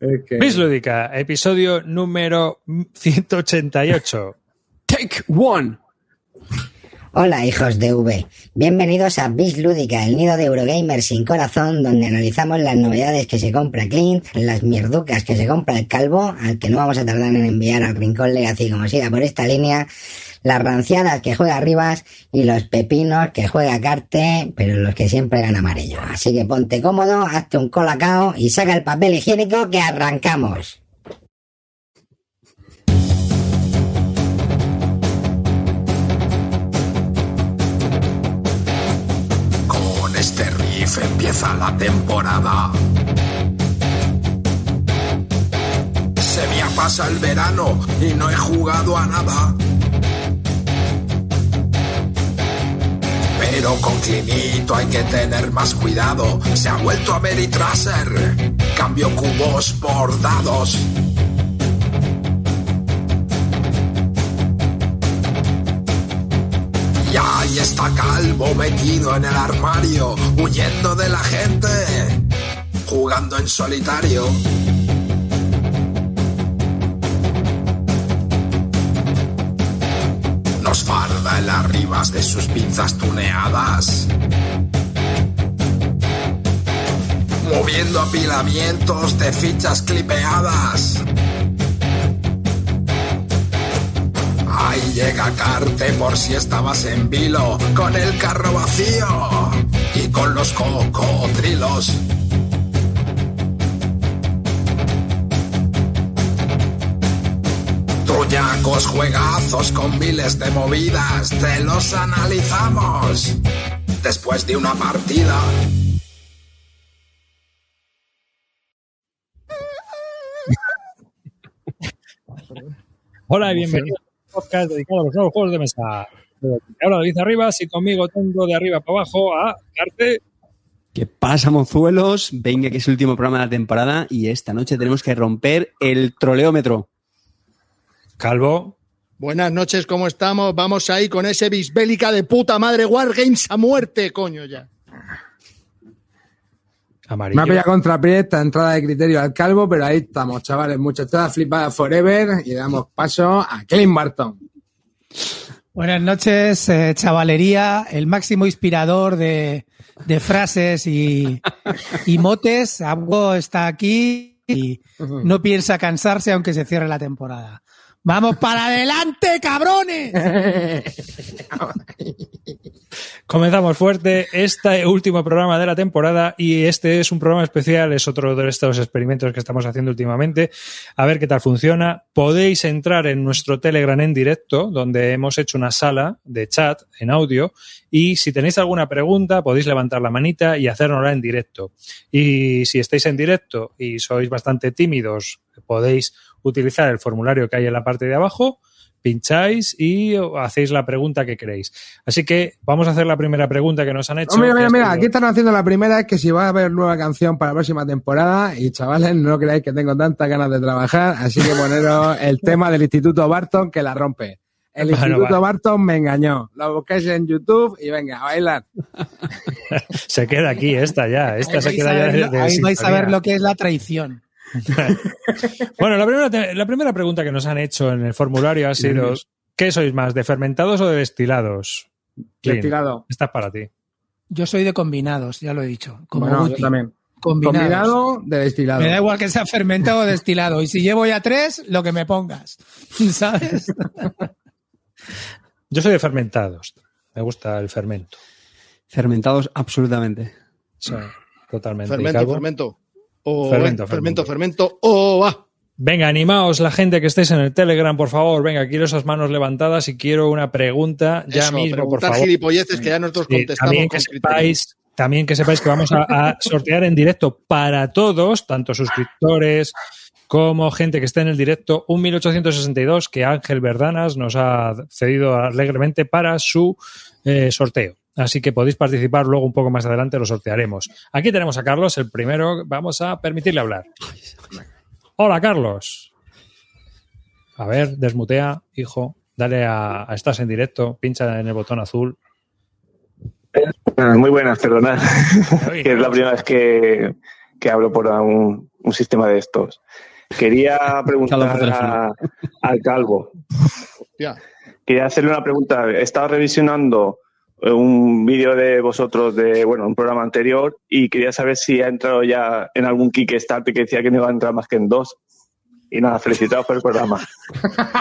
Miss Lúdica, episodio número 188. Take one. Hola hijos de V, bienvenidos a Bis Lúdica, el nido de Eurogamer sin corazón, donde analizamos las novedades que se compra Clint, las mierducas que se compra el calvo, al que no vamos a tardar en enviar al rincón Legacy como siga por esta línea, las ranciadas que juega Rivas y los pepinos que juega Carte, pero los que siempre gana amarillo. Así que ponte cómodo, hazte un colacao y saca el papel higiénico que arrancamos. Con este riff empieza la temporada. Se me ha pasado el verano y no he jugado a nada. Pero con Clinito hay que tener más cuidado. Se ha vuelto a Meritraser. Cambio cubos por dados. Y ahí está Calvo metido en el armario, huyendo de la gente, jugando en solitario. De sus pinzas tuneadas. Moviendo apilamientos de fichas clipeadas. Ahí llega Carte por si estabas en vilo, con el carro vacío y con los cocodrilos. Truñacos juegazos con miles de movidas, te los analizamos después de una partida. Hola y bienvenidos a un podcast dedicado a los nuevos juegos de mesa. Ahora David Arribas y conmigo tengo de arriba para abajo a Carte. ¿Qué pasa, mozuelos? Venga, que es el último programa de la temporada y esta noche tenemos que romper el troleómetro. Calvo. Buenas noches, ¿cómo estamos? Vamos ahí con ese bisbélica de puta madre Wargames a muerte, coño ya. Amarillo. Me ha pillado contra pie esta entrada de criterio al calvo, pero ahí estamos, chavales. Muchachadas flipadas forever y damos paso a Clint Barton. Buenas noches, eh, chavalería, el máximo inspirador de, de frases y, y motes. Abgo está aquí y no piensa cansarse aunque se cierre la temporada. ¡Vamos para adelante, cabrones! Comenzamos fuerte este último programa de la temporada y este es un programa especial, es otro de estos experimentos que estamos haciendo últimamente. A ver qué tal funciona. Podéis entrar en nuestro Telegram en directo, donde hemos hecho una sala de chat en audio y si tenéis alguna pregunta podéis levantar la manita y hacérnosla en directo. Y si estáis en directo y sois bastante tímidos, podéis utilizar el formulario que hay en la parte de abajo, pincháis y hacéis la pregunta que queréis. Así que vamos a hacer la primera pregunta que nos han hecho. Oh, mira, mira, mira, aquí están haciendo la primera, es que si va a haber nueva canción para la próxima temporada y chavales, no creáis que tengo tantas ganas de trabajar, así que poneros el tema del Instituto Barton que la rompe. El Bueno, Instituto. Barton me engañó. Lo buscáis en YouTube y venga, a bailar. Se queda aquí esta ya, esta Ahí se vais, queda ya de, de ahí vais a ver lo que es la traición. Bueno, la primera, la primera pregunta que nos han hecho en el formulario ha sido ¿qué sois más, de fermentados o de destilados? Clint, Destilado. Esta es para ti. Yo soy de combinados, ya lo he dicho. Como Bueno, yo también. Combinados. Combinado de destilado. Me da igual que sea fermentado o destilado. Y si llevo ya tres, lo que me pongas. ¿Sabes? Yo soy de fermentados. Me gusta el fermento. Fermentados absolutamente. Sí, totalmente. ¿Y Fermento, fermento. O, Fermento, eh, fermento. fermento, fermento. O va. Venga, animaos la gente que estéis en el Telegram, por favor. Venga, quiero esas manos levantadas y quiero una pregunta ya Eso, mismo, por favor. gilipolleces que ya nosotros Sí, contestamos también que sepáis, también que sepáis que vamos a, a sortear en directo para todos, tanto suscriptores como gente que esté en el directo, un 1862 que Ángel Verdanas nos ha cedido alegremente para su eh, sorteo. Así que podéis participar luego un poco más adelante, lo sortearemos. Aquí tenemos a Carlos, el primero, vamos a permitirle hablar. Hola, Carlos. A ver, desmutea, hijo. Dale a, a estás en directo, pincha en el botón azul. Muy buenas, perdonad. Que es la primera vez que, que hablo por un, un sistema de estos. Quería preguntar a- al calvo. Quería hacerle una pregunta. He estado revisionando un vídeo de vosotros de, bueno, un programa anterior y quería saber si ha entrado ya en algún Kickstarter que decía que no iba a entrar más que en dos. Y nada, felicitados por el programa.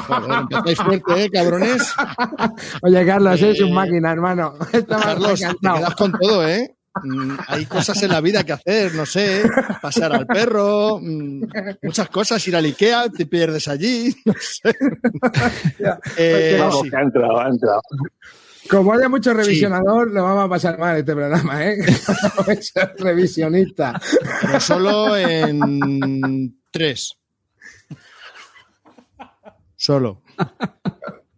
Joder, empezáis fuerte, ¿eh, cabrones? Oye, Carlos, eres Eh, un máquina, hermano. Estamos Carlos, te quedas con todo, ¿eh? Mm, Hay cosas en la vida que hacer, no sé, pasear al perro, mm, muchas cosas, ir al Ikea, te pierdes allí, no sé. Eh, Vamos, sí. que ha entrado, ha entrado. Como haya mucho revisionador, lo vamos a pasar mal este programa, ¿eh? Revisionista. pero solo en tres. Solo.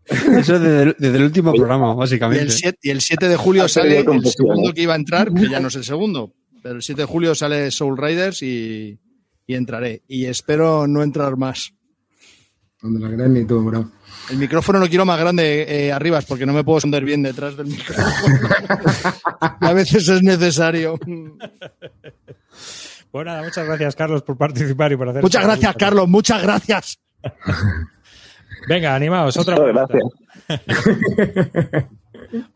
Eso es desde, el- desde el último programa, Y básicamente. el, 7, y el 7 de julio Ha sale el segundo que iba a entrar, que ya no es el segundo, pero el 7 de julio sale Soul Riders y, y entraré. Y espero no entrar más. No te lo crees ni tú, bro. El micrófono lo quiero más grande eh, arriba porque no me puedo esconder bien detrás del micrófono. a veces es necesario. Pues nada, muchas gracias, Carlos, por participar y por hacer. Muchas gracias, pregunta. Carlos. Muchas gracias. Venga, animaos, otra Muchas pregunta.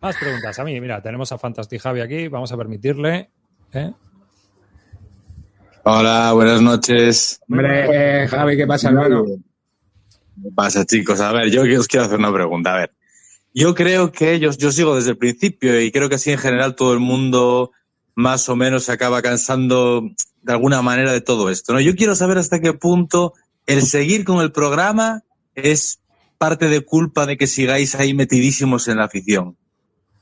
Más preguntas. A mí, mira, tenemos a Fantastic Javi aquí, vamos a permitirle. ¿eh? Hola, buenas noches. Hombre, eh, Javi, ¿qué pasa, hermano? ¿Qué pasa, chicos? A ver, yo os quiero hacer una pregunta. A ver, yo creo que yo, yo sigo desde el principio y creo que así en general todo el mundo más o menos se acaba cansando de alguna manera de todo esto. ¿no? Yo quiero saber hasta qué punto el seguir con el programa es parte de culpa de que sigáis ahí metidísimos en la afición.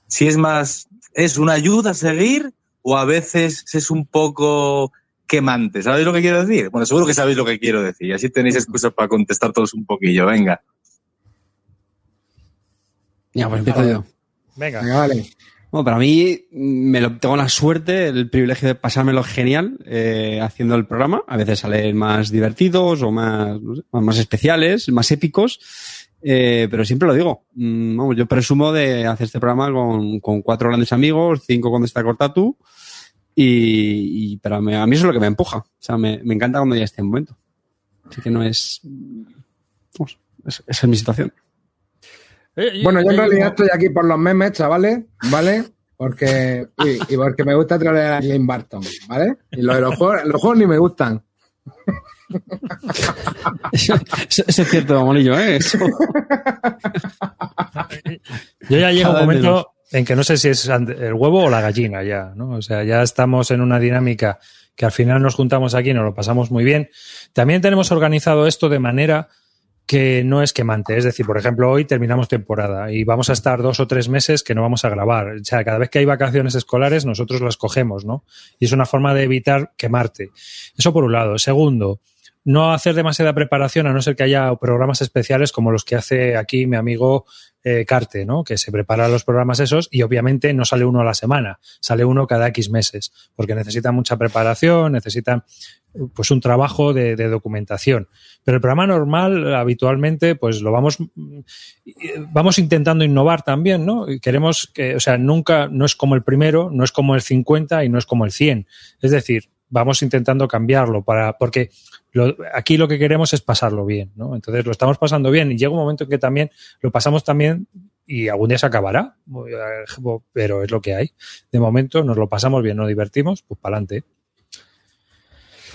Si es más, es una ayuda a seguir o a veces es un poco quemante. ¿Sabéis lo que quiero decir? Bueno, seguro que sabéis lo que quiero decir. Y así tenéis excusas para contestar todos un poquillo. Venga. Ya, pues empiezo yo. Venga, Venga, vale. Bueno, para mí me lo, tengo la suerte, el privilegio de pasármelo genial eh, haciendo el programa. A veces salen más divertidos o más, no sé, más especiales, más épicos. Eh, pero siempre lo digo. Mm, vamos, yo presumo de hacer este programa con, con cuatro grandes amigos, cinco cuando está Cortatu. Y, y pero me- a mí eso es lo que me empuja. O sea, me, me encanta cuando ya este momento. Así que no es. vamos, es- esa es mi situación. Eh, Bueno, yo en eh, realidad estoy aquí por los memes, chavales, ¿vale? Porque, y, y porque me gusta trolear a Jane Barton, ¿vale? Y lo de los juegos, los juegos ni me gustan. Eso, eso- eso es cierto, Monillo, ¿eh? Eso. Yo ya llega un momento menos. En que no sé si es el huevo o la gallina ya, ¿no? O sea, ya estamos en una dinámica que al final nos juntamos aquí y nos lo pasamos muy bien. También tenemos organizado esto de manera que no es quemante. Es decir, por ejemplo, hoy terminamos temporada y vamos a estar dos o tres meses que no vamos a grabar. O sea, cada vez que hay vacaciones escolares, nosotros las cogemos, ¿no? Y es una forma de evitar quemarte. Eso por un lado. Segundo, no hacer demasiada preparación, a no ser que haya programas especiales como los que hace aquí mi amigo eh, Carte, ¿no? Que se prepara los programas esos y obviamente no sale uno a la semana, sale uno cada X meses, porque necesita mucha preparación, necesita pues un trabajo de, documentación. Pero el programa normal, habitualmente, pues lo vamos, vamos intentando innovar también, ¿no? Queremos que, o sea, nunca, no es como el primero, no es como el 50 y no es como el 100. Es decir, vamos intentando cambiarlo para, porque lo- aquí lo que queremos es pasarlo bien, ¿no? Entonces lo estamos pasando bien y llega un momento en que también lo pasamos también y algún día se acabará, pero es lo que hay. De momento nos lo pasamos bien, nos divertimos, pues para adelante.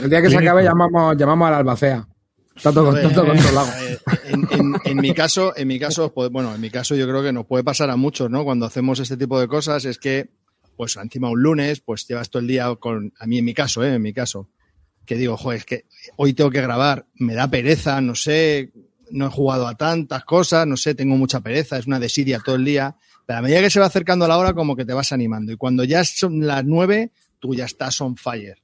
El día que se acabe llamamos, llamamos a la albacea. Está todo, A ver, controlado. eh, en, en- en mi caso, en mi caso, pues, bueno, en mi caso yo creo que nos puede pasar a muchos, ¿no? Cuando hacemos este tipo de cosas es que, pues encima un lunes, pues llevas todo el día con, a mí en mi caso, ¿eh? En mi caso, que digo, joder, es que hoy tengo que grabar, me da pereza, no sé, no he jugado a tantas cosas, no sé, tengo mucha pereza, es una desidia todo el día. Pero a medida que se va acercando la hora, como que te vas animando. Y cuando ya son las nueve, tú ya estás on fire.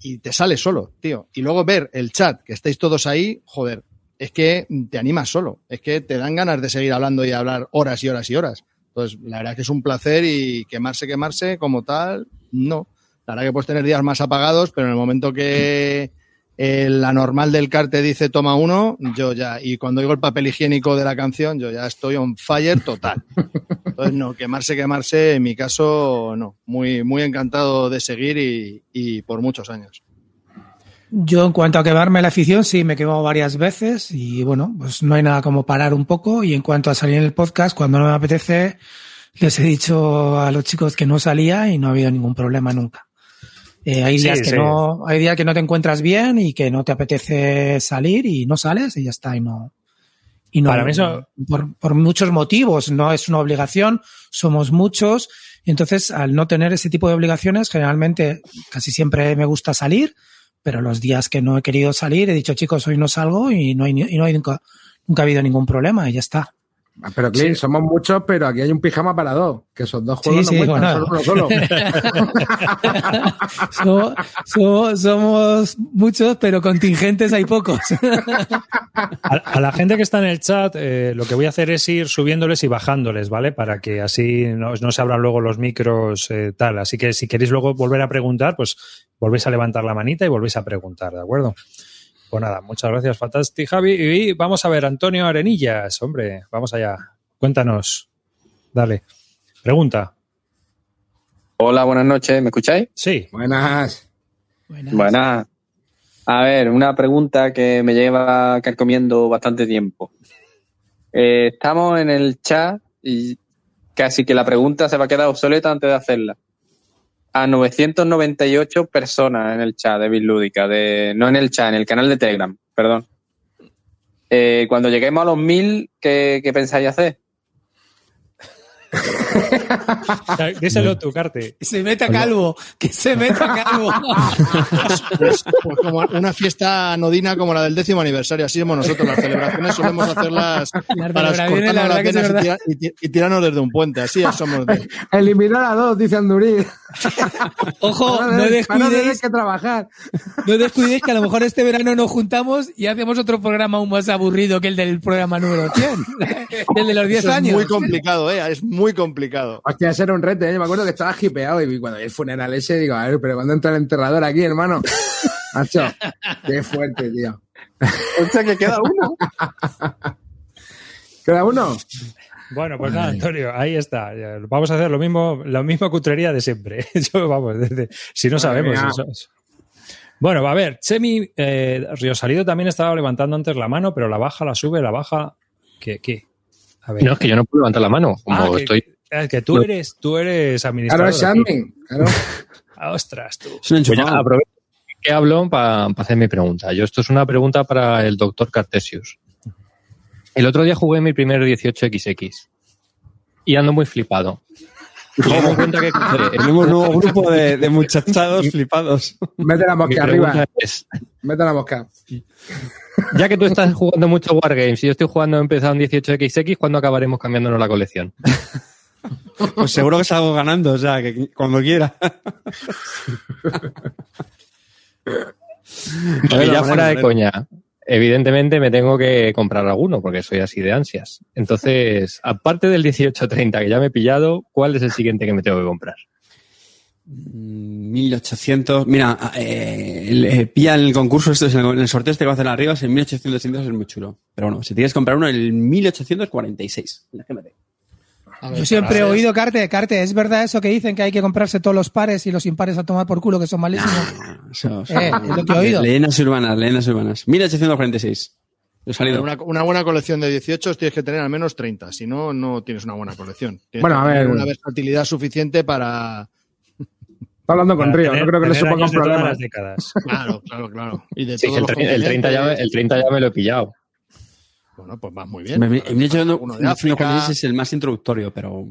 Y te sale solo, tío. Y luego ver el chat, que estáis todos ahí, joder, es que te animas solo. Es que te dan ganas de seguir hablando y hablar horas y horas y horas. Entonces, la verdad es que es un placer y quemarse, quemarse como tal, no. La verdad que puedes tener días más apagados, pero en el momento que la normal del car te dice toma uno, yo ya, y cuando digo el papel higiénico de la canción, yo ya estoy on fire total. Entonces, no, quemarse, quemarse, en mi caso, no. Muy, muy encantado de seguir y, y por muchos años. Yo en cuanto a quemarme la afición, sí, me he quemado varias veces y bueno, pues no hay nada como parar un poco y en cuanto a salir en el podcast, cuando no me apetece, les he dicho a los chicos que no salía y no ha habido ningún problema nunca. Eh, hay Sí, días que sí. no, hay días que no te encuentras bien y que no te apetece salir y no sales y ya está y no. Y no Para mí eso- por, por muchos motivos, no es una obligación, somos muchos y entonces al no tener ese tipo de obligaciones, generalmente casi siempre me gusta salir, pero los días que no he querido salir he dicho chicos hoy no salgo y no hay, y no hay nunca, nunca ha habido ningún problema y ya está. Pero, Clint, somos muchos, pero aquí hay un pijama para dos. Que esos dos Sí, juegos sí, no cuentan, bueno. solo uno solo. So- so- somos muchos, pero contingentes hay pocos. A, a la gente que está en el chat, eh, lo que voy a hacer es ir subiéndoles y bajándoles, ¿vale? Para que así no, no se abran luego los micros eh, tal. Así que si queréis luego volver a preguntar, pues volvéis a levantar la manita y volvéis a preguntar, ¿de acuerdo? Pues nada, muchas gracias, Fantastic Javi. Y vamos a ver, Antonio Arenillas, hombre, vamos allá. Cuéntanos. Dale. Pregunta. Hola, buenas noches. ¿Me escucháis? Sí. Buenas. Buenas. A ver, una pregunta que me lleva carcomiendo bastante tiempo. Eh, estamos en el chat y casi que la pregunta se va a quedar obsoleta antes de hacerla. A 998 personas en el chat de Bitlúdica, de, no en el chat, en el canal de Telegram, perdón. Eh, cuando lleguemos a los 1000, ¿qué, qué pensáis hacer? Díselo tú, Carte. Que se meta calvo, que se meta calvo. Pues, pues como una fiesta anodina como la del décimo aniversario. Así somos nosotros. Las celebraciones solemos hacerlas Las para celebraciones, la cortarnos las venas y, verdad. tira- y ti- y tirarnos desde un puente. Así somos. de- Eliminar a dos, dice Andurí. Ojo, no tener- para no tener descuidéis, que trabajar. no descuidéis que a lo mejor este verano nos juntamos y hacemos otro programa aún más aburrido que el del programa número 100. el de los 10 Eso es años. muy complicado, ¿eh? Es muy complicado. Hostia, ese era un reto, ¿eh? Yo me acuerdo que estaba hipeado y cuando vi el funeral ese, digo, a ver, pero cuando entra el enterrador aquí, hermano. Macho, qué fuerte, tío. O sea que queda uno. ¿Queda uno? Bueno, pues nada, Antonio, ahí está. Vamos a hacer lo mismo, la misma cutrería de siempre. Yo, vamos, desde, si no sabemos mía. eso. Bueno, va a ver, Chemi eh, Riosalido también estaba levantando antes la mano, pero la baja, la sube, la baja. ¿Qué? qué? A ver. No, es que yo no puedo levantar la mano. Como Ah, que, estoy. Es que tú eres, tú eres Claro, administrador. es aquí. admin. Claro. Ah, ostras, tú. Es un Voy a enchufado. aprovechar que hablo para hacer mi pregunta. Yo, esto es una pregunta para el doctor Cartesius. El otro día jugué mi primer 18XX y ando muy flipado. En cuenta que Tenemos un nuevo grupo de, de muchachados flipados. Mete la mosca arriba. es, Mete la mosca. ya que tú estás jugando mucho Wargames y yo estoy jugando empezado en 18XX, ¿cuándo acabaremos cambiándonos la colección? Pues seguro que salgo ganando, o sea, que cuando quiera. Porque ya fuera de coña, evidentemente me tengo que comprar alguno porque soy así de ansias. Entonces, aparte del 1830 que ya me he pillado, ¿cuál es el siguiente que me tengo que comprar? Mm, 1800. Mira, eh, eh, pilla el concurso, esto es el, el sorteo este que va a hacer arriba, es el 1800 es muy chulo. Pero bueno, si tienes que comprar uno, el 1846. Déjame A ver, Yo siempre he oído, Carte, Carte, ¿es verdad eso que dicen que hay que comprarse todos los pares y los impares a tomar por culo que son malísimos? Eso, Eh, es lo que he oído. Leyendas urbanas, leyendas urbanas. 1846. He salido. Una, una buena colección de 18 tienes que tener al menos 30, si no, no tienes una buena colección. Tienes Bueno, que a tener ver. una versatilidad suficiente para. Está hablando con Río, tener- no creo que le suponga un problema. las décadas. Claro, claro, claro. Y de Sí, todos el, los el 30 ya, me- el 30 ya me lo he pillado. Bueno, pues vas muy bien. El 1846 Uno de África. es el más introductorio, pero.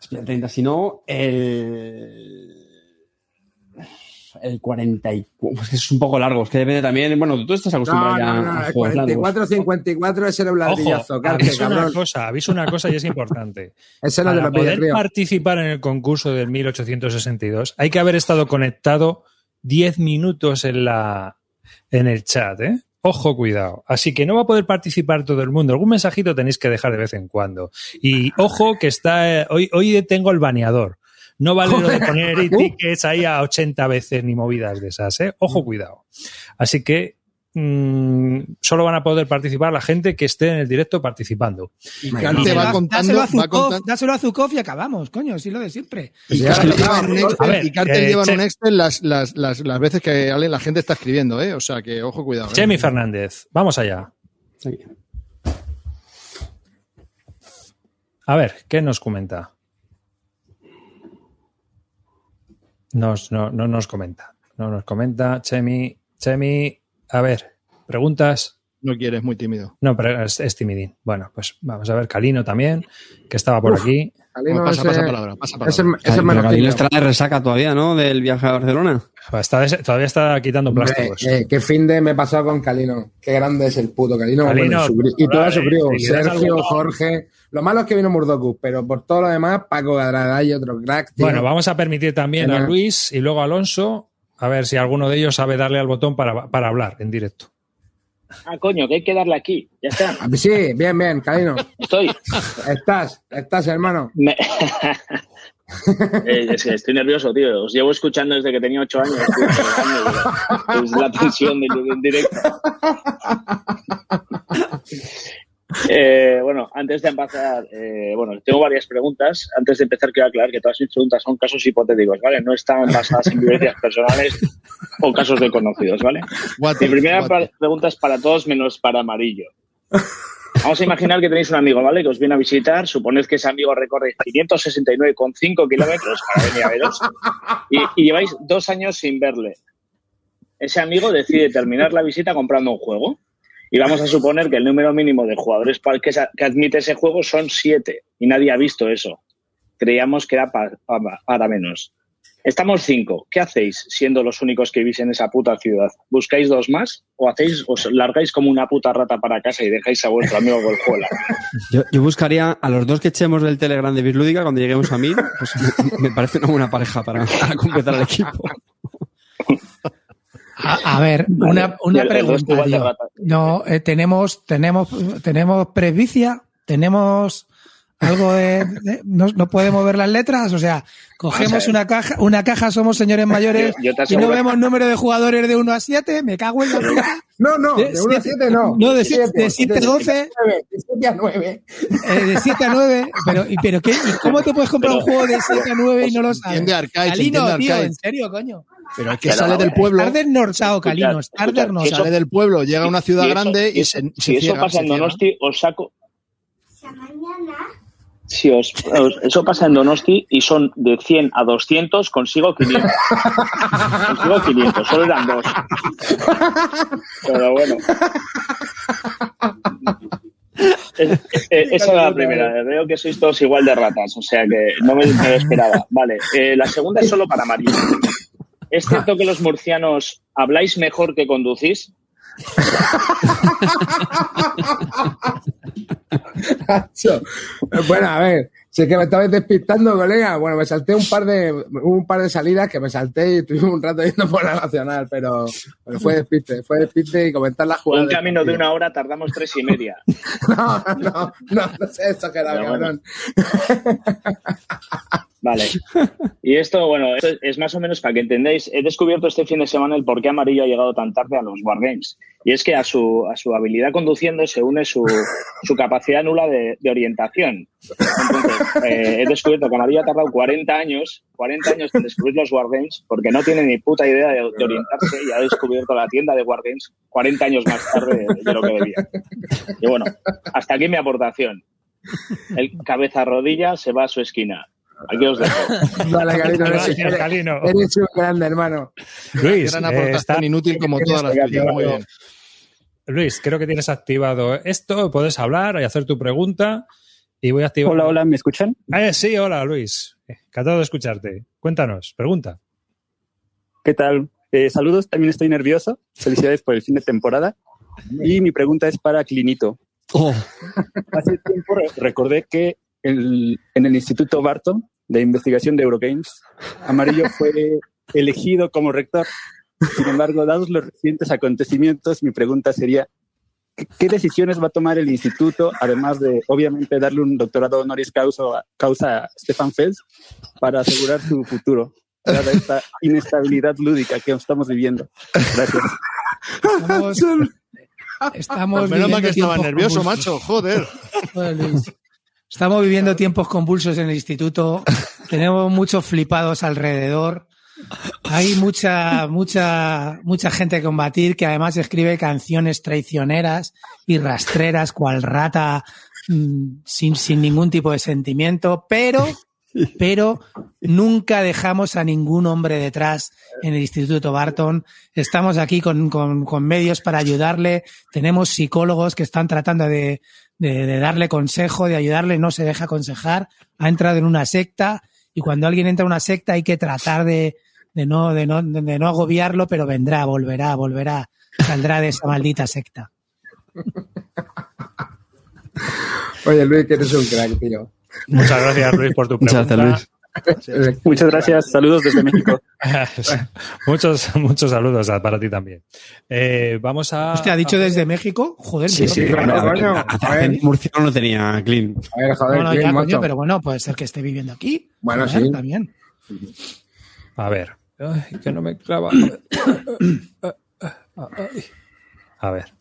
Espera, 30, si no, el. El 44. Es que es un poco largo, es que depende también. Bueno, tú estás No, acostumbrado ya no, no, a el juegos largos. 44-54 ese era un ladrillazo. Ojo, Carte, aviso una cosa, aviso una cosa y es importante. Ese no Para lo pide poder Río. participar en el concurso del 1862 hay que haber estado conectado 10 minutos en, la, en el chat, ¿eh? Ojo, cuidado. Así que no va a poder participar todo el mundo. Algún mensajito tenéis que dejar de vez en cuando. Y ojo que está, eh, hoy, hoy tengo el baneador. No vale lo de poner tickets ahí a 80 veces ni movidas de esas, ¿eh? Ojo, cuidado. Así que mm, solo van a poder participar la gente que esté en el directo participando. Y Carte va contando, dáselo, a va Zukov, contando. dáselo a Zukov y acabamos, coño, así lo de siempre. Y Ya, Cartel ya, lleva en un. Excel, ver, y eh, un Excel las, las, las, las veces que Ale- la gente está escribiendo, ¿eh? O sea que ojo, cuidado. ¿eh? Chemi Fernández, vamos allá. A ver, ¿qué nos comenta? Nos, no, no nos comenta. No nos comenta. Chemi, Chemi, a ver, preguntas. No quieres, muy tímido. No, pero es, es timidín. Bueno, pues vamos a ver, Calino también, que estaba por Uf. aquí. Calino pasa, ese- pasa palabra, pasa palabra. ese- ese Pero menos Calino estará de resaca todavía, ¿no? Del viaje a Barcelona. Está des- todavía está quitando plásticos. eh, qué fin de me he pasado con Calino. Qué grande es el puto Calino. Calino, Bueno, y su- y todo su quieres Sergio, algo- Jorge. Lo malo es que vino Murdoku, pero por todo lo demás, Paco Gadraday, otro crack. tío. Bueno, vamos a permitir también a. Luis y luego a Alonso, a ver si alguno de ellos sabe darle al botón para, para hablar en directo. Ah, coño, que hay que darle aquí. Ya está. Ah, Sí, bien, bien, Calino. Estoy. Estás, estás, hermano. Me- Eh, es que estoy nervioso, tío. Os llevo escuchando desde que tenía ocho años. tío. Es la tensión del directo. Eh, bueno, antes de empezar, eh, bueno, tengo varias preguntas. Antes de empezar, quiero aclarar que todas mis preguntas son casos hipotéticos, ¿vale? No están basadas en vivencias personales o casos de conocidos, ¿vale? What Mi primera pregunta es para todos menos para Amarillo. Vamos a imaginar que tenéis un amigo, ¿vale? Que os viene a visitar. Suponed que ese amigo recorre 569,5 kilómetros para venir a veros. Y, y lleváis dos años sin verle. Ese amigo decide terminar la visita comprando un juego. Y vamos a suponer que el número mínimo de jugadores que, que admite ese juego son siete. Y nadie ha visto eso. Creíamos que era pa- pa- para menos. Estamos cinco. ¿Qué hacéis siendo los únicos que vivís en esa puta ciudad? ¿Buscáis dos más? ¿O hacéis, os largáis como una puta rata para casa y dejáis a vuestro amigo Goljuela? Yo, buscaría a los dos que echemos del Telegram de Bislúdica cuando lleguemos a mil. Pues me, me parece una buena pareja para, para completar el equipo. A, a ver, una, una el- pregunta. No, eh, tenemos, tenemos, tenemos presbicia, tenemos algo de, de- no, no podemos ver las letras, o sea, cogemos una caja, una caja somos señores mayores Yo- yo y no vemos número de jugadores de 1 a 7, me cago en la puta. No, no, de 1 a 7 no. No, de siete- de siete a De doce. 7 a 9. Eh, de 7 a 9, pero, y, pero ¿qué, ¿y cómo te puedes comprar un juego de 7 a 9 y no lo sabes? Entiende Calino, tío, en serio, coño. Pero es que Pero, sale del eh, pueblo, Estar desnorsado, Calino, escuchad, desnorsado. sale del pueblo, llega a una ciudad grande y eso- se, si se eso pasa en. Donosti, os saco. Si os, eso pasa en Donosti y son de 100 a 200, consigo 500. consigo 500, solo eran dos. Pero bueno. Es- eh, esa era la primera. Veo que sois todos igual de ratas, o sea que no me, me lo esperaba. Vale, eh, la segunda es solo para María. ¿Es cierto que los murcianos habláis mejor que conducís? Bueno, a ver, sé que me estabais despistando, colega. Bueno, me salté un par de un par de salidas que me salté y estuvimos un rato yendo por la nacional, pero, pero fue despiste, fue despiste y comentar la jugada. Un camino de una hora tardamos tres y media. No, no, no, no sé eso que era, bueno. cabrón. Vale. Y esto, bueno, esto es más o menos para que entendáis. He descubierto este fin de semana el por qué Amarillo ha llegado tan tarde a los Wargames. Y es que a su, a su habilidad conduciendo se une su, su capacidad nula de, orientación. Entonces, eh, he descubierto que Amarillo ha tardado 40 años, 40 años en descubrir los Wargames porque no tiene ni puta idea de, de orientarse y ha descubierto la tienda de Wargames 40 años más tarde de, de lo que debía. Y bueno, hasta aquí mi aportación. El cabeza rodilla se va a su esquina. Aquí os dejo. Vale, Calino, eres, Gracias, eres- Calino. eres un grande hermano. Luis, Gran eh, está- inútil como todas las tuyas. Muy bien. Luis, creo que tienes activado esto, puedes hablar y hacer tu pregunta y voy a activar. Hola, hola, ¿me escuchan? Eh, sí, hola Luis. Encantado de escucharte. Cuéntanos, pregunta. ¿Qué tal? Eh, saludos, también estoy nervioso. Felicidades por el fin de temporada. Y mi pregunta es para Clinito. Hace tiempo re- recordé que el- en el Instituto Barton de Investigación de Eurogames, Amarillo fue elegido como rector. Sin embargo, dados los recientes acontecimientos, mi pregunta sería, ¿qué, qué decisiones va a tomar el instituto, además de, obviamente, darle un doctorado honoris causa, causa a Stefan Fels para asegurar su futuro, dada esta inestabilidad lúdica que estamos viviendo? Gracias. Estamos, estamos Menos mal que estaba nervioso, macho. Joder. Joder, Luis. Estamos viviendo tiempos convulsos en el instituto. Tenemos muchos flipados alrededor. Hay mucha, mucha, mucha gente a combatir que además escribe canciones traicioneras y rastreras, cual rata, mm, sin, sin ningún tipo de sentimiento, pero, pero nunca dejamos a ningún hombre detrás en el Instituto Barton. Estamos aquí con, con- medios para ayudarle. Tenemos psicólogos que están tratando de, de- darle consejo, de ayudarle, no se deja aconsejar. Ha entrado en una secta y cuando alguien entra en una secta hay que tratar de, de no, de, no, de no agobiarlo, pero vendrá, volverá, volverá, saldrá de esa maldita secta. Oye, Luis, que un crack, tío. Muchas gracias, Luis, por tu Muchas pregunta. gracias, Luis. Muchas gracias. Saludos desde México. muchos, muchos saludos para ti también. Eh, vamos a. Hostia, ha dicho desde México, joder, Sí, sí, no- claro, a ver, coño, hace- a ver. hace Murciano no tenía clean. A ver, joder, No, no, Clint, ya, coño, pero bueno, puede ser que esté viviendo aquí. Bueno, Joder, sí. También. A ver. Ay, que no me clava. A ver.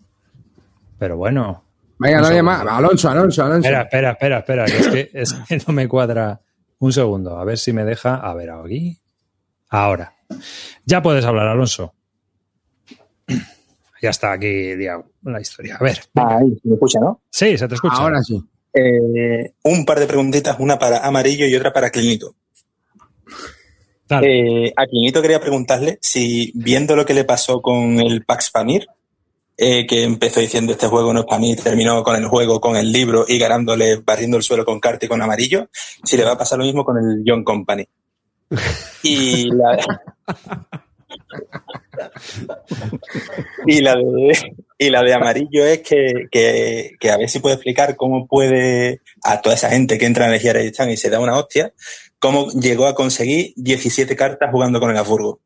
Pero bueno. Venga, nadie más. Alonso, Alonso, Alonso. Espera, espera, espera, espera. que es, que, es que no me cuadra. Un segundo. A ver si me deja. A ver, aquí. Ahora. Ya puedes hablar, Alonso. Ya está aquí, la historia. A ver. Ahí, me escucha, ¿no? Sí, se te escucha. Ahora sí. Eh, un par de preguntitas, una para Amarillo y otra para Clinito. Eh, a Clinito quería preguntarle si, viendo lo que le pasó con el Pax Pamir, eh, que empezó diciendo este juego no es para mí, terminó con el juego, con el libro y ganándole, barriendo el suelo con carta y con amarillo, si le va a pasar lo mismo con el John Company. Y la, y la de y la de amarillo es que, que, que a ver si puede explicar cómo puede a toda esa gente que entra en el Hereditán y se da una hostia, cómo llegó a conseguir 17 cartas jugando con el Afurgo.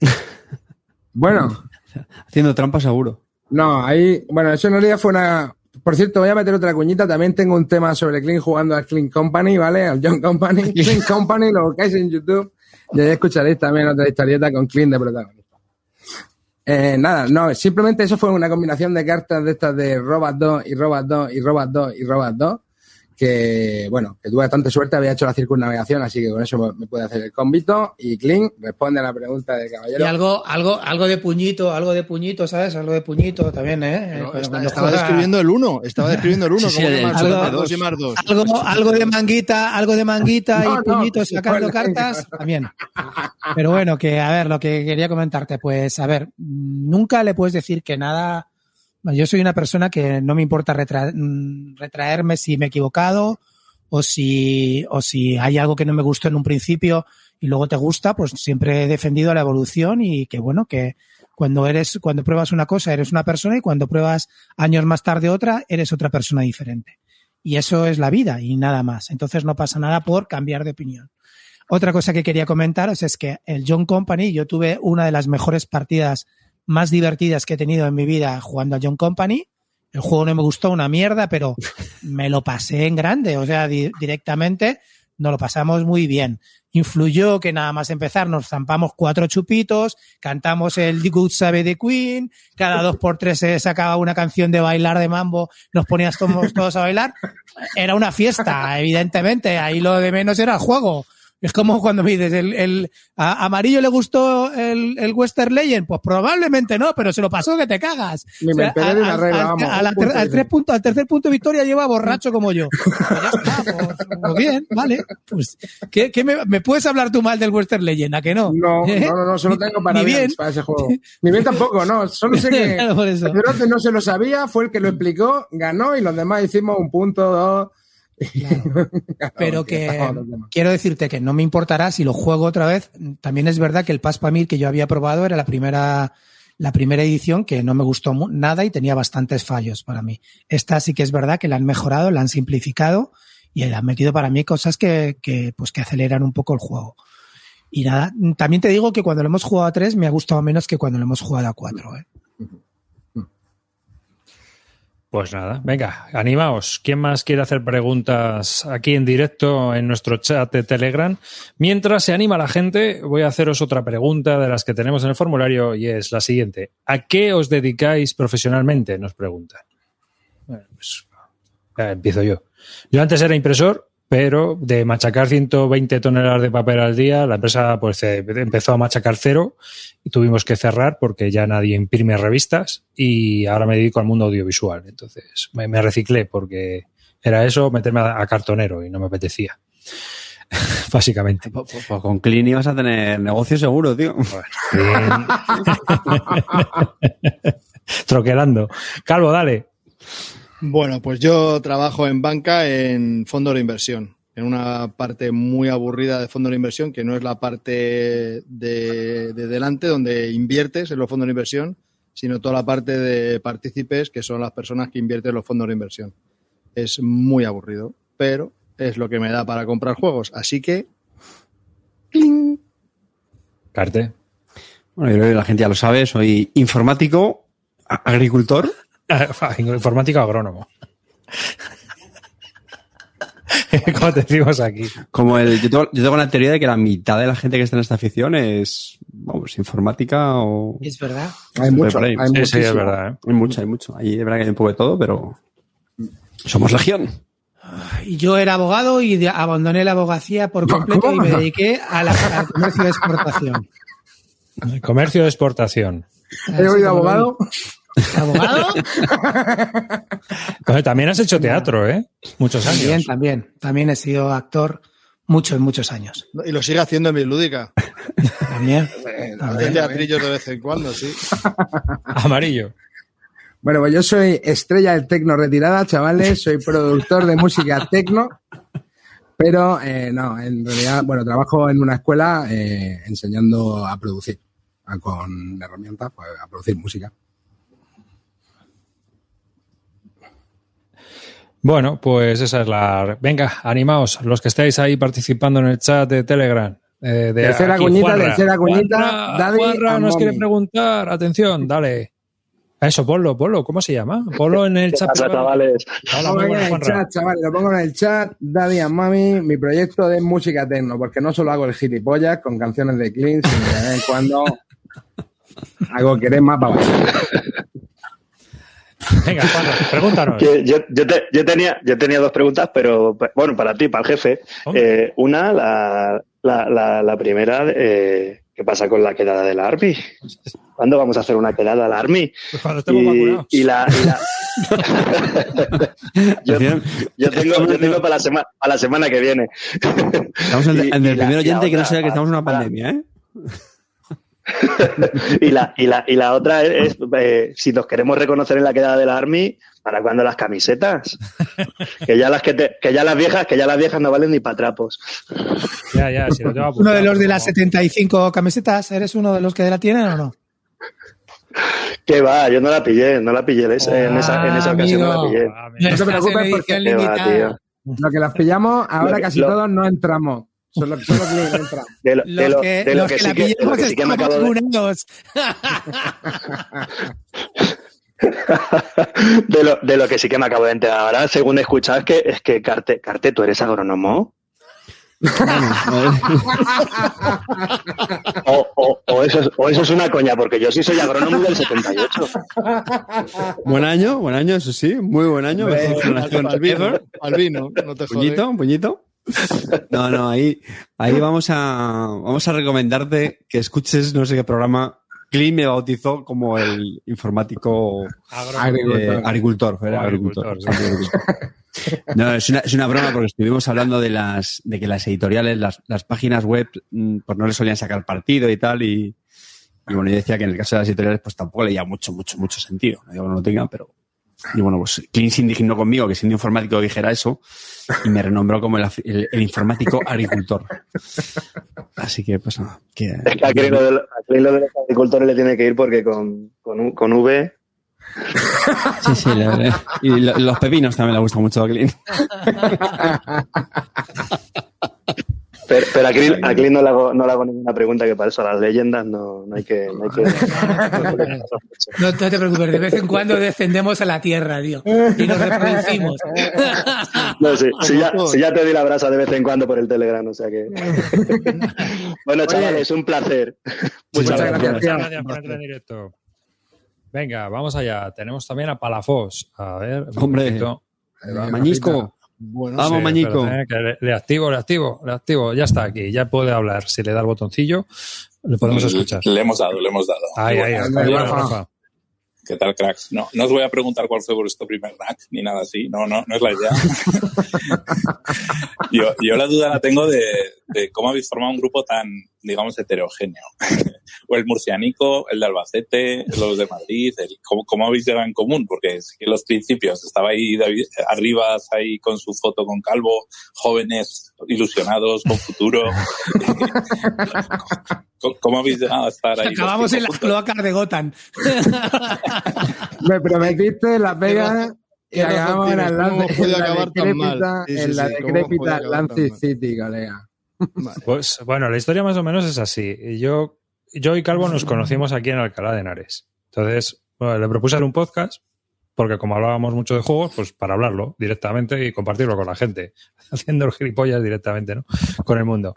Bueno, Haciendo trampa seguro. No, ahí. Bueno, eso en realidad fue una. Por cierto, voy a meter otra cuñita. También tengo un tema sobre Clean jugando al Clean Company, ¿vale? Al John Company. Clean Company, lo buscáis en YouTube. Y ahí escucharéis también otra historieta con Clean de protagonista. Eh, nada, no, simplemente eso fue una combinación de cartas de estas de Robot 2 y Robot 2 y Robot 2 y Robot 2. Que, bueno, que tuve bastante suerte, había hecho la circunnavegación, así que con eso me- puede hacer el convito. Y Clean responde a la pregunta del Y caballero. algo, algo, algo de puñito, algo de puñito, ¿sabes? Algo de puñito también, ¿eh? Está- estaba juega- describiendo el uno. Estaba describiendo el uno. Sí, sí, ¿Cómo que el- más, algo- más dos y más dos? algo, algo de manguita, algo de manguita No, y no, puñitos sí, sacando cartas, también. Pero bueno, que a ver, lo que quería comentarte, pues a ver, nunca le puedes decir que nada. Yo soy una persona que no me importa mm, retraerme si me he equivocado o si, o si hay algo que no me gustó en un principio y luego te gusta, pues siempre he defendido la evolución y que bueno, que cuando eres, cuando pruebas una cosa eres una persona y cuando pruebas años más tarde otra, eres otra persona diferente. Y eso es la vida y nada más. Entonces no pasa nada por cambiar de opinión. Otra cosa que quería comentaros es que el John Company, yo tuve una de las mejores partidas más divertidas que he tenido en mi vida jugando a John Company. El juego no me gustó una mierda, pero me lo pasé en grande, o sea, di- directamente nos lo pasamos muy bien. Influyó que nada más empezar nos zampamos cuatro chupitos, cantamos el The Good Sabe de Queen, cada dos por tres se sacaba una canción de bailar de mambo, nos ponías todos, todos a bailar. Era una fiesta, evidentemente, ahí lo de menos era el juego. Es como cuando me dices, el, el- a Amarillo le gustó el, el Western Legend, pues probablemente no, pero se lo pasó que te cagas. Ni me la al- regla, vamos, a la al tres punto- al tercer punto de victoria lleva borracho como yo. Pues ya está, pues, pues bien, vale. Pues, ¿qué, qué me, me puedes hablar tú mal del Western Legend? ¿A que no? No, no, no, solo tengo para bien, bien. para ese juego. Ni bien tampoco, no. Solo sé que Claro, por eso. Pedrote no se lo sabía, fue el que lo explicó, ganó y los demás hicimos un punto, dos. Pero que quiero decirte que no me importará si lo juego otra vez. También es verdad que el Pass Pamir que yo había probado era la primera, la primera edición que no me gustó nada y tenía bastantes fallos para mí. Esta sí que es verdad que la han mejorado, la han simplificado y le han metido para mí cosas que, que, pues, que aceleran un poco el juego. Y nada, también te digo que cuando lo hemos jugado a tres me ha gustado menos que cuando lo hemos jugado a cuatro. ¿eh? Pues nada, venga, animaos. ¿Quién más quiere hacer preguntas aquí en directo en nuestro chat de Telegram? Mientras se anima la gente, voy a haceros otra pregunta de las que tenemos en el formulario y es la siguiente. ¿A qué os dedicáis profesionalmente? Nos preguntan. Bueno, pues empiezo yo. Yo antes era impresor, pero de machacar 120 toneladas de papel al día, la empresa pues eh, empezó a machacar cero y tuvimos que cerrar porque ya nadie imprime revistas y ahora me dedico al mundo audiovisual. Entonces me, me reciclé porque era eso, meterme a, a cartonero y no me apetecía. Básicamente. Pues, pues con Clean ibas a tener negocio seguro, tío. Troquelando. Calvo, dale. Bueno, pues yo trabajo en banca en fondos de inversión, en una parte muy aburrida de fondos de inversión, que no es la parte de, de delante donde inviertes en los fondos de inversión, sino toda la parte de partícipes, que son las personas que invierten en los fondos de inversión. Es muy aburrido, pero es lo que me da para comprar juegos. Así que. ¡cling! Carte. Bueno, yo creo que la gente ya lo sabe, soy informático, agricultor. Informático agrónomo. Como te decimos aquí. Como el, yo, tengo, yo tengo la teoría de que la mitad de la gente que está en esta afición es, vamos, informática o... Es verdad. Hay mucho, hay Sí, es verdad. ¿eh? Hay mucho, hay mucho. Ahí de verdad que hay un poco de todo, pero somos legión. Y Yo era abogado y abandoné la abogacía por completo ¿Cómo? y me dediqué a la- al comercio de exportación. El comercio de exportación. He oído abogado. ¿Abogado? También has hecho teatro, ¿eh? Muchos años. También, también. También he sido actor muchos, muchos años. Y lo sigue haciendo en Bislúdica. También. Hace teatrillos de vez en cuando, sí. Amarillo. Bueno, pues yo soy estrella del tecno retirada, chavales. Soy productor de música tecno. Pero eh, no, en realidad, bueno, trabajo en una escuela eh, enseñando a producir. a- con herramientas, pues, a producir música. Bueno, pues esa es la. Venga, animaos, los que estáis ahí participando en el chat de Telegram. eh, de Tercera aquí, cuñita, Juanra. tercera cuñita, Juanra, Daddy Juanra nos quiere preguntar. Atención, dale. Eso, ponlo, ponlo. ¿Cómo se llama? Ponlo en el ¿Qué chat. pasa, chavales? Hola, Lo muy pongo en buenas, el chat, chavales, lo pongo en el chat. Daddy and Mami, mi proyecto de música tecno, porque no solo hago el gilipollas con canciones de Clean, sino de vez en cuando hago querer más para. Venga, Juanra, pregúntanos. Yo, yo, te- yo tenía, yo tenía dos preguntas, pero bueno, para ti, para el jefe. Eh, una, la, la, la, la primera, eh, ¿qué pasa con la quedada de la Army? ¿Cuándo vamos a hacer una quedada a la Army? Pues cuando estemos Y, vacunados. y la, y la- yo, yo tengo, yo tengo para, la semana, para la semana que viene. Estamos en, Y- en y el la- primer oyente que no sabe que estamos en una pandemia, ¿eh? y, la, y, la, y la otra es, eh, si nos queremos reconocer en la quedada de la Army, ¿para cuándo las camisetas? Que ya las que, te- que ya las viejas, que ya las viejas no valen ni para trapos. Ya, ya, si lo tengo ¿Uno de los de las 75 camisetas? ¿Eres uno de los que la tienen o no? Que va, yo no la pillé, no la pillé en esa, en esa, en esa Ah, ocasión, no la pillé. Ah, No te preocupes en porque va, tío. lo que las pillamos, ahora que- casi lo- todos no entramos. Solo, solo Clean entra. De lo, Los de lo- que, de lo los que que sí la que, de lo que sí que me acabo de, de lo, de lo que sí que me acabo de enterar ahora, según he escuchado, es que, es que Carte, Carte, ¿tú eres agrónomo? O, o, o eso es, o eso es una coña, porque yo sí soy agrónomo del 78. Buen año, buen año, eso sí, muy buen año. Hombre, mejor generación al vino, ever. al vino, no te jodes. Puñito, un puñito. No, no, ahí, ahí vamos a, vamos a recomendarte que escuches no sé qué programa. Clean me bautizó como el informático eh, agricultor. era O agricultor, agricultor, sí, agricultor. No, es una, es una broma porque estuvimos hablando de las, de que las editoriales, las, las páginas web, mm, pues no le solían sacar partido y tal, y, y bueno, yo decía que en el caso de las editoriales, pues tampoco leía mucho, mucho, mucho sentido. No digo que no lo tengan, pero. Y bueno, pues Clean se indignó conmigo, que siendo informático dijera eso, y me renombró como el, af- el- el informático agricultor. Así que, pues nada. Que, Es que a Clean lo de, los- a Clean lo de los agricultores le tiene que ir porque con, con, con V. Sí, sí, la verdad. Y lo- los pepinos también le gustan mucho a Clean. Pero, pero a Clint, a Clint no, le hago, no le hago ninguna pregunta que para eso a las leyendas no, no hay que... No, hay que... No, no te preocupes, de vez en cuando descendemos a la tierra, tío. Y nos reproducimos. No, sí, sí, ya, te doy la brasa de vez en cuando por el Telegram, o sea que... bueno, chavales, un placer. Muchas, Muchas gracias. Muchas gracias por entrar en directo. Venga, vamos allá. Tenemos también a Palafos. A ver. un Hombre. va. Mañisco. Bueno, Vamos, Sí, Mañico. espérate, que le, le activo, le activo, le activo. Ya está aquí, ya puede hablar. Si le da el botoncillo, le podemos escuchar. Le hemos dado, le hemos dado. Ahí, ahí, Bueno. ¿Qué tal, cracks? No, no os voy a preguntar cuál fue vuestro primer rack, ni nada así. No, no, no es la idea. yo, yo la duda la tengo de, de cómo habéis formado un grupo tan, digamos, heterogéneo. o el murcianico, el de Albacete, los de Madrid, el, ¿cómo, cómo habéis llegado en común? Porque sí que en los principios estaba ahí David Arribas ahí con su foto con Calvo, jóvenes ilusionados con futuro. ¿Cómo, cómo habéis llegado a estar ahí? Acabamos en las cloacas de Gotham. Me prometiste Las Vegas y acabamos en tienes, ¿cómo Atlantic, hemos podido en la decrépita- en la sí, ¿cómo hemos decrépita Atlantic? City, colega. Pues bueno, la historia más o menos es así. Yo, yo y Calvo nos conocimos aquí en Alcalá de Henares. Entonces, bueno, le propuse hacer un podcast, porque como hablábamos mucho de juegos, pues para hablarlo directamente y compartirlo con la gente, haciendo el gilipollas directamente, ¿no? Con el mundo.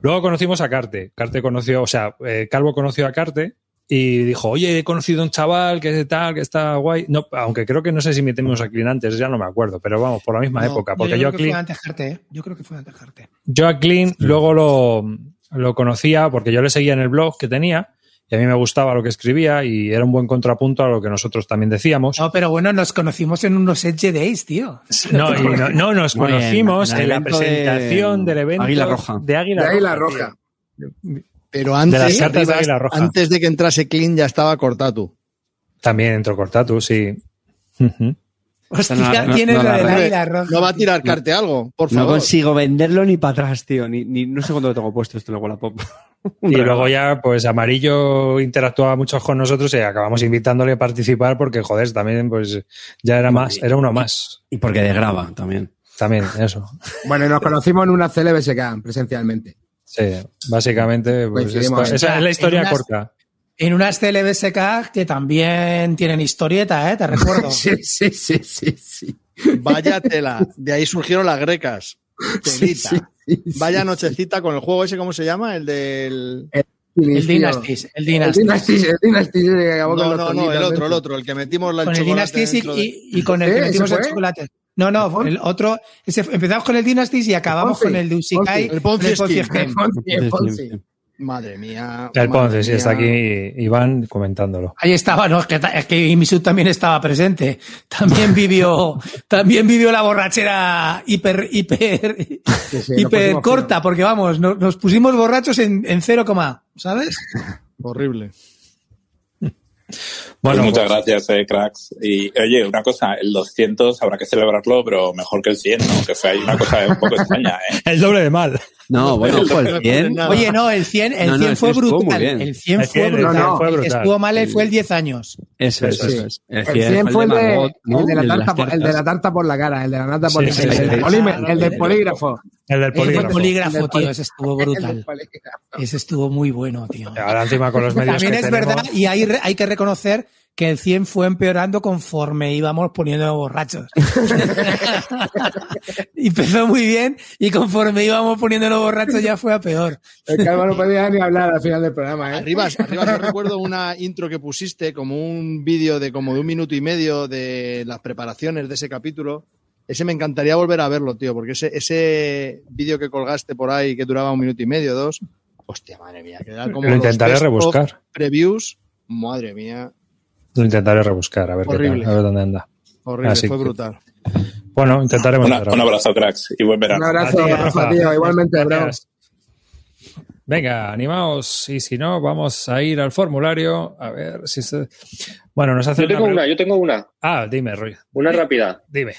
Luego conocimos a Carte. Carte conoció, o sea, eh, Calvo conoció a Carte y dijo, oye, he conocido a un chaval que es tal, que está guay. No, aunque creo que no sé si metimos a Clint antes, ya no me acuerdo, pero vamos, por la misma No, época. Porque yo, creo a que fue antes Jarte, ¿eh? Yo creo que fue antes Jarte. yo a Clint luego lo, lo conocía porque yo le seguía en el blog que tenía y a mí me gustaba lo que escribía y era un buen contrapunto a lo que nosotros también decíamos. No, pero bueno, nos conocimos en unos Edge Days, tío. No, y no, no, nos bien, conocimos en la de presentación del evento Águila Roja. de Águila De Águila Roja. Roja. Pero De antes, las cartas de Rivas, Águila Roja. antes de que entrase Clean ya estaba Cortatu. También entró Cortatu, sí. Hostia, No, no, tienes no, lo no, del no, águila roja. ¿No va a tirar carte algo? Por No favor. consigo venderlo ni para atrás, tío. Ni, ni- no sé cuándo lo tengo puesto esto luego la pop. Y luego ya, pues Amarillo interactuaba mucho con nosotros y acabamos invitándole a participar porque, joder, también, pues ya era más, era uno más. Y porque de grava también. También, eso. Bueno, y nos conocimos en una CLBSK presencialmente. Sí, básicamente, pues esa es la historia en unas- corta. En unas CLBSK que también tienen historieta, ¿eh? Te recuerdo. Sí, sí, sí, sí, sí. Vaya tela. De ahí surgieron las grecas. Telita. Sí, sí, sí. Vaya nochecita con el juego ese, ¿cómo se llama? El del. El Inicio. Dynasties, el El Dynasties. Dynasties, el Dynasties que acabó con No, no, no, el otro, el otro, el que metimos la Con el chocolate Dynasties y, y- y con el que ¿Eh? metimos ¿Ese el chocolate. No, no, el otro. ese- empezamos con el Dynasties y acabamos con el de Usikai. El Ponzi el Ponzi el Ponzi. Madre mía. El Ponce, sí, está aquí Iván comentándolo. Ahí estaba, no, es que, es que Imisud también estaba presente. También vivió, también vivió la borrachera hiper, hiper, Sí, sí, nos hiper corta, porque vamos, no- nos, pusimos borrachos en, en cero coma, ¿sabes? Horrible. Bueno, Pues muchas pues- gracias, eh, cracks. Y oye, una cosa, el 200 habrá que celebrarlo, pero mejor que el 100, ¿no? Que fue ahí una cosa un poco extraña, ¿eh? El doble de mal. No, bueno, pues no bien. nada. Oye, no, el 100, el No, no, 100 el fue 100 brutal. bien. El 100 El fue 100, el brutal. 100 fue El brutal. estuvo mal fue el 10 años. Eso, eso, Sí. eso es. El 100 fue el de, Margot, ¿no? el de la El tarta, por- el de la tarta por la cara, el de la nata por Sí, el, sí, el sí, del el polígrafo. El del fue el polígrafo. polígrafo, El del tío, ese estuvo El brutal. polígrafo. Ese estuvo muy bueno, tío. Ahora encima con los medios También es verdad, y hay que reconocer que el 100 fue empeorando conforme íbamos poniendo borrachos. y empezó muy bien, y conforme íbamos poniéndonos borrachos ya fue a peor. El calvo no podía ni hablar al final del programa, ¿eh? Arriba, arriba yo recuerdo una intro que pusiste, como un vídeo de como de un minuto y medio de las preparaciones de ese capítulo. Ese me encantaría volver a verlo, tío, porque ese, ese vídeo que colgaste por ahí que duraba un minuto y medio, dos. Hostia, madre mía, que era como Lo intentaré rebuscar. Previews. Madre mía, Lo intentaré rebuscar, a ver, qué tal, a ver dónde anda. horrible, Así fue que- brutal. Bueno, intentaremos. Una- un abrazo, cracks, y buen Un verano. abrazo, A ti, Rafa, Rafa. tío, igualmente. Gracias. Venga, animaos. Y si no, vamos a ir al formulario. A ver si se. Bueno, nos hace Yo tengo una, yo tengo una. Ah, dime, Roy. Una rápida. Dime.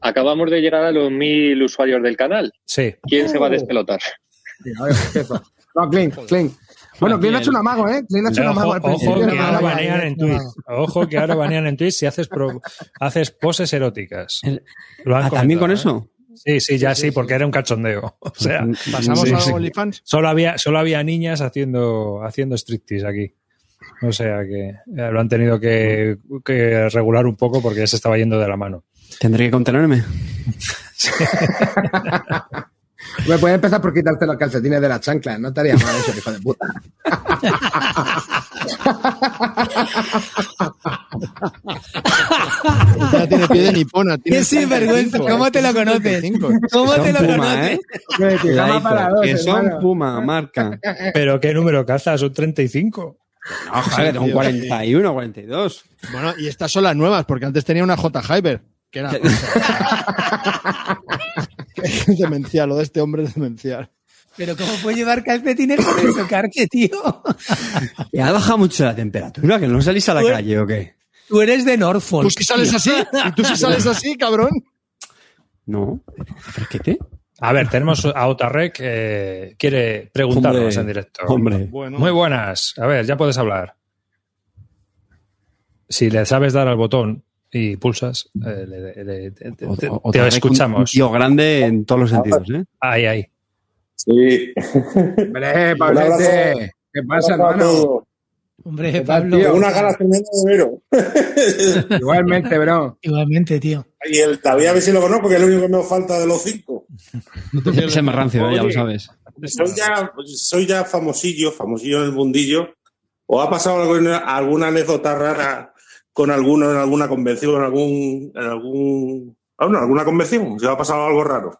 Acabamos de llegar a los mil usuarios del canal. Sí. ¿Quién se va a despelotar? Sí, a ver, empiezo. No, Clint, Clint. Bueno, Clint ha hecho un amago, ¿eh? Clint ha hecho un Ojo, amago al principio. ojo que ahora banean ¿eh? en Twitch. Ojo que ahora banean en Twitch si haces, pro- haces poses eróticas. Lo han Ah, ¿También con eso? Sí, sí, ya sí, porque era un cachondeo. O sea, ¿Pasamos sí, a sí. OnlyFans? Solo había, solo había niñas haciendo, haciendo striptease aquí. O sea que eh, lo han tenido que, que regular un poco porque ya se estaba yendo de la mano. Tendré que contenerme. Me puedes empezar por quitarte los calcetines de las chanclas. No estaría mal eso, hijo de puta. Ya tiene pie de nipona. Qué sinvergüenza, 35, ¿cómo eh, te lo conoces? 35. ¿Cómo te lo conoces? ¿eh? Que son. Puma, marca. Pero ¿qué número calza? Son 35. No, joder, son 41, 42. Bueno, y estas son las nuevas, porque antes tenía una J. Hyber, que era. es demencial, lo de este hombre es demencial. Pero ¿cómo puede llevar calcetines con eso, Carque, tío? Y ha bajado mucho la temperatura, que no salís a la calle o qué. Tú eres de Norfolk. ¿Tú sí sales tío. así? ¿Y tú sí sales así, cabrón? No, fresquete. A ver, tenemos a Otarrek que quiere preguntarnos Hombre, en directo. hombre. Bueno. Muy buenas. A ver, ya puedes hablar. Si le sabes dar al botón y pulsas, eh, le- le- te, te- te- escuchamos. Un tío grande en todos los sentidos, ¿eh? Ahí, ahí. Sí. Hombre, Pablete. ¿Qué pasa, hermano? Hombre, ¿Qué tal, Pablo. tío? Una gana tremenda de Vero. Igualmente, bro. Igualmente, tío. Y el David a ver si lo conozco, porque es lo único que me falta de los cinco. Ese es más rancio, ya lo sabes. Soy ya, soy ya famosillo, famosillo en el mundillo. ¿O ha pasado alguna, alguna anécdota rara con alguno en alguna convención, en algún, en algún, ah, no, alguna convención? ¿Se ha pasado algo raro?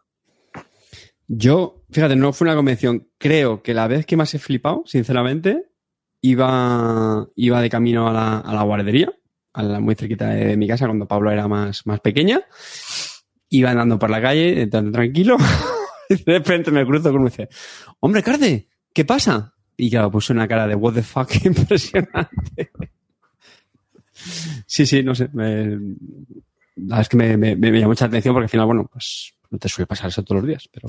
Yo, fíjate, no fue una convención. Creo que la vez que más he flipado, sinceramente, iba, iba de camino a la, a la guardería, a la muy cerquita de mi casa, cuando Pablo era más, más pequeña. Iba andando por la calle, tan tranquilo. de repente me cruzo con uno y dice, hombre, Carde, ¿qué pasa? Y claro, puse una cara de what the fuck impresionante. Sí, sí, no sé. me- la verdad es que me, me, me llamó mucha atención porque al final, bueno, pues no te suele pasar eso todos los días, pero...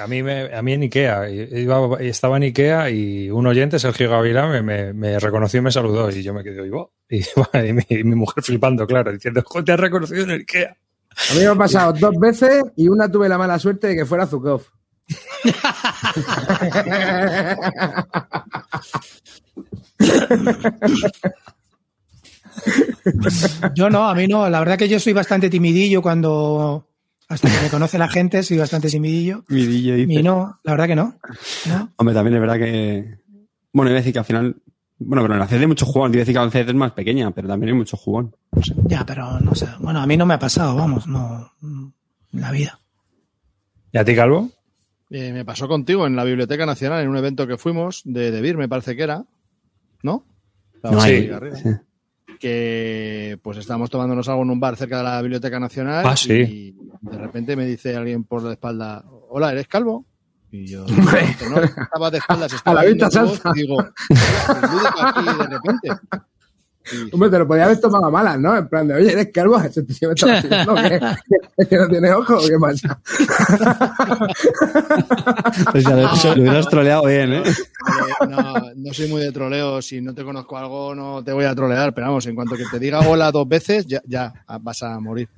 A mí, me, a mí en Ikea, iba, estaba en Ikea y un oyente, Sergio Gavilán, me, me, me reconoció y me saludó y yo me quedé, "Ivo". y, y mi, y mi mujer flipando, claro, diciendo, "Jo, te has reconocido en el Ikea. A mí me ha pasado dos veces y una tuve la mala suerte de que fuera Zukov. Yo no, a mí no. La verdad que yo soy bastante timidillo cuando. Hasta que me conoce la gente, soy bastante timidillo. Mi DJ dice. Y no, la verdad que no. ¿No? Hombre, también es verdad que. Bueno, iba a decir que al final. Bueno, pero en la CD hay mucho jugón. Iba a decir que la CD es más pequeña, pero también hay mucho jugón. No sé. Ya, pero no sé. Bueno, a mí no me ha pasado, vamos, no. En la vida. ¿Y a ti, Calvo? Eh, me pasó contigo en la Biblioteca Nacional, en un evento que fuimos, de, de BIR, me parece que era. ¿No? Estaba No, ahí sí, arriba. sí. Que pues estábamos tomándonos algo en un bar cerca de la Biblioteca Nacional. Ah, sí. Y de repente me dice alguien por la espalda: Hola, ¿eres calvo? Y yo, no, estaba de espaldas, estaba A la vista salsa. y digo, "Hola, Lúdica aquí de repente. Hombre, te lo podía haber tomado a malas, ¿no? En plan de, oye, eres calvo, ¿Se te- se me está haciendo que, no tienes ojo, ¿qué pasa? O sea, lo, lo hubieras troleado bien, ¿eh? Eh, no, no soy muy de troleo. Si no te conozco algo, no te voy a trolear. Pero vamos, en cuanto que te diga hola dos veces, ya, ya vas a morir.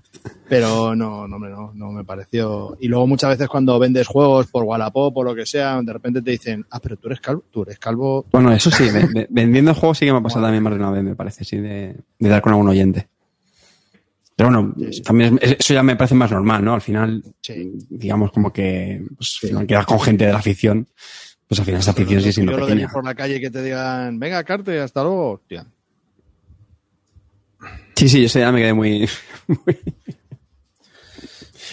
Pero no, no, no, no me pareció. Y luego muchas veces cuando vendes juegos por Wallapop o lo que sea, de repente te dicen, ah, pero tú eres calvo, tú eres calvo. Bueno, eso sí, ve- ve- vendiendo juegos sí que me ha pasado también más de una vez, me parece, sí, de, de dar con algún oyente. Pero bueno, también es- eso ya me parece más normal, ¿no? Al final, digamos como que pues, al final quedas con gente de la afición, pues al final esa afición sigue siendo Yo ir pequeña. por la calle que te digan, venga, Carte, hasta luego. Hostia. Sí, sí, eso ya me quedé muy...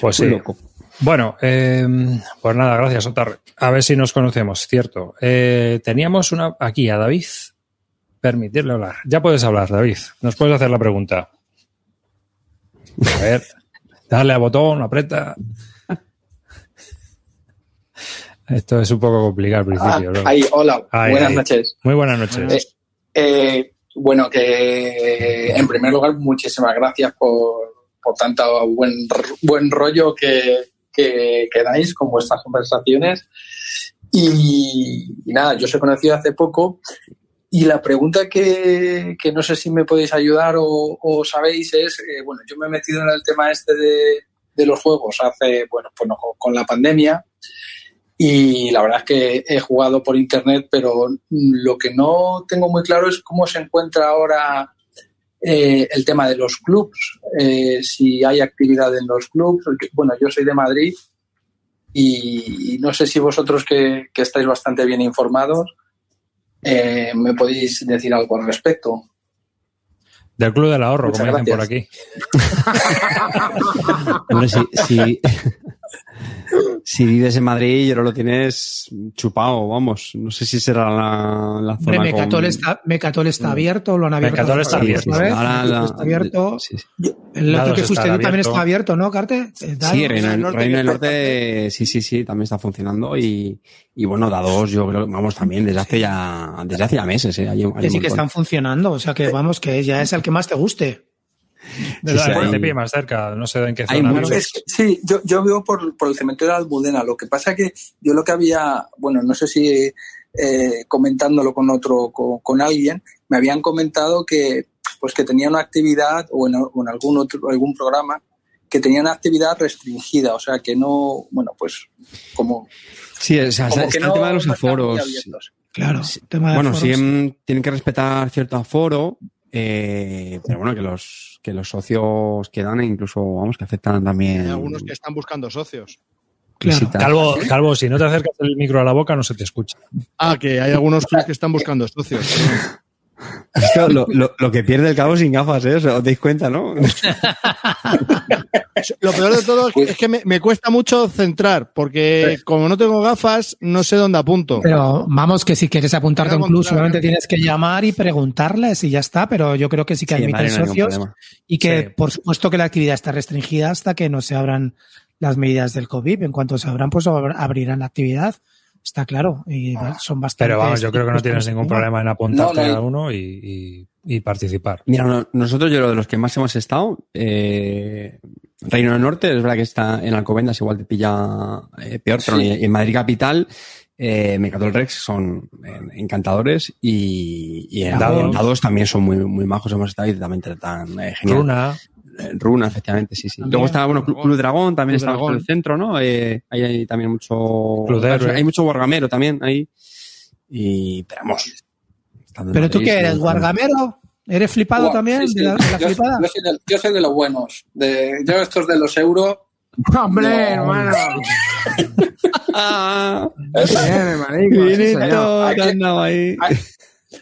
Pues sí. loco. Bueno, eh, pues nada, gracias, Otar. A ver si nos conocemos, cierto. Eh, teníamos una aquí a David. Permitirle hablar. Ya puedes hablar, David. Nos puedes hacer la pregunta. A ver, dale al botón, aprieta. Esto es un poco complicado al principio. Ah, ¿no? ahí, hola, Ahí, buenas ahí. noches. Muy buenas noches. Eh, eh, bueno, que en primer lugar, muchísimas gracias por, por tanto buen, buen rollo que, que, que dais con vuestras conversaciones. Y, nada, yo os he conocido hace poco y la pregunta que, que no sé si me podéis ayudar o, sabéis es, eh, bueno, yo me he metido en el tema este de, de los juegos hace, bueno, pues con la pandemia. Y la verdad es que he jugado por internet, pero lo que no tengo muy claro es cómo se encuentra ahora eh, el tema de los clubs, eh, si hay actividad en los clubs. Bueno, yo soy de Madrid y, no sé si vosotros que, que estáis bastante bien informados eh, me podéis decir algo al respecto. Del Club del Ahorro, Muchas como dicen por gracias. aquí. Hombre, si, si, si vives en Madrid, yo lo tienes chupado, vamos. No sé si será la, la Hombre, zona Mecatol, con- está, Mecatol está abierto, lo han abierto. Mecatol está abierto. Ahora la- está abierto. sí, sí. El otro que fuiste también está abierto, ¿no, Carte? Sí, Reino, del Norte Reino del Norte, sí, sí, sí, también está funcionando y, y bueno, dados, yo creo, vamos, también desde hace ya, desde hace ya meses, ¿eh? Hay, Que sí que están funcionando, o sea que vamos, que ya es el que más te guste. De sí, más cerca, no sé en qué zona. muchos. vives. Es que, sí, yo, yo vivo por, por el cementerio de Almudena. Lo que pasa que yo lo que había, bueno, no sé si eh, comentándolo con otro, con, con alguien, me habían comentado que pues que tenía una actividad o en, o en algún otro algún programa que tenía una actividad restringida, o sea que no, bueno, pues como Sí, o sea, como está que el no- tema de los aforos. Claro, tema de Bueno, aforos. siguen, tienen que respetar cierto aforo, eh, pero bueno, que los, que los socios que dan, e incluso, vamos, que aceptan también. Hay algunos que están buscando socios. visitas. Calvo, Calvo, si no te acercas el micro a la boca, no se te escucha. Ah, que hay algunos clubs que están buscando socios. Esto, lo, lo- lo que pierde el cabo sin gafas, ¿eh? O sea, os dais cuenta, ¿no? Lo peor de todo es que me, me cuesta mucho centrar, porque como no tengo gafas, no sé dónde apunto. Pero vamos, que si quieres apuntarte a un club, solamente tienes que llamar y preguntarles y ya está. Pero yo creo que sí que Sí, admiten no socios y que, Sí. por supuesto, que la actividad está restringida hasta que no se abran las medidas del COVID. En cuanto se abran, pues ab- abrirán la actividad. Está claro. Y bueno, son bastante. Pero vamos, yo creo que no tienes ningún problema en apuntarte No, no. a uno y, y- y participar. Mira, no- nosotros, yo de los que más hemos estado, eh, Reino del Norte, es verdad que está en Alcobendas, igual te pilla eh, peor, pero Sí. en Madrid Capital, eh, Mecatol Rex son eh, encantadores y, y en Dados. dados también son muy, muy majos, hemos estado y también tratan eh, genial. Runa, Runa, efectivamente, sí, sí. También. Luego está, bueno, Club, Club Dragón, también Club está por Dragón. el centro, ¿no? Eh, ahí hay también mucho... Club hay mucho wargamero también ahí. Y, pero vamos. en ¿Pero tú qué eres? sí. ¿Guargamero? ¿Eres flipado también sí, sí. de la, de la Yo- flipada? yo soy de, yo soy de los buenos. De, yo estos de los euros. Hombre, No. hermano. Ah, Bien, marico, andaba ahí.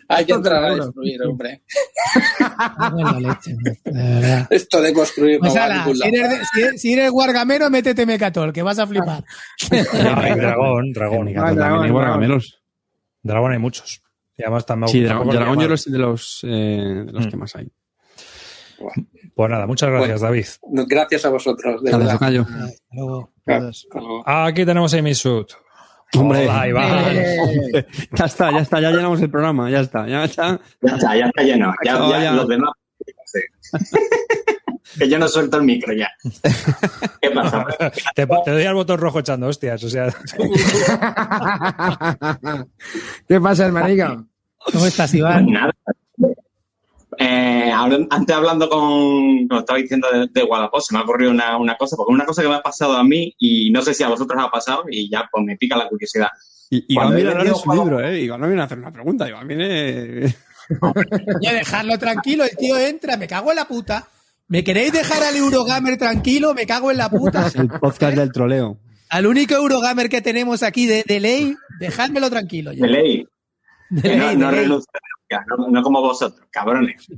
Hay, que entrar a destruir, hombre. Esto de construir Pues no va a ala, ningún si eres, de- si, eres- si eres guargamero, métete Mecatol, que vas a flipar. hay dragón, dragón. Ah, también dragón, hay dragón. hay muchos. Y además también Sí, dragón, dragón yo los, de los, eh, de los Mm. que más hay. Pues nada, muchas gracias, David. Gracias a vosotros, de verdad. Luego, Gracias. Aquí tenemos a Amy Sud. Hombre. Hola, Iván. Eh, Ya está, ya está, ya llenamos el programa, ya está, ya está. Ya está, ya está lleno. Ya, No, ya ya. los demás. sí. que yo no suelto el micro ya. ¿Qué pasa? Te, te doy al botón rojo echando hostias. O sea, ¿Qué pasa, hermanico? ¿Cómo estás, Pues Iván? nada. Eh, antes hablando con, como estaba diciendo de, de Wallapop, se me ha ocurrido una, una cosa, porque una cosa que me ha pasado a mí y no sé si a vosotros os ha pasado y ya pues me pica la curiosidad. Y, Iván viene a hablar de su libro, ¿eh? Iván no viene a hacer una pregunta, Iván viene... Oye, dejarlo tranquilo, el tío entra, me cago en la puta. ¿Me queréis dejar al Eurogamer tranquilo? Me cago en la puta. el podcast del troleo. Al único Eurogamer que tenemos aquí de, de ley, dejádmelo tranquilo ya. De ley. De no, no de ley. No como vosotros, cabrones.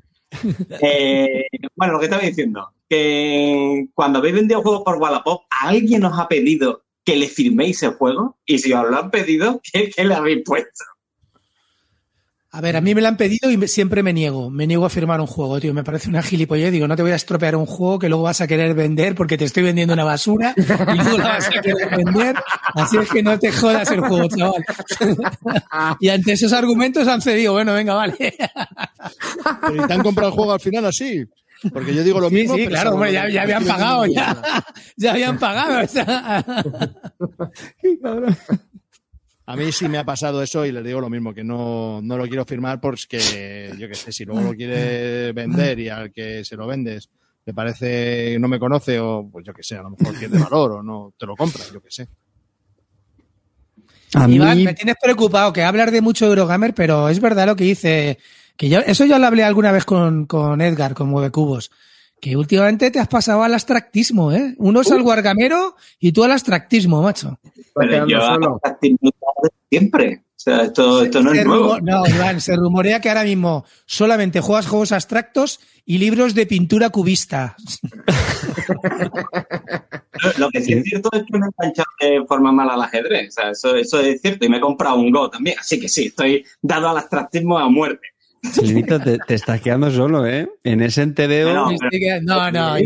Eh, bueno, lo que estaba diciendo, que cuando habéis vendido juegos por Wallapop, ¿alguien os ha pedido que le firméis el juego? Y si os lo han pedido, ¿qué, qué le habéis puesto? A ver, a mí me lo han pedido y siempre me niego. Me niego a firmar un juego, tío. Me parece una gilipollez. Digo, no te voy a estropear un juego que luego vas a querer vender porque te estoy vendiendo una basura y luego la vas a querer vender. Así es que no te jodas el juego, chaval. y ante esos argumentos han cedido. Bueno, venga, vale. Pero ¿y te han comprado el juego al final así? Porque yo digo lo Sí, mismo. sí, pero claro, hombre, ya, ya habían pagado, ya, ya habían pagado. o sea. A mí sí me ha pasado eso y les digo lo mismo, que no, no lo quiero firmar porque, yo qué sé, si luego lo quiere vender y al que se lo vendes, te parece, no me conoce o pues yo que sé, a lo mejor pierde valor o no te lo compras, yo que sé. A Iván, mí- me tienes preocupado que hablar de mucho Eurogamer, pero es verdad lo que dice, que yo, eso yo lo hablé alguna vez con, con Edgar, con Mueve Cubos, que últimamente te has pasado al abstractismo, ¿eh? Uno es al guargamero y tú al abstractismo, macho. Pero yo actividades siempre. O sea, esto, esto no Se es nuevo. no, Iván, se rumorea que ahora mismo solamente juegas juegos abstractos y libros de pintura cubista. Lo que sí es cierto es que me he enganchado de forma mala al ajedrez. O sea, eso, eso es cierto. Y me he comprado un Go también. Así que sí, estoy dado al abstractismo a muerte. Chilinito, te, te estás quedando solo, ¿eh? En ese NTVO. No, No, no, a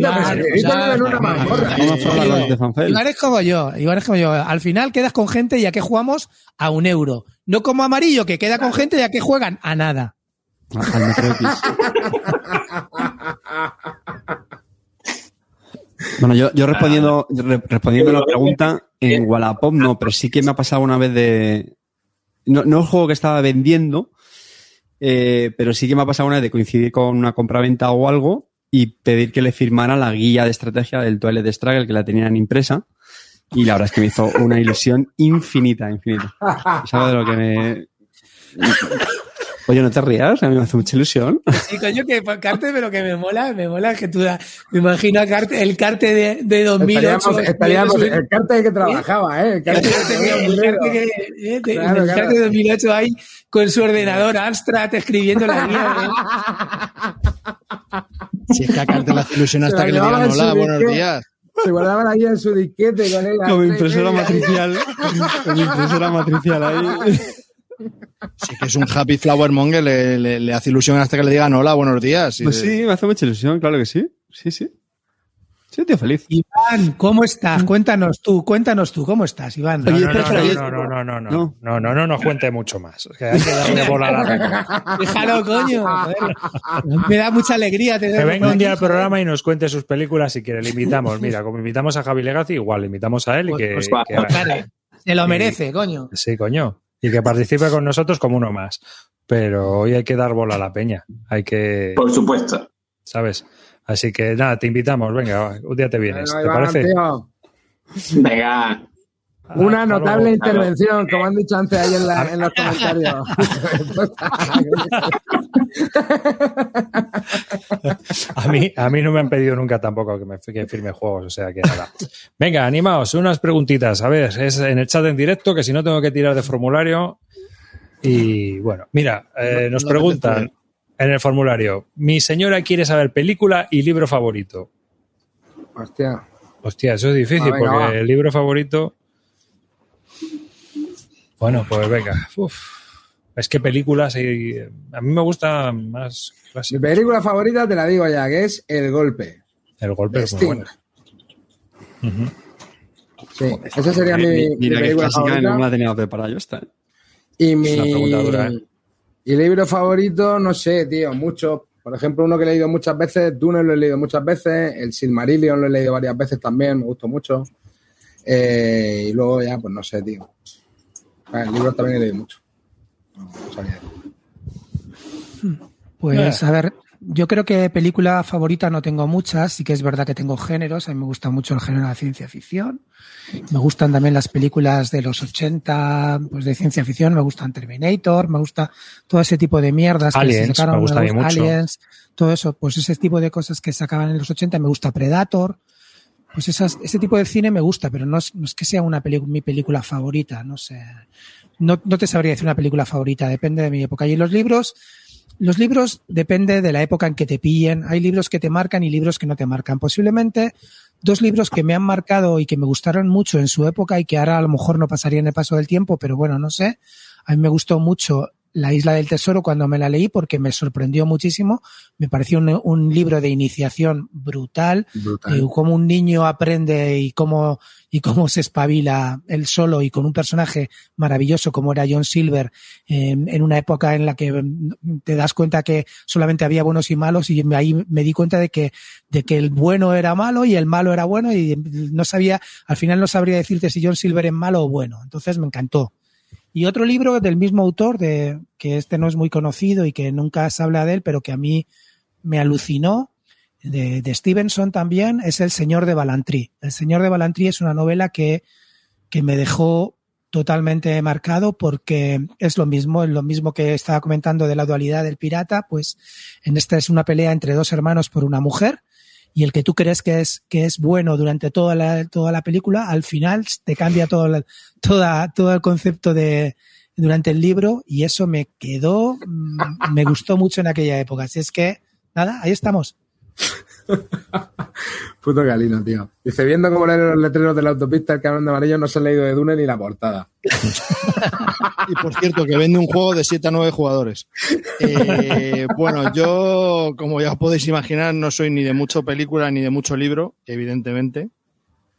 de Fanfel. Iván es como yo, Iván es como yo. Al final quedas con gente ya que jugamos a un euro. No como amarillo, que queda con gente ya que juegan a nada. Bueno, yo, yo respondiendo, re- respondiendo a la pregunta, en Wallapop no, pero sí que me ha pasado una vez de. No, no el juego que estaba vendiendo, eh, pero sí que me ha pasado una de coincidir con una compraventa o algo y pedir que le firmara la guía de estrategia del Toilet Struggle que la tenían impresa. Y la verdad es que me hizo una ilusión infinita, infinita. Es algo de lo que me. Oye, no te rías, a mí me hace mucha ilusión. Sí, coño, que Carte, pero que me mola, me mola que tú da- me imagino a Carte, el Carte de, de 2008. Estaríamos, estaríamos- el carte que trabajaba, ¿eh? El carte eh, de- Claro, el claro. Carte de 2008 ahí con su ordenador Amstrad escribiendo la guía. ¿eh? Si es que a Carte le hace ilusión hasta que le digan hola, buenos días. Se guardaba la guía en su disquete con él. Como impresora matricial. Como impresora matricial ahí. Si es que es un happy flower monger, le, le- le hace ilusión hasta que le digan hola, buenos días. Pues sí, me hace mucha ilusión, claro que sí. Sí, sí. Sí, tío, feliz. Iván, ¿cómo estás? Cuéntanos tú, cuéntanos tú, ¿cómo estás, Iván? No, no, no, no, no, no, no, no, no, no, no, cuente mucho más. Que hay que darle bola a la. Déjalo, coño. Me da mucha alegría Que tenerlo venga un día al programa y nos cuente sus películas si quiere. Le invitamos. Mira, como invitamos a Javi Legacy, igual le invitamos a él y que. Pues, que- pues, claro, se lo merece, coño. Sí, coño. Y que participe con nosotros como uno más. Pero hoy hay que dar bola a la peña. Hay que. Por supuesto. ¿Sabes? Así que nada, te invitamos. Venga, un día te vienes. Venga, ¿Te parece? tío. Venga. Una notable intervención, como han dicho antes ahí en, la- en los comentarios. A mí, a mí no me han pedido nunca tampoco que me que firme juegos, o sea que nada. Venga, animaos, unas preguntitas. A ver, es en el chat en directo, que si no tengo que tirar de formulario. Y bueno, mira, eh, nos no preguntan en el formulario: Mi señora quiere saber película y libro favorito. Hostia. Hostia, eso es difícil, Ah, venga, porque va. el libro favorito. Bueno, pues venga. Uf. Es que películas, hay- a mí me gusta más Mi clásico. película favorita te la digo ya, que es El Golpe. El golpe de es muy. Ujú. Sí, esa sería mi, mi Mira que película clásica favorita. no me la tenía preparada yo esta. ¿eh? Y Es una pregunta dura, mi ¿eh? y libro favorito, no sé, tío, mucho. Por ejemplo, uno que he leído muchas veces, Dune lo he leído muchas veces, el Silmarillion lo he leído varias veces también, me gustó mucho. Eh, y luego ya, pues no sé, tío. Ah, el libro también he leído mucho. No, no sabía. Pues a ver, yo creo que película favorita no tengo muchas, sí que es verdad que tengo géneros, a mí me gusta mucho el género de ciencia ficción, me gustan también las películas de los 80, pues de ciencia ficción, me gustan Terminator, me gusta todo ese tipo de mierdas que se sacaron, me gusta mucho. Aliens, todo eso, pues ese tipo de cosas que sacaban en los 80, me gusta Predator, pues esas, ese tipo de cine me gusta, pero no es, no es que sea una mi película favorita, no sé. No, no te sabría decir una película favorita, depende de mi época. Y los libros, los libros depende de la época en que te pillen. Hay libros que te marcan y libros que no te marcan. Posiblemente dos libros que me han marcado y que me gustaron mucho en su época y que ahora a lo mejor no pasarían el paso del tiempo, pero bueno, no sé. A mí me gustó mucho La Isla del Tesoro cuando me la leí porque me sorprendió muchísimo. Me pareció un, un libro de iniciación brutal, Brutal. cómo un niño aprende y cómo, y cómo se espabila él solo y con un personaje maravilloso como era John Silver en, en una época en la que mm, te das cuenta que solamente había buenos y malos y ahí me di cuenta de que, de que el bueno era malo y el malo era bueno y no sabía, al final no sabría decirte si John Silver es malo o bueno. Entonces me encantó. Y otro libro del mismo autor, de, que este no es muy conocido y que nunca se habla de él, pero que a mí me alucinó, de, Stevenson también es El Señor de Balantrí. El Señor de Balantrí es una novela que, que me dejó totalmente marcado porque es lo mismo, es lo mismo que estaba comentando de la dualidad del pirata, pues en esta es una pelea entre dos hermanos por una mujer y el que tú crees que es, que es bueno durante toda la, toda la película, al final te cambia todo, el- toda, todo el concepto de durante el libro y eso me quedó, mm, me gustó mucho en aquella época. Así es que, nada, ahí estamos. Puto Galino, tío. Dice, viendo cómo leen los letreros de la autopista, el cabrón de amarillo no se ha leído de Dune ni la portada. Y por cierto, que vende un juego de 7 a 9 jugadores. Eh, bueno, yo, como ya os podéis imaginar, no soy ni de mucho película ni de mucho libro, evidentemente.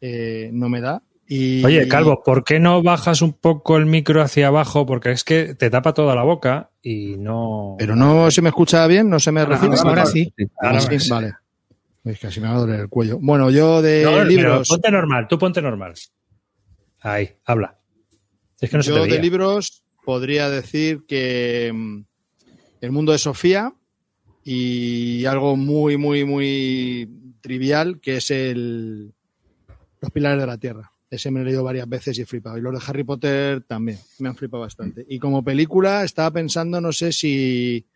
Eh, no me da. Y, Oye, Calvo, ¿por qué no bajas un poco el micro hacia abajo? Porque es que te tapa toda la boca y no. Pero no se me escucha bien, no se me recibe. ahora sí. Ahora sí, sí. vale. Es que así me va a doler el cuello. Bueno, yo de No, pero libros. ponte normal, tú ponte normal. Ahí, habla. Es que no se Yo te de libros podría decir que mm, El mundo de Sofía y algo muy, muy, muy trivial que es el Los pilares de la Tierra. Ese me lo he leído varias veces y he flipado. Y los de Harry Potter también, me han flipado bastante. Y como película estaba pensando, no sé si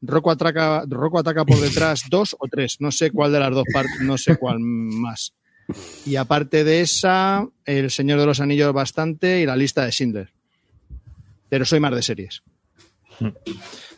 Rocco ataca, Rocco ataca por detrás dos o tres. No sé cuál de las dos partes, no sé cuál más. Y aparte de esa, El Señor de los Anillos bastante y la lista de Schindler. Pero soy más de series.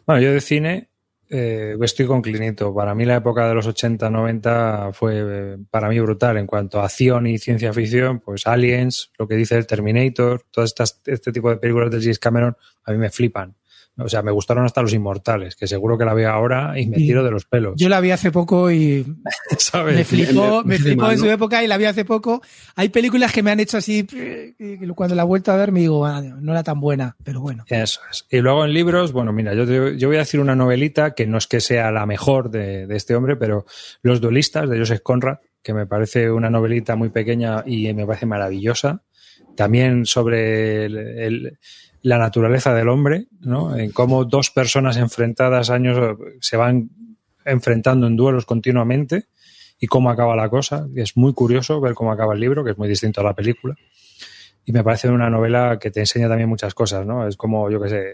Bueno, yo de cine eh, estoy con Clinito. Para mí la época de los 80, 90 fue eh, para mí brutal en cuanto a acción y ciencia ficción. Pues Aliens, lo que dice el Terminator, todo estas, este tipo de películas de James Cameron a mí me flipan. O sea, me gustaron hasta Los Inmortales, que seguro que la veo ahora y me Y tiro de los pelos. Yo la vi hace poco y ¿Sabes? me flipó, me flipó en su época y la vi hace poco. Hay películas que me han hecho así, que cuando la he vuelto a ver me digo, "Ah, no era tan buena, pero bueno. Eso es. Y luego en libros, bueno, mira, yo, te- yo voy a decir una novelita que no es que sea la mejor de, de este hombre, pero Los duelistas de Joseph Conrad, que me parece una novelita muy pequeña y me parece maravillosa. También sobre el- el- la naturaleza del hombre, ¿no? En cómo dos personas enfrentadas años eh, se van enfrentando en duelos continuamente y cómo acaba la cosa. Es muy curioso ver cómo acaba el libro, que es muy distinto a la película. Y me parece una novela que te enseña también muchas cosas, ¿no? Es como, yo qué sé,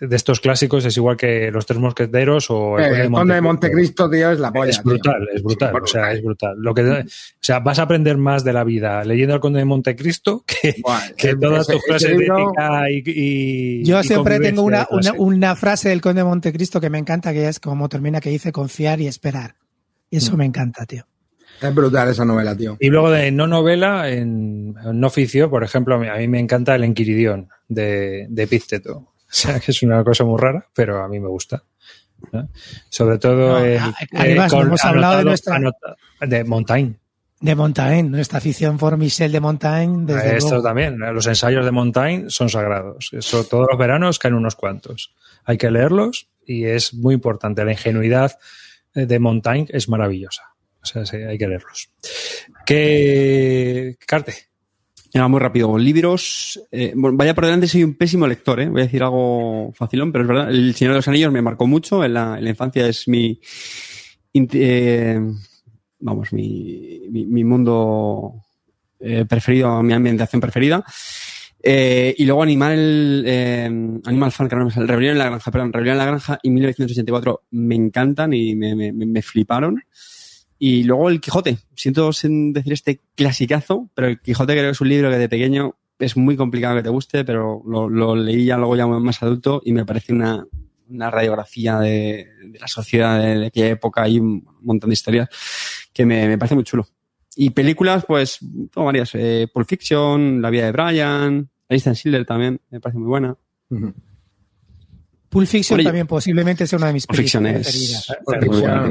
de estos clásicos es igual que Los Tres Mosqueteros o Eh, el Conde de Montecristo, tío, es la polla. Es brutal, es brutal, o sea, es brutal. Lo que, o sea, vas a aprender más de la vida leyendo al Conde de Montecristo que, que ese- toda ese- tu ese clase de ética y, y- Yo y siempre tengo una, una, frase del Conde de Montecristo que me encanta, que es como termina, que dice confiar y esperar. Y eso me encanta, tío. Es brutal esa novela, tío. Y luego de no novela, en, en no ficción, por ejemplo, a mí- a mí me encanta El Enquiridión de, de. O sea, que es una cosa muy rara, pero a mí me gusta. ¿no? Sobre todo No, el- además, con- hemos hablado de nuestra- de Montaigne. De Montaigne, nuestra afición por Michel de Montaigne, desde Esto luego. también, ¿eh? los ensayos de Montaigne son sagrados. Eso todos los veranos caen unos cuantos. Hay que leerlos y es muy importante. La ingenuidad eh, de Montaigne es maravillosa. O sea, sí, hay que leerlos. ¿Qué Carte? Muy rápido. Libros. eh, vaya por delante, soy un pésimo lector, ¿eh? Voy a decir algo facilón, pero es verdad. El Señor de los Anillos me marcó mucho. En la, infancia es mi. eh, vamos, mi, mi, mi mundo eh, preferido, mi ambientación preferida. Eh, y luego Animal, eh, Animal Farm, que no me sale, Rebelión en la Granja, perdón, Rebelión en la Granja y 1984 me encantan y me, me- me fliparon. Y luego El Quijote. Siento sin decir este clasicazo, pero El Quijote creo que es un libro que de pequeño es muy complicado que te guste, pero lo, lo leí ya luego ya más adulto y me parece una, una radiografía de, de la sociedad de, aquella época y un montón de historias que me, me parece muy chulo. Y películas, pues, tengo varias. Eh, Pulp Fiction, La vida de Brian, de Schindler también, me parece muy buena. Pulp Fiction Oye, también posiblemente es una de mis Pulp Fiction películas es-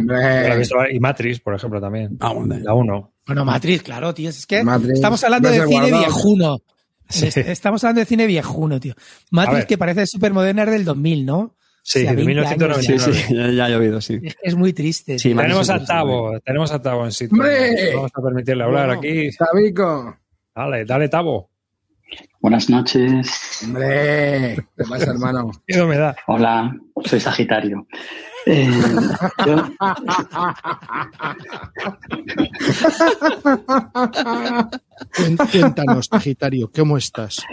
preferidas. Y Matrix, por ejemplo, también. La 1. Bueno, Matrix, claro, tío. Es que Matrix, estamos hablando de cine viejuno. Sí. Es- Estamos hablando de cine viejuno, tío. Matrix, que parece súper moderna, es del 2000, ¿no? Sí, sea, de 20 años 1999. ya. Sí, ya, he oído, sí. Es, muy triste. Sí, tenemos a Tavo, tenemos a Tavo en sitio. ¡Hombre! Vamos a permitirle hablar Bueno, aquí. Tabico. Dale, dale, Tavo. Buenas noches. Hombre, ¿qué pasa, hermano? ¿Qué me da? Hola, soy Sagitario. Eh, yo- Cuéntanos, Sagitario, ¿cómo estás?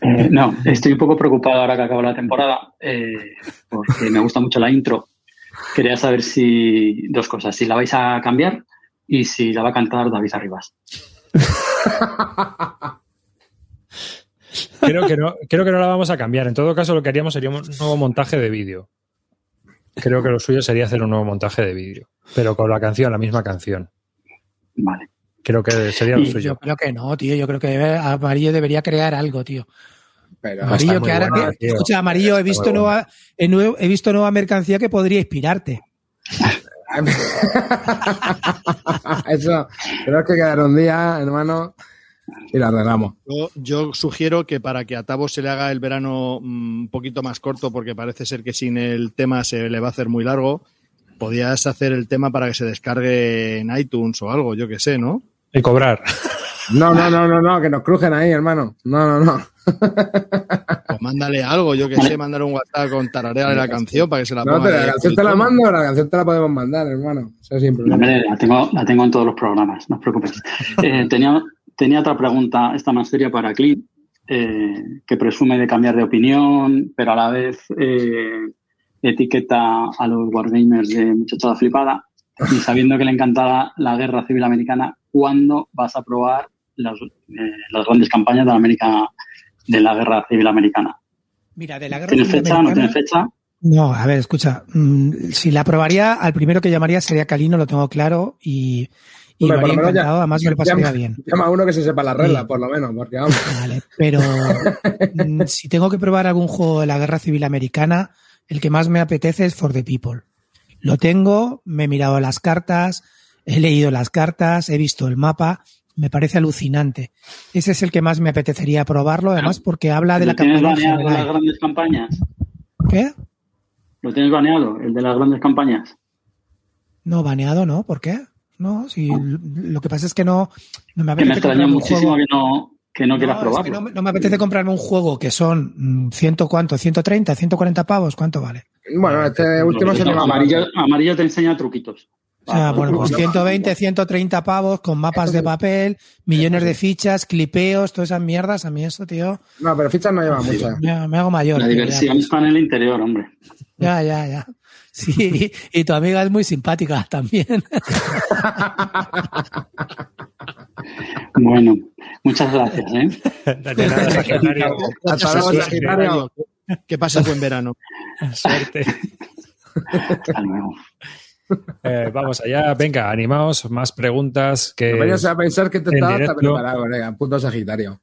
eh, no, estoy un poco preocupado ahora que acaba la temporada eh, porque me gusta mucho la intro. Quería saber si dos cosas, si la vais a cambiar y si la va a cantar David Arribas. Creo que, no, creo que no la vamos a cambiar. En todo caso, lo que haríamos sería un nuevo montaje de vídeo. Creo que lo suyo sería hacer un nuevo montaje de vídeo. Pero con la canción, la misma canción. Vale. Creo que sería lo Y suyo. yo creo que no, tío. Yo creo que Amarillo debería crear algo, tío. Pero Amarillo, que ahora buena, que- tío. escucha, Amarillo, he visto nueva, he, he visto nueva mercancía que podría inspirarte. Eso, tenemos que quedar un día, hermano, y lo arreglamos. Yo, yo sugiero que para que a Tavo se le haga el verano mm, un poquito más corto, porque parece ser que sin el tema se le va a hacer muy largo, podías hacer el tema para que se descargue en iTunes o algo, yo que sé, ¿no? Y cobrar. No, no, no, no, no, que nos crujen ahí, hermano. No, no, no. Pues mándale algo, yo que sé, mándale un WhatsApp con tararea de la canción para que se la No, ponga. pero ahí la canción te la mando, la canción te la podemos mandar, hermano. Eso sin problema. Hombre, la tengo, la tengo en todos los programas, no os preocupéis. Eh, tenía, tenía otra pregunta, esta más seria para Clint, eh, que presume de cambiar de opinión, pero a la vez eh, etiqueta a los wargamers de muchachada flipada. Y sabiendo que le encantaba la guerra civil americana, ¿cuándo vas a probar las, eh, las grandes campañas de la América de la guerra civil americana? Mira, de la guerra ¿Tiene civil fecha? ¿No tiene americana- fecha? No, a ver, escucha. mm, Si la probaría, al primero que llamaría sería Calino, lo tengo claro, y, y Hombre, lo haría ya- encantado, además me lo pasaría llama- bien. Llama a uno que se sepa las reglas, Sí. por lo menos, porque vamos. Vale, pero mm, si tengo que probar algún juego de la guerra civil americana, el que más me apetece es For the People. Lo tengo, me he mirado las cartas, he leído las cartas, he visto el mapa, me parece alucinante. Ese es el que más me apetecería probarlo, además porque habla de la ¿Lo tienes campaña de las grandes campañas? ¿Qué? ¿Lo tienes baneado, el de las grandes campañas? No, baneado no, ¿por qué? No, si lo que pasa es que no, no me Que me apetece extraña comprarme un muchísimo juego. que no, que no quieras No, es que probarlo. no, me- no me apetece comprarme un juego que son mm, ciento cuánto, 130, 140 pavos, ¿cuánto vale? Bueno, este último se No, llama amarillo, amarillo te enseña truquitos. O sea, bueno, pues 120, 130 pavos con mapas de papel, millones de fichas, clipeos, todas esas mierdas. A mí eso, tío, No, pero fichas no lleva muchas. me, me hago mayor. La tío, diversión está en el interior, hombre. Ya, ya, ya. Sí, y tu amiga es muy simpática también. Bueno, muchas gracias, ¿eh? De nada, Sagitario. Hasta luego. Sagitario. ¿Qué pasa buen verano? Suerte. Hasta luego. Eh, vamos allá, venga, animaos, más preguntas que. Vayas a pensar que te estaba directo. preparado, colega. Puto Sagitario.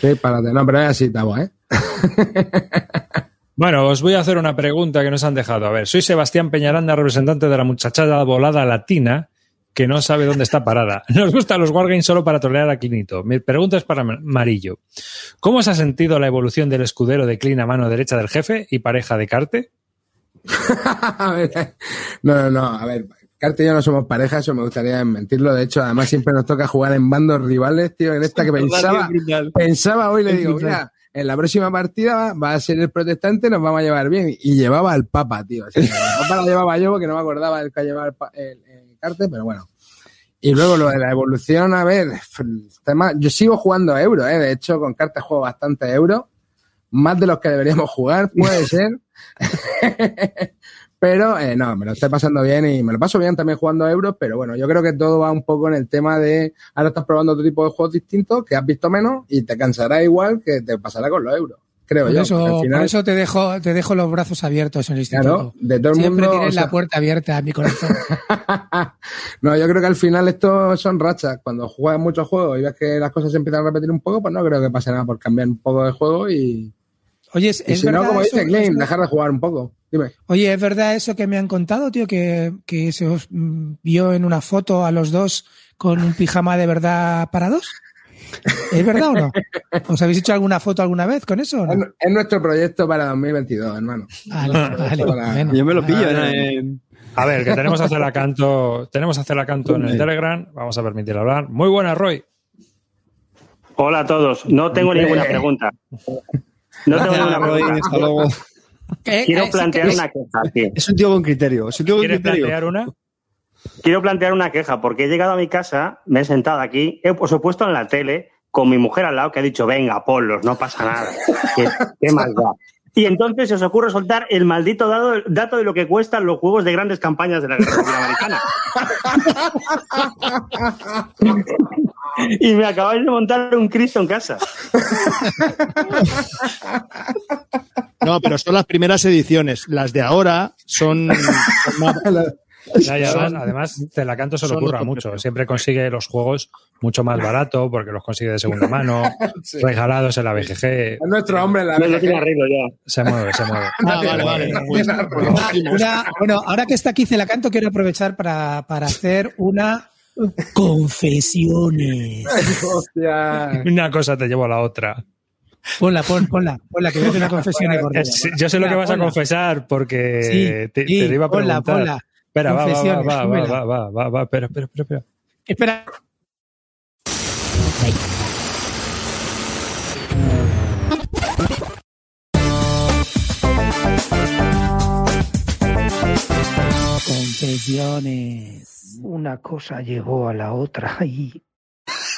Sí, párate. No, pero es así, Tavo, ¿eh? Bueno, os voy a hacer una pregunta que nos han dejado. A ver, soy Sebastián Peñaranda, representante de la muchachada volada latina que no sabe dónde está parada. Nos gustan los wargames solo para trolear a Clinito. Mi pregunta es para Marillo. ¿Cómo se ha sentido la evolución del escudero de Clin a mano derecha del jefe y pareja de Carte? No, no, no. A ver, Carte y yo no somos pareja, eso me gustaría mentirlo. De hecho, además siempre nos toca jugar en bandos rivales, tío. En esta que pensaba, pensaba hoy, le digo, mira, en la próxima partida va, a ser el protestante, nos vamos a llevar bien. Y llevaba al Papa, tío. O sea, el Papa la llevaba yo porque no me acordaba del que llevaba el, el- el pero bueno. Y luego lo de la evolución, a ver, el tema- yo sigo jugando a euro, ¿eh? De hecho, con cartas juego bastante euro. Más de los que deberíamos jugar, puede ser. Pero eh, no, me lo estoy pasando bien y me lo paso bien también jugando a euros, pero bueno, yo creo que todo va un poco en el tema de ahora estás probando otro tipo de juegos distintos que has visto menos y te cansará igual que te pasará con los euros. Creo Por yo. eso, final, por eso te dejo, te dejo los brazos abiertos en el instituto. Claro, de todo el Siempre mundo, tienes o sea- la puerta abierta a mi corazón. No, yo creo que al final esto son rachas. Cuando juegas muchos juegos y ves que las cosas se empiezan a repetir un poco, pues no creo que pase nada por cambiar un poco de juego y, Oye, es, y es si no, verdad como eso- dice eso- dejar de jugar un poco. Dime. Oye, ¿es verdad eso que me han contado, tío? Que, que se os mm, vio en una foto a los dos con un pijama de verdad para dos. ¿Es verdad o no? ¿Os habéis hecho alguna foto alguna vez con eso o no? Es, es nuestro proyecto para 2022, hermano. Vale, vale, bueno. Yo me lo pillo. Ah, ¿no? A ver, que tenemos a hacer a canto, tenemos a hacer a canto en el Telegram. Vamos a permitir hablar. Muy buena, Roy. Hola a todos. No tengo ninguna pregunta. No tengo Gracias, ninguna Roy. pregunta. Hasta luego. Quiero plantear una queja aquí. Es un tío con criterio. Es un tío con ¿Quieres criterio. plantear una? Quiero plantear una queja porque he llegado a mi casa, me he sentado aquí, he, os he puesto en la tele con mi mujer al lado que ha dicho, venga, ponlos, no pasa nada. ¿Qué, qué más da? Y entonces se os ocurre soltar el maldito dado- dato de lo que cuestan los juegos de grandes campañas de la Guerra Civil Americana. y me acabáis de montar un Cristo en casa. No, pero son las primeras ediciones. Las de ahora son. son más- Ya, además, además, Celacanto se lo ocurra mucho. Siempre consigue los juegos mucho más barato porque los consigue de segunda mano, Sí. regalados en la BGG. Es nuestro hombre en la No, no BGG. ya. Se mueve, se mueve. Ah, vale, vale. Pues, pues Una- seguimos. una- bueno, ahora que está aquí Celacanto, quiero aprovechar para, para hacer una confesiones. Hostia. Una cosa te llevo a la otra. Ponla, pon, ponla, ponla, que voy a hacer una confesión yo sé lo que vas a Ponla. confesar porque Sí, te, sí, te lo iba a ponla, preguntar. ponla. Espera, va, va, va, va, va, va, va, va, va, espera, espera, espera, espera. Espera. Confesiones. Una cosa llegó a la otra y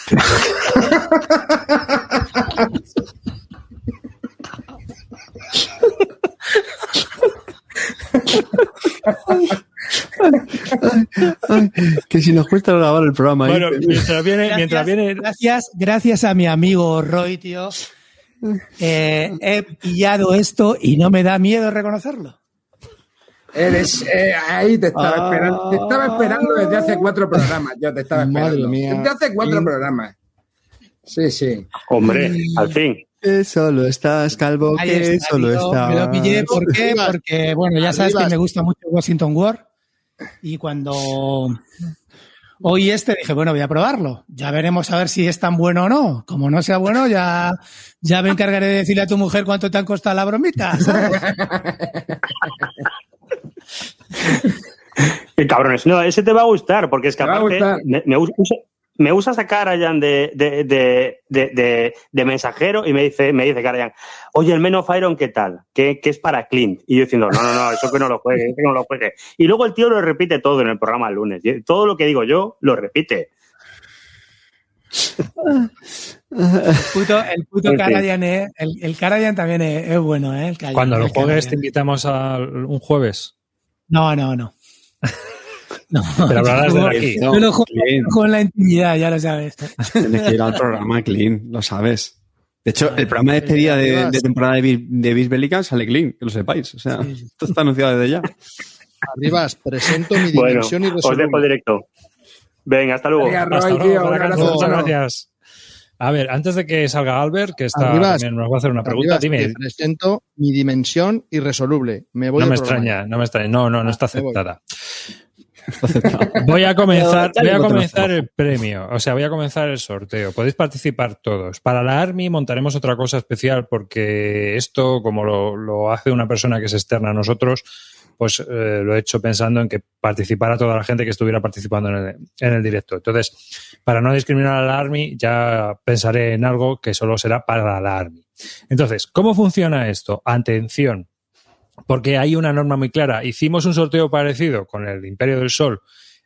que si nos cuesta grabar el programa. Bueno, mientras viene, Gracias, mientras viene, gracias, gracias a mi amigo Roy, tío. eh, he pillado esto y no me da miedo reconocerlo. Eres, eh, ahí te estaba, Ah. esperando, te estaba esperando desde hace cuatro programas. Yo te estaba Madre esperando. mía. Desde hace cuatro programas. Sí, sí. Hombre, al fin. Que solo estás calvo, que está, solo estás. Me lo pillé, ¿por qué? Arribas. Porque, bueno, ya sabes que me gusta mucho Washington War. Y cuando oí este, dije, bueno, voy a probarlo. Ya veremos a ver si es tan bueno o no. Como no sea bueno, ya, ya me encargaré de decirle a tu mujer cuánto te han costado la bromita. ¿sabes? Qué cabrones. No, ese te va a gustar, porque es que aparte me, me usa, me usa esa Karajan de, de, de, de, de- de mensajero y me dice, me dice Karajan, oye, el Men of Iron, ¿qué tal? Que, que es para Clint. Y yo diciendo, no, no, no, eso que no lo juegue, eso que no lo juegue. Y luego el tío lo repite todo en el programa el lunes. Y Todo lo que digo yo, lo repite. El puto, el puto. Karajan, eh, el, el Karajan también es, es bueno, ¿eh? El Karajan, cuando lo juegues Karajan. te invitamos a un jueves. No, no, no. No, Pero hablarás de aquí. yo lo juego Clint. con la intimidad, ya lo sabes. Tienes que ir al programa Clean, lo sabes. De hecho, el programa de despedida de, de temporada de, Bis- de Bisbélica sale Clean, que lo sepáis. O sea, esto está anunciado desde ya. Arribas, presento mi Bueno, dimensión os dejo irresoluble. directo. Venga, hasta luego. Venga, Hasta luego, tío, muchas gracias. A ver, antes de que salga Albert, que está Arribas. también nos va a hacer una pregunta, Arribas, dime. te presento mi dimensión irresoluble. Me voy No me programa. extraña, no me extraña. No, no, no está me voy. aceptada. Voy a comenzar, voy a comenzar el premio, o sea, voy a comenzar el sorteo. Podéis participar todos. Para la Army montaremos otra cosa especial porque esto, como lo, lo hace una persona que es externa a nosotros, pues eh, lo he hecho pensando en que participara toda la gente que estuviera participando en el, en el directo. Entonces, para no discriminar a la Army, ya pensaré en algo que solo será para la Army. Entonces, ¿cómo funciona esto? Atención, porque hay una norma muy clara. Hicimos un sorteo parecido con el Imperio del Sol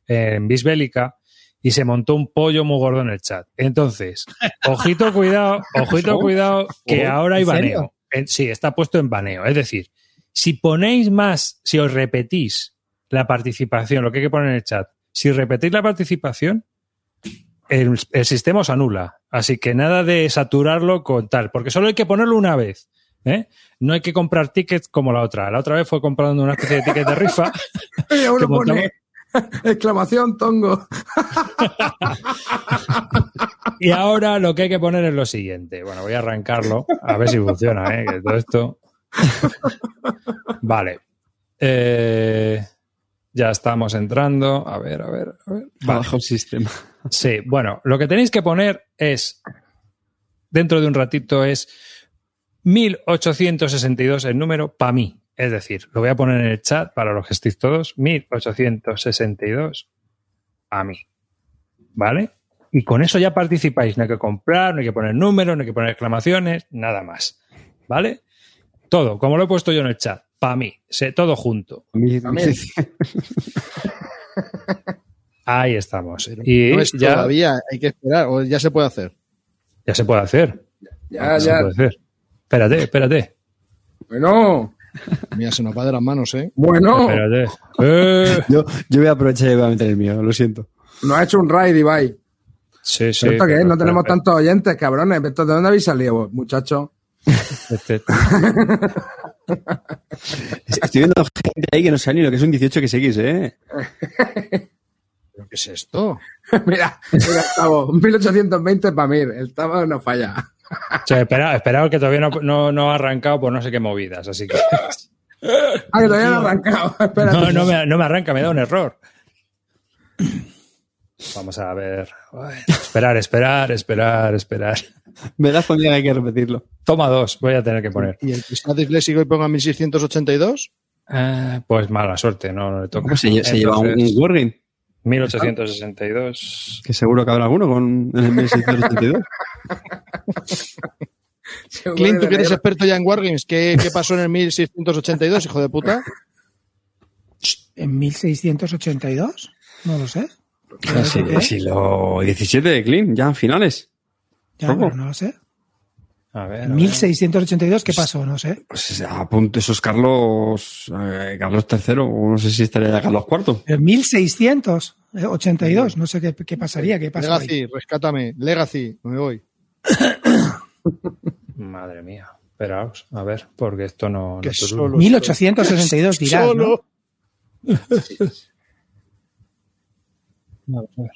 en Bisbélica y se montó un pollo muy gordo en el chat. Entonces, ojito, cuidado, ojito, cuidado, que Oh, ahora hay baneo. Sí, está puesto en baneo. Es decir, si ponéis más, si os repetís la participación, lo que hay que poner en el chat, si repetís la participación, el, el sistema os anula. Así que nada de saturarlo con tal, porque solo hay que ponerlo una vez. ¿Eh? No hay que comprar tickets como la otra. La otra vez fue comprando una especie de ticket de rifa. Y uno pone exclamación tongo. Y ahora lo que hay que poner es lo siguiente. Bueno, voy a arrancarlo, a ver si funciona, ¿eh? que todo esto. Vale. Eh, ya estamos entrando. A ver, a ver, a ver. Vale. Bajo el sistema. Sí, bueno, lo que tenéis que poner es, dentro de un ratito, es 1862 el número para mí. Es decir, lo voy a poner en el chat para los que estéis todos. 1862 a mí. ¿Vale? Y con eso ya participáis. No hay que comprar, no hay que poner números, no hay que poner exclamaciones, nada más. ¿Vale? Todo, como lo he puesto yo en el chat. para mí, se, todo junto. Ahí estamos. Y no es ya, todavía, hay que esperar, o ya se puede hacer. ya se puede hacer. Ya, se ya. puede hacer. Espérate, espérate. Bueno, Mira, se nos va de las manos, ¿eh? bueno. Espérate. Eh, Yo, yo voy a aprovechar y voy a meter el mío, lo siento. Nos ha hecho un raid, Ibai. sí, sí. ¿Pero esto qué es? No tenemos pero- tantos oyentes, cabrones. ¿Esto ¿De dónde habéis salido, muchachos? este- Estoy viendo gente ahí que no sabe ni lo que es un 18XX, ¿eh? ¿Pero qué es esto? mira, mira, Tavo, 1820 para mí. El Tavo no falla. O sea, espera, espera, que todavía no, no, no ha arrancado por no sé qué movidas, así que. Ah, que todavía no ha arrancado. Espérate. No, no me, no me arranca, me da un error. Vamos a ver. Bueno, esperar, esperar, esperar, esperar. Me das cuenta que hay que repetirlo. Toma dos, voy a tener que poner. ¿Y el que está disléxico y ponga 1682? Eh, pues mala suerte, no, no le toca. ¿Cómo se, lle- se lleva un, un Wargame? 1862. Que seguro que habrá alguno con en el 1682. Clint, tú que eres experto ya en Wargames, ¿qué, qué pasó en el 1682, hijo de puta? ¿En 1682? No lo sé. Casi, ¿Qué? siglo XVII de Clean, ya finales. Ya, no lo sé. A ver. a En ver. 1682, ¿qué pasó? No sé. Pues a punto esos Carlos, eh, Carlos III, o no sé si estaría ya Carlos IV. En 1682, no sé qué, qué pasaría, qué pasó ahí. Legacy, rescátame. Legacy, me voy. Madre mía. Esperaos, a ver, porque esto no. Que no solo- 1862 dirás, ¿no? Solo. Vamos a ver.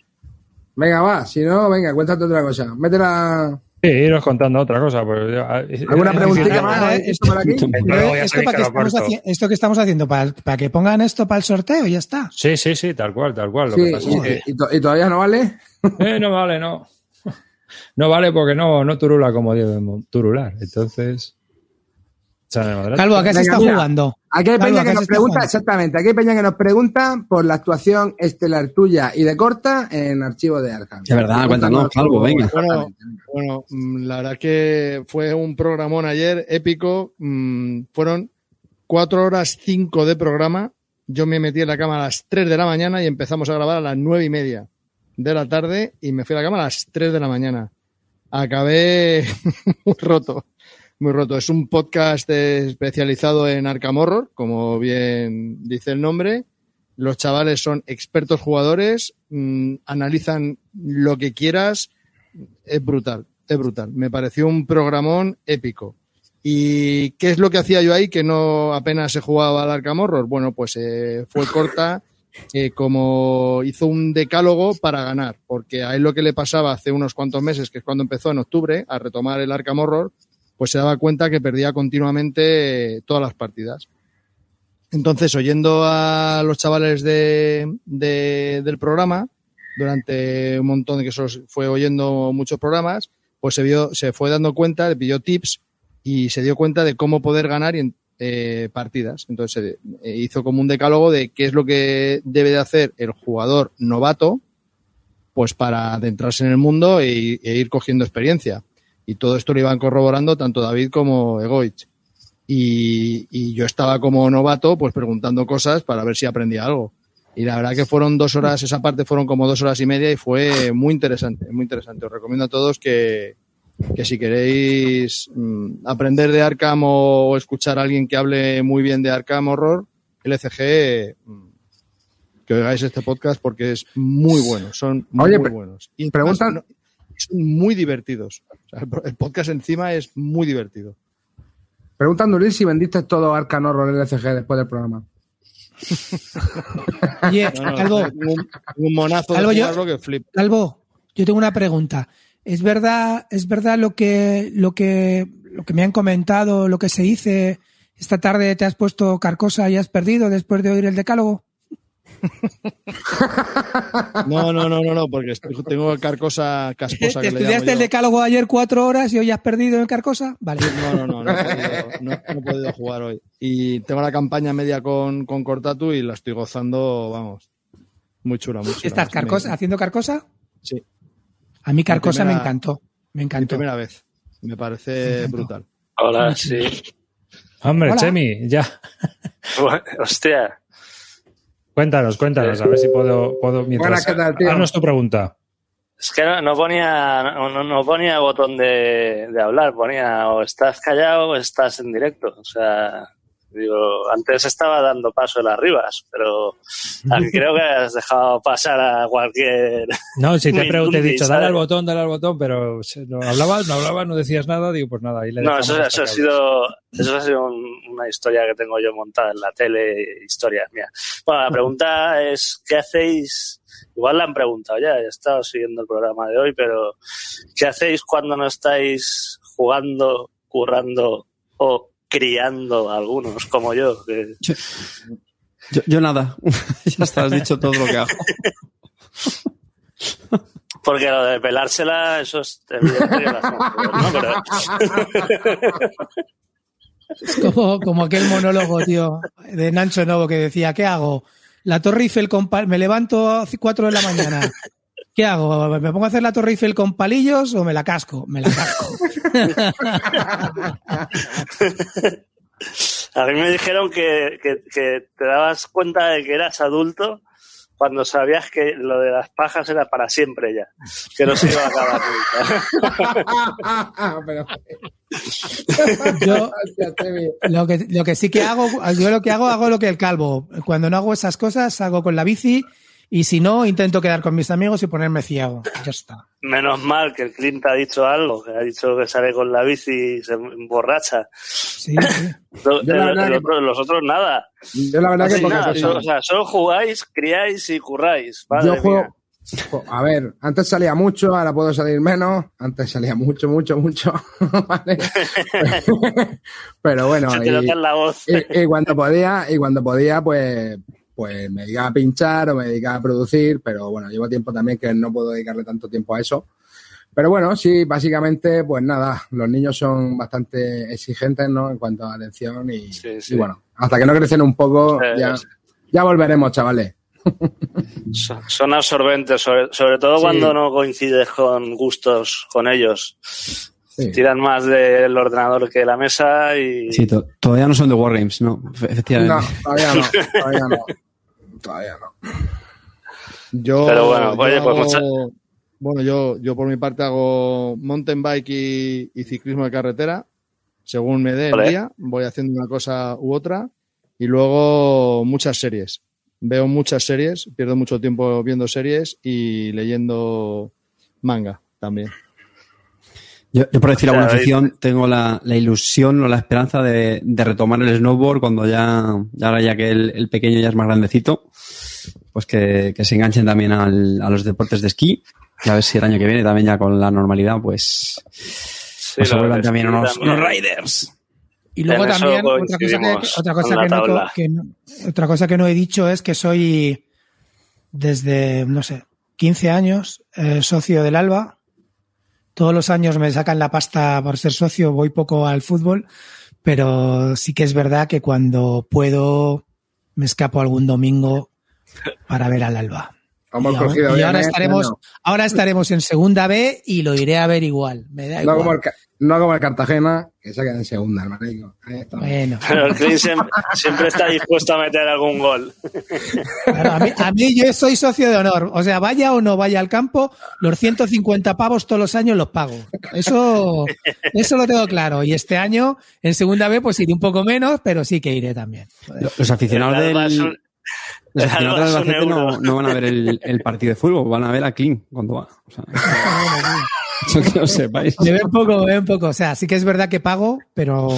Venga, va. Si no, venga, cuéntate otra cosa. Métela. Sí, iros contando otra cosa. Pues yo- ¿Alguna preguntita eh, más? eh, ¿Esto aquí? Para que estamos corto. haci- esto que estamos haciendo, para, para que pongan esto para el sorteo, ya está. Sí, sí, sí, tal cual, tal cual. Lo Sí, que pasa es y, que. y to- y todavía no vale. Eh, no vale, no. No vale porque no, no turula como debe turular. Entonces. Calvo, ¿a qué se está mira. jugando? Aquí hay Calvo, peña ¿a que nos pregunta, jugando? exactamente, aquí hay peña que nos pregunta por la actuación estelar tuya y de corta en archivo de Arkham. Es verdad, cuéntanos, Calvo, venga. Bueno, bueno, mm, la verdad que fue un programón ayer épico. Mm, Fueron cuatro horas cinco de programa. Yo me metí en la cama a las 3 de la mañana y empezamos a grabar a las nueve y media de la tarde y me fui a la cama a las 3 de la mañana. Acabé roto, muy roto. Es un podcast especializado en Arkham como bien dice el nombre. Los chavales son expertos jugadores, mm, analizan lo que quieras. Es brutal, es brutal. Me pareció un programón épico. ¿Y qué es lo que hacía yo ahí que no apenas se jugaba al Arkham? Bueno, pues eh, fue corta eh, como hizo un decálogo para ganar, porque a él lo que le pasaba hace unos cuantos meses, que es cuando empezó en octubre a retomar el Arkham pues se daba cuenta que perdía continuamente eh, todas las partidas. Entonces, oyendo a los chavales de, de- del programa, durante un montón de que eso fue oyendo muchos programas, pues se vio, se fue dando cuenta, le pidió tips y se dio cuenta de cómo poder ganar en, eh, partidas. Entonces eh, hizo como un decálogo de qué es lo que debe de hacer el jugador novato, pues para adentrarse en el mundo e ir cogiendo experiencia. Y todo esto lo iban corroborando tanto David como Egoich. Y, y yo estaba como novato, pues preguntando cosas para ver si aprendía algo. Y la verdad que fueron dos horas, esa parte fueron como dos horas y media y fue muy interesante, muy interesante. Os recomiendo a todos que, que si queréis mm, aprender de Arkham o, o escuchar a alguien que hable muy bien de Arkham Horror, LCG, mm, que oigáis este podcast porque es muy bueno, son muy, Oye, muy buenos. Y preguntan- no- son muy divertidos. O sea, el podcast encima es muy divertido. Preguntando Luis si vendiste todo Arkham Horror LCG después del programa. No, no, un, un monazo yo- que flip. Yo tengo una pregunta. ¿Es verdad, es verdad lo que, lo que, lo que me han comentado, lo que se dice? Esta tarde te has puesto carcosa y has perdido después de oír el decálogo. No, no, no, no, no, porque tengo carcosa casposa ¿Te que le llamo estudiaste el decálogo ayer cuatro horas y hoy has perdido en carcosa? Vale. No, no, no, no he podido, no- no he podido jugar hoy. Y tengo la campaña media con, con Cortatu y la estoy gozando, vamos, muy chula, muy chula. ¿Estás carcosa, haciendo carcosa? Sí. A mí carcosa primera- me encantó. Me Mi encantó. primera vez. Me parece brutal. Hola, sí. Hombre, Hola. Chemi, ya. Hostia. Cuéntanos, cuéntanos, a ver si puedo, puedo mientras. Buenas, ¿qué tal, tío? Haznos tu pregunta. Es que no, no ponía no, no- no ponía botón de, de hablar, ponía o estás callado o estás en directo. O sea, digo, antes estaba dando paso en las ribas, pero creo que has dejado pasar a cualquier. No, si te, te he dicho, dale al botón, dale al botón, pero no hablabas, no hablabas, no decías nada, digo, pues nada, ahí le No, eso, eso ha sido, eso ha sido un- una historia que tengo yo montada en la tele, historia mía. Bueno, la pregunta es, ¿qué hacéis? Igual la han preguntado ya, he estado siguiendo el programa de hoy, pero ¿qué hacéis cuando no estáis jugando, currando o criando a algunos como yo? Que- Yo, yo nada. ya está, has dicho todo lo que hago. porque lo de pelársela, eso es ¿no? Pero- Es como, como aquel monólogo, tío, de Nancho Novo que decía, ¿qué hago? La Torre Eiffel con me levanto a 4 de la mañana. ¿Qué hago? ¿Me pongo a hacer la Torre Eiffel con palillos o me la casco? Me la casco. A mí me dijeron que, que- que te dabas cuenta de que eras adulto cuando sabías que lo de las pajas era para siempre ya, que no se iba a acabar nunca. Yo lo que, lo que sí que hago, yo lo que hago, hago lo que el calvo. Cuando no hago esas cosas, hago con la bici y si no, intento quedar con mis amigos y ponerme ciego. Ya está. Menos mal que el Clint ha dicho algo, que ha dicho que sale con la bici y se emborracha. Lo- Yo la el- que- los otros nada. Yo la verdad que nada, so- o sea, solo jugáis, criáis y curráis. Madre Yo juego. mía. A ver, antes salía mucho, ahora puedo salir menos. Antes salía mucho, mucho, mucho. ¿vale? Pero bueno. Y, y cuando podía, y cuando podía, pues, pues me dedicaba a pinchar o me dedicaba a producir, pero bueno, llevo tiempo también que no puedo dedicarle tanto tiempo a eso. Pero bueno, sí, básicamente, pues nada, los niños son bastante exigentes, ¿no? En cuanto a atención y, y bueno, hasta que no crecen un poco, Sí, ya, sí. ya volveremos, chavales. Son- absorbentes, sobre, sobre todo Sí. cuando no coincides con gustos con ellos. Sí. Tiran más del ordenador que de la mesa y... Sí, to- todavía no son de Wargames, no, Efe- efectivamente. No, todavía no, todavía no. Todavía no. Yo, Pero bueno, yo oye, pues hago- mucha- bueno, yo, yo por mi parte hago mountain bike y, y ciclismo de carretera. Según me dé el día, voy haciendo una cosa u otra. Y luego muchas series. Veo muchas series, pierdo mucho tiempo viendo series y leyendo manga también. Yo, yo, por decir O sea, alguna afición, tengo la, la ilusión o la esperanza de, de retomar el snowboard cuando ya, ya ahora ya que el, el pequeño ya es más grandecito, pues que, que se enganchen también al- a los deportes de esquí. Y a ver si el año que viene también ya con la normalidad, pues, pues se vuelvan también unos, también. unos riders. Y luego En también, otra cosa, que, otra, cosa que, no, que no- otra cosa que no he dicho es que soy desde, no sé, 15 años eh, socio del Alba. Todos los años me sacan la pasta por ser socio, voy poco al fútbol, pero sí que es verdad que cuando puedo me escapo algún domingo para ver al Alba. Hemos y ahora, cogido y ahora ¿eh? estaremos, No. ahora estaremos en segunda B y lo iré a ver igual. Me da No igual. como, el, no como el Cartagena, que se queda en segunda, está. Bueno. Pero el Clint siempre, está dispuesto a meter algún gol. Claro, a, mí, a mí yo soy socio de honor. O sea, vaya o no vaya al campo, los 150 pavos todos los años los pago. Eso, eso lo tengo claro. Y este año, en segunda B, pues iré un poco menos, pero sí que iré también. Los aficionados El del, Un- es un Albacete no, van a ver el, el partido de fútbol, van a ver a Clean cuando va. O sea, eso que lo sepáis. Me ven poco, me ven poco. O sea, sí que es verdad que pago, pero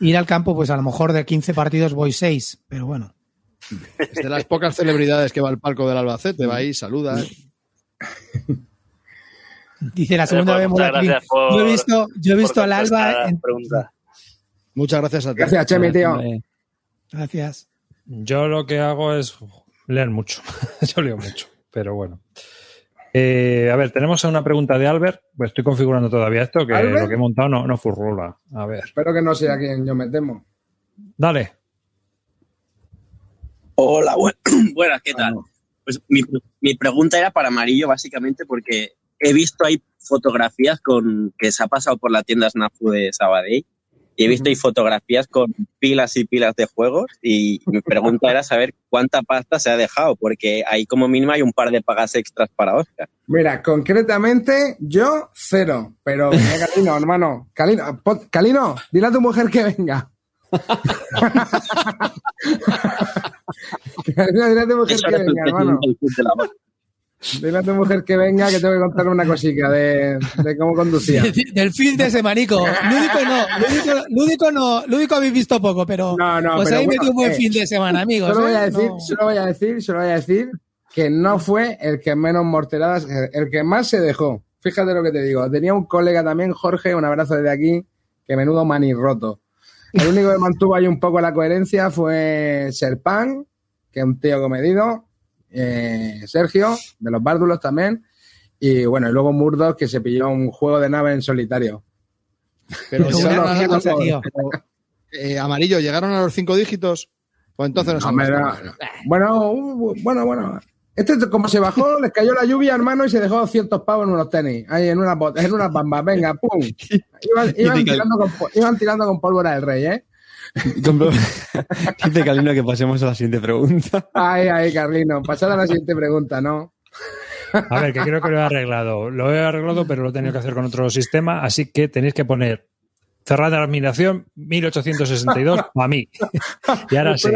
ir al campo, pues a lo mejor de 15 partidos voy 6. Pero bueno. Es de las pocas celebridades que va al palco del Albacete, va ahí, saluda. ¿eh? Dice la segunda vez por- Yo he visto, yo he visto al Alba. en- Muchas gracias a ti. Gracias, Chemi, tío. Gracias. Yo lo que hago es leer mucho. Yo leo mucho, pero bueno. Eh, a ver, tenemos una pregunta de Albert. Pues estoy configurando todavía esto, que ¿Albert? lo que he montado no, no furrula. A ver, Espero que no sea quien yo me temo. dale. Hola, bu- buenas, ¿qué tal? Pues mi, mi pregunta era para Amarillo, básicamente, porque he visto ahí fotografías con que se ha pasado por la tienda Snafu de Sabadell y he visto ahí fotografías con pilas y pilas de juegos y mi pregunta era saber cuánta pasta se ha dejado, porque ahí como mínimo hay un par de pagas extras para Oscar. Mira, concretamente yo cero, pero Calino, hermano, Calino, Calino, dile a tu mujer que venga. Calino, dile a tu mujer Eso que venga, hermano. Dile a tu mujer que venga que tengo que contarle una cosica de, de cómo conducía. Del fin de semanico. Lúdico no, lúdico, lúdico no, lúdico habéis visto poco, pero No, pues pero ahí me bueno, un buen eh, fin de semana, amigos. Solo voy ¿eh? a decir, No. solo voy a decir, solo voy a decir que no fue el que menos morteradas, el que más se dejó. Fíjate lo que te digo. Tenía un colega también, Jorge, un abrazo desde aquí, que menudo manirroto. El único que mantuvo ahí un poco la coherencia fue Serpan, que es un tío comedido, eh, Sergio, de los Bárdulos también, y bueno, y luego Murdoch, que se pilló un juego de nave en solitario. Pero, una- una cosa, tío. eh, amarillo, ¿llegaron a los cinco dígitos? Pues entonces no No, no. Bueno, bueno, bueno. Este, como se bajó, les cayó la lluvia, hermano, y se dejó 200 pavos en unos tenis. Ahí, en unas en unas bambas. Venga, pum. Iban, tirando, con, iban tirando con pólvora del rey, ¿eh? Dice Calino que pasemos a la siguiente pregunta. Ay, ay, Carlino. Pasad a la siguiente pregunta, ¿no? A ver, que creo que lo he arreglado. Lo he arreglado, pero lo he tenido que hacer con otro sistema, así que tenéis que poner cerrada la admiración 1862 a mí. Y ahora sí.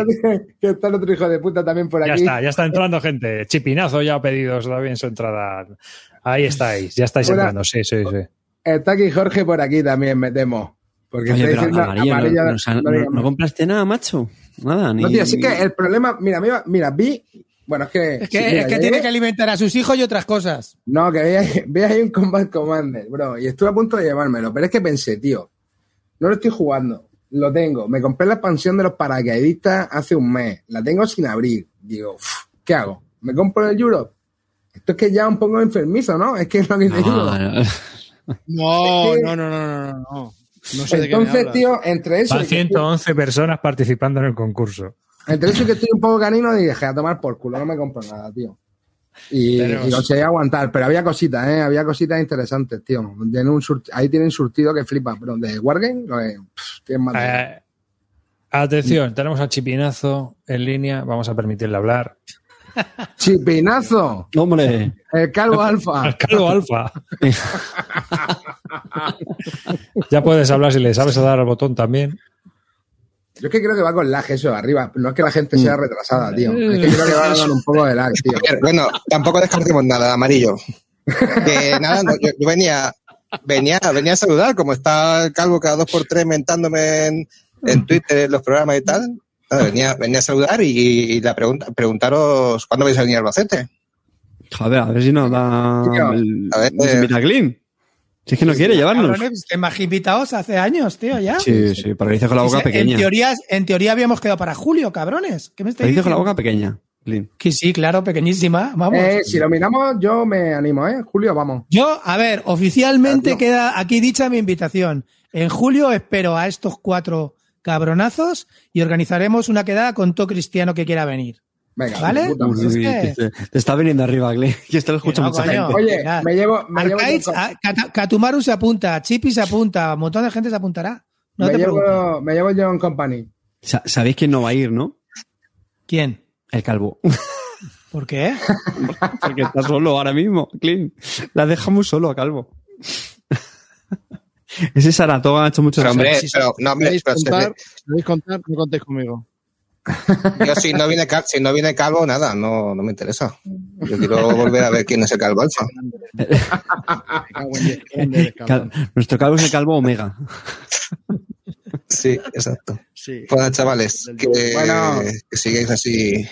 Que está el otro hijo de puta también por Ya aquí. está, ya está entrando gente. Chipinazo ya ha pedido todavía en su entrada. Ahí estáis, ya estáis entrando, sí, sí, sí. Está aquí Jorge por aquí también, me temo. Porque Oye, pero diciendo no- no, no no- compraste nada, macho. Nada, ni. No, tío, así que el problema, mira, mira, mira, vi, bueno, es que... Es que, sí, mira, es que ya tiene llegué- que alimentar a sus hijos y otras cosas. No, que veía, veía ahí un Combat Commander, bro, y estuve a punto de llevármelo, pero es que pensé, tío, no lo estoy jugando, lo tengo, me compré la expansión de los paracaidistas hace un mes, la tengo sin abrir, digo, uf, ¿qué hago? ¿Me compro el Europe? Esto es que ya un poco enfermizo, ¿no? Es que es lo que te digo. No, no, no, no, no, no. No, sé Entonces, tío, entre eso, Van y que estoy- 111 personas participando en el concurso. entre eso y que estoy un poco canino, dije, a tomar por culo, no me compro nada, tío. Y, Tenemos- y conseguí aguantar, pero había cositas, ¿eh? Había cositas interesantes, tío. Tienen un ahí tienen surtido que flipa, pero de Wargame, lo que- pff, tienen más Eh, atención, tenemos a Chipinazo en línea, vamos a permitirle hablar. ¡Chipinazo! ¡Hombre! El calvo alfa. Al calvo alfa. ya puedes hablar si le sabes a dar al botón también. Yo es que creo que va con lag eso arriba. No es que la gente Mm. sea retrasada, tío. Es que creo que va con un poco de lag, tío. Bueno, tampoco descartemos nada, amarillo. Que nada, no, yo, yo venía, venía, venía a saludar, como está el calvo cada dos por tres mentándome en, en Twitter, en los programas y tal. venía, venía a saludar y, y la pregunta, preguntaros cuándo vais a venir a Albacete. Joder, a ver si nos da. Tío, el- a ver, nos eh. Si es que no quiere llevarnos. Cabrones, te más invitados hace años, tío, ya. Sí, sí, dice con la boca En pequeña. teoría, en teoría habíamos quedado para julio, cabrones. ¿Qué me estáis dice con la diciendo? boca pequeña. Que sí, claro, pequeñísima. Vamos. Eh, si lo miramos, yo me animo, ¿eh? Julio, vamos. Yo, a ver, oficialmente queda aquí dicha mi invitación. En julio espero a estos cuatro cabronazos y organizaremos una quedada con todo cristiano que quiera venir. Venga, ¿Vale? puta Uy, madre. es uy, que- te, te está viniendo arriba, Clean. Y esto lo escucha no, mucha coño. gente. Oye, me llevo, me llevo, Arcaids, a- Katumaru se apunta, Chippy se apunta, un montón de gente se apuntará. No me, te llevo, me llevo John Company. Sa- ¿Sabéis quién no va a ir, no? ¿Quién? El calvo. ¿Por qué? Porque está solo ahora mismo, Clean. La dejamos solo a calvo. Ese Saratoga ha hecho mucho Pero, hombre, pero, no, hombre, ¿Queréis contar? No contéis conmigo. Yo si no viene, cal- si no viene calvo, nada, no, no me interesa. Yo quiero volver a ver quién es el calvo alfa. Cal- Nuestro calvo es el calvo omega. Sí, exacto. Sí. Pues nada, chavales, que, Bueno. que sigáis así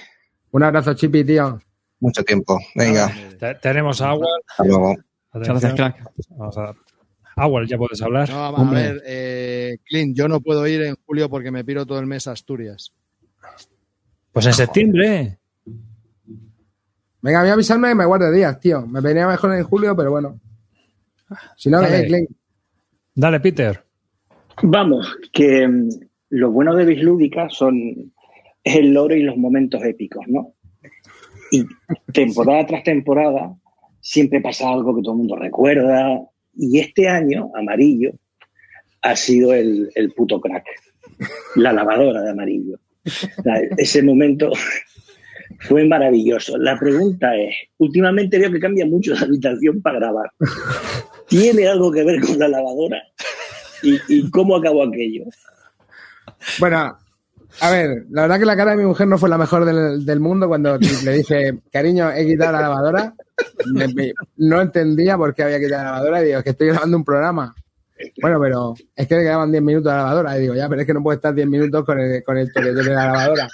Un abrazo, Chippy, tío. mucho tiempo. Venga, Te- tenemos a Awal. hasta luego. Muchas gracias, crack. Vamos a Awal, ya puedes hablar. No, a ver, eh, Clint, yo no puedo ir en julio porque me piro todo el mes a Asturias. Pues en septiembre. Venga, a mí avisarme que me guarde días, tío. Me venía mejor en julio, pero bueno. Si no, eh, Clint. Dale, Peter. Vamos, que mm, lo bueno de Bislúdica son es el lore y los momentos épicos, ¿no? Y temporada tras temporada siempre pasa algo que todo el mundo recuerda. Y este año, Amarillo, ha sido el, el puto crack. La lavadora de amarillo. Ese momento fue maravilloso. La pregunta es, últimamente veo que cambia mucho la habitación para grabar. ¿Tiene algo que ver con la lavadora? ¿Y, cómo acabó aquello? Bueno, a ver, la verdad que la cara de mi mujer no fue la mejor del, mundo cuando le dije, cariño, he quitado la lavadora. No entendía por qué había quitado la lavadora y digo, que estoy grabando un programa. Bueno, pero es que le quedaban 10 minutos a la lavadora. Y digo, ya, pero es que no puedo estar 10 minutos con el, con el de la lavadora.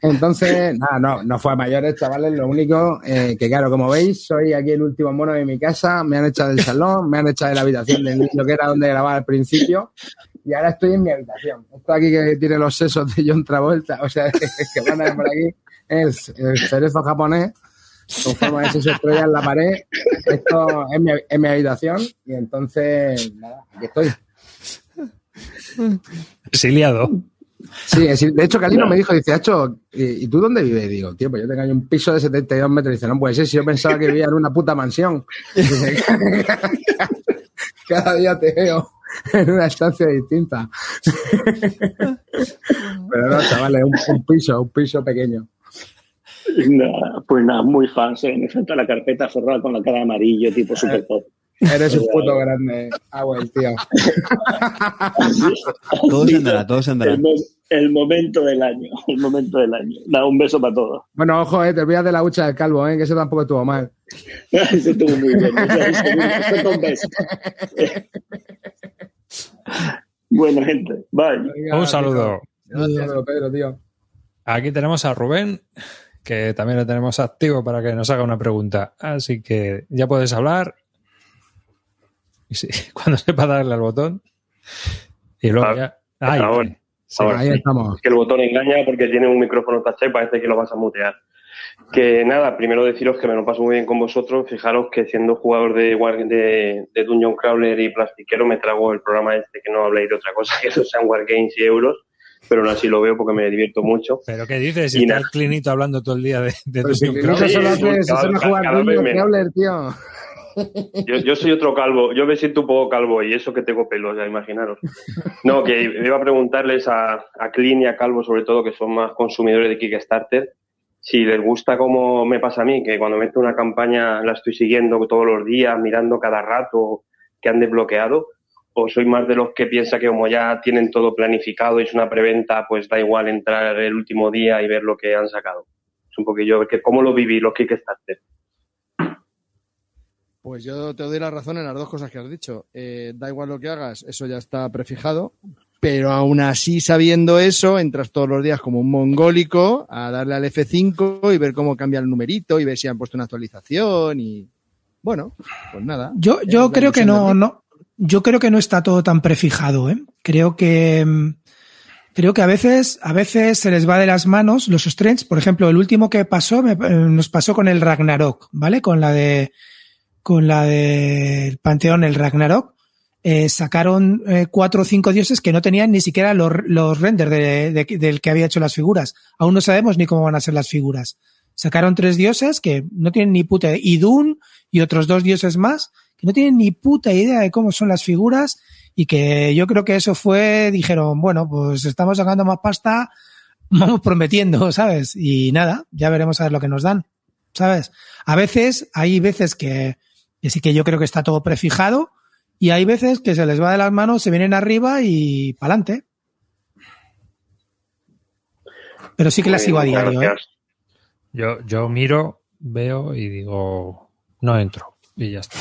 Entonces, nada, no, no fue a mayores, chavales. Lo único eh, que, claro, como veis, soy aquí el último mono de mi casa. Me han echado del salón, me han echado de la habitación del niño que era donde grababa al principio. Y ahora estoy en mi habitación. Esto aquí que tiene los sesos de John Travolta, o sea, que van a ver por aquí, es el cerezo japonés con forma de seis estrellas en la pared. Esto es mi, es mi habitación y entonces, nada, aquí estoy. Exiliado. Sí, de hecho, Calino me dijo, dice, Hacho, ¿y, y tú dónde vives? Y digo, tío, pues yo tengo ahí un piso de 72 metros. Y dice, no puede ser, si yo pensaba que vivía en una puta mansión. Dice, Cada día te veo en una estancia distinta. Pero no, chavales, un, un piso, un piso pequeño. Nada, pues nada, muy fans. ¿eh? Me falta la carpeta forrada con la cara amarillo, tipo super pop. Eres un puto grande, Agüel, tío. Todo se andará, todo se andará. El, mo- el momento del año, el momento del año. Da un beso para todos. Bueno, ojo, eh, te olvidas de la hucha del calvo, eh, que eso tampoco estuvo mal. Eso estuvo muy bien. eso un beso. Bueno, gente, bye. Un saludo. Un saludo, Pedro, tío. Aquí tenemos a Rubén, que también lo tenemos activo para que nos haga una pregunta. Así que ya puedes hablar. Y sí, cuando sepa darle al botón. Y luego ya. Ay, ahora, sí, ahora ahí sí. estamos. Es que el botón engaña porque tiene un micrófono touch y parece que lo vas a mutear. Que nada, primero deciros que me lo paso muy bien con vosotros. Fijaros que siendo jugador de, War- de, de Dungeon Crawler y Plastiquero me trago el programa este que no habléis de otra cosa que no sean Wargames y euros, pero aún así lo veo porque me divierto mucho. ¿Pero qué dices? Y Si está nada. el clinito hablando todo el día de, de Pero si Clinito solo hace, jugar. Crawler, tío. Yo, yo soy otro calvo, yo me siento un poco calvo y eso que tengo pelos, ya imaginaros. No, que iba a preguntarles a, a Clean y a Calvo, sobre todo, que son más consumidores de Kickstarter, si les gusta como me pasa a mí, que cuando meto una campaña la estoy siguiendo todos los días, mirando cada rato que han desbloqueado, o soy más de los que piensa que como ya tienen todo planificado y es una preventa, pues da igual entrar el último día y ver lo que han sacado. Es un poquillo, que ¿cómo lo viví los Kickstarter? Pues yo te doy la razón en las dos cosas que has dicho. Eh, da igual lo que hagas, eso ya está prefijado. Pero aún así, sabiendo eso, entras todos los días como un mongólico a darle al F5 y ver cómo cambia el numerito y ver si han puesto una actualización y bueno, pues nada. Yo, yo la creo que no, yo creo que no está todo tan prefijado, ¿eh? Creo que mm, creo que a veces, a veces se les va de las manos los strengths. Por ejemplo, el último que pasó eh, nos pasó con el Ragnarok, ¿vale? Con la de con la del Panteón, el Ragnarok. Eh, sacaron eh, cuatro o cinco dioses que no tenían ni siquiera los, renders de- de- del que había hecho las figuras. Aún no sabemos ni cómo van a ser las figuras. Sacaron tres dioses que no tienen ni puta. Idun y otros dos dioses más que no tienen ni puta idea de cómo son las figuras y que yo creo que eso fue, dijeron, bueno, pues estamos sacando más pasta, vamos prometiendo, ¿sabes? Y nada, ya veremos a ver lo que nos dan, ¿sabes? A veces, hay veces que, que sí que yo creo que está todo prefijado y hay veces que se les va de las manos, se vienen arriba y pa'lante. Pero sí que la Muy sigo a diario, ¿eh? Yo, yo miro, veo y digo, no entro. Y ya está.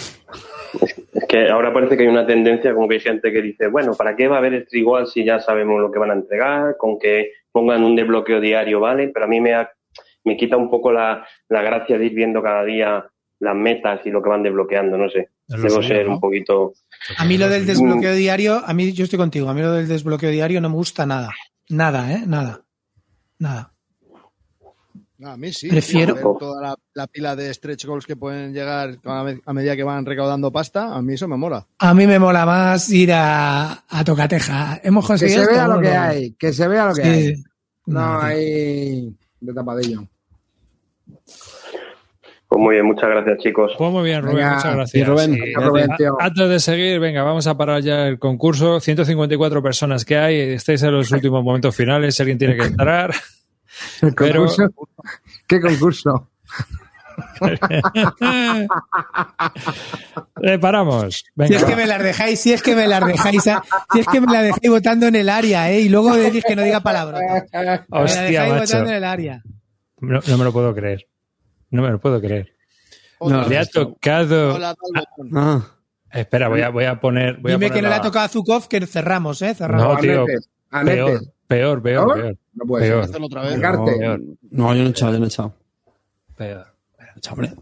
Que ahora parece que hay una tendencia, como que hay gente que dice, bueno, ¿para qué va a haber este igual si ya sabemos lo que van a entregar? Con que pongan un desbloqueo diario, ¿vale? Pero a mí me, ha- me quita un poco la, la gracia de ir viendo cada día las metas y lo que van desbloqueando, no sé. Lo Debo ser ¿no? un poquito... A mí lo del desbloqueo diario, a mí yo estoy contigo, a mí lo del desbloqueo diario no me gusta nada. Nada, ¿eh? Nada. Nada. No, a mí sí. Prefiero- tío, ver toda la, la pila de stretch goals que pueden llegar a, me- a medida que van recaudando pasta, a mí eso me mola. A mí me mola más ir a, a Tocateja. Hemos Que conseguido se esto, vea lo que no. hay, que se vea lo que Sí. hay. No hay de tapadillo. Pues muy bien, muchas gracias, chicos. Pues muy bien, Rubén, Venga, muchas y gracias. Rubén, Rubén, tío. Antes de seguir, venga, vamos a parar ya el concurso. 154 personas que hay, estáis en los últimos momentos finales, si alguien tiene que entrar. ¿El Pero- concurso? ¿Qué concurso? Eh, paramos. Si es que me las dejáis, si es que me las dejáis, ah, si es que me las dejáis votando en el área, ¿eh? Y luego decís que no diga palabras. Me la Hostia, dejáis macho. votando en el área. No, no me lo puedo creer. No me lo puedo creer. Le ha tocado. Hola, Talbot. Ah, Espera, voy a, voy a poner. Voy a Dime poner que no le ha tocado a Zukov, que cerramos, ¿eh? Cerramos. No, tío. Anetes, anetes. Peor, peor, peor, ¿No? peor. No puede ser. Peor. Hazlo otra vez. Descarte. Peor, no, yo no he echado, yo no he echado. peor. Hombre.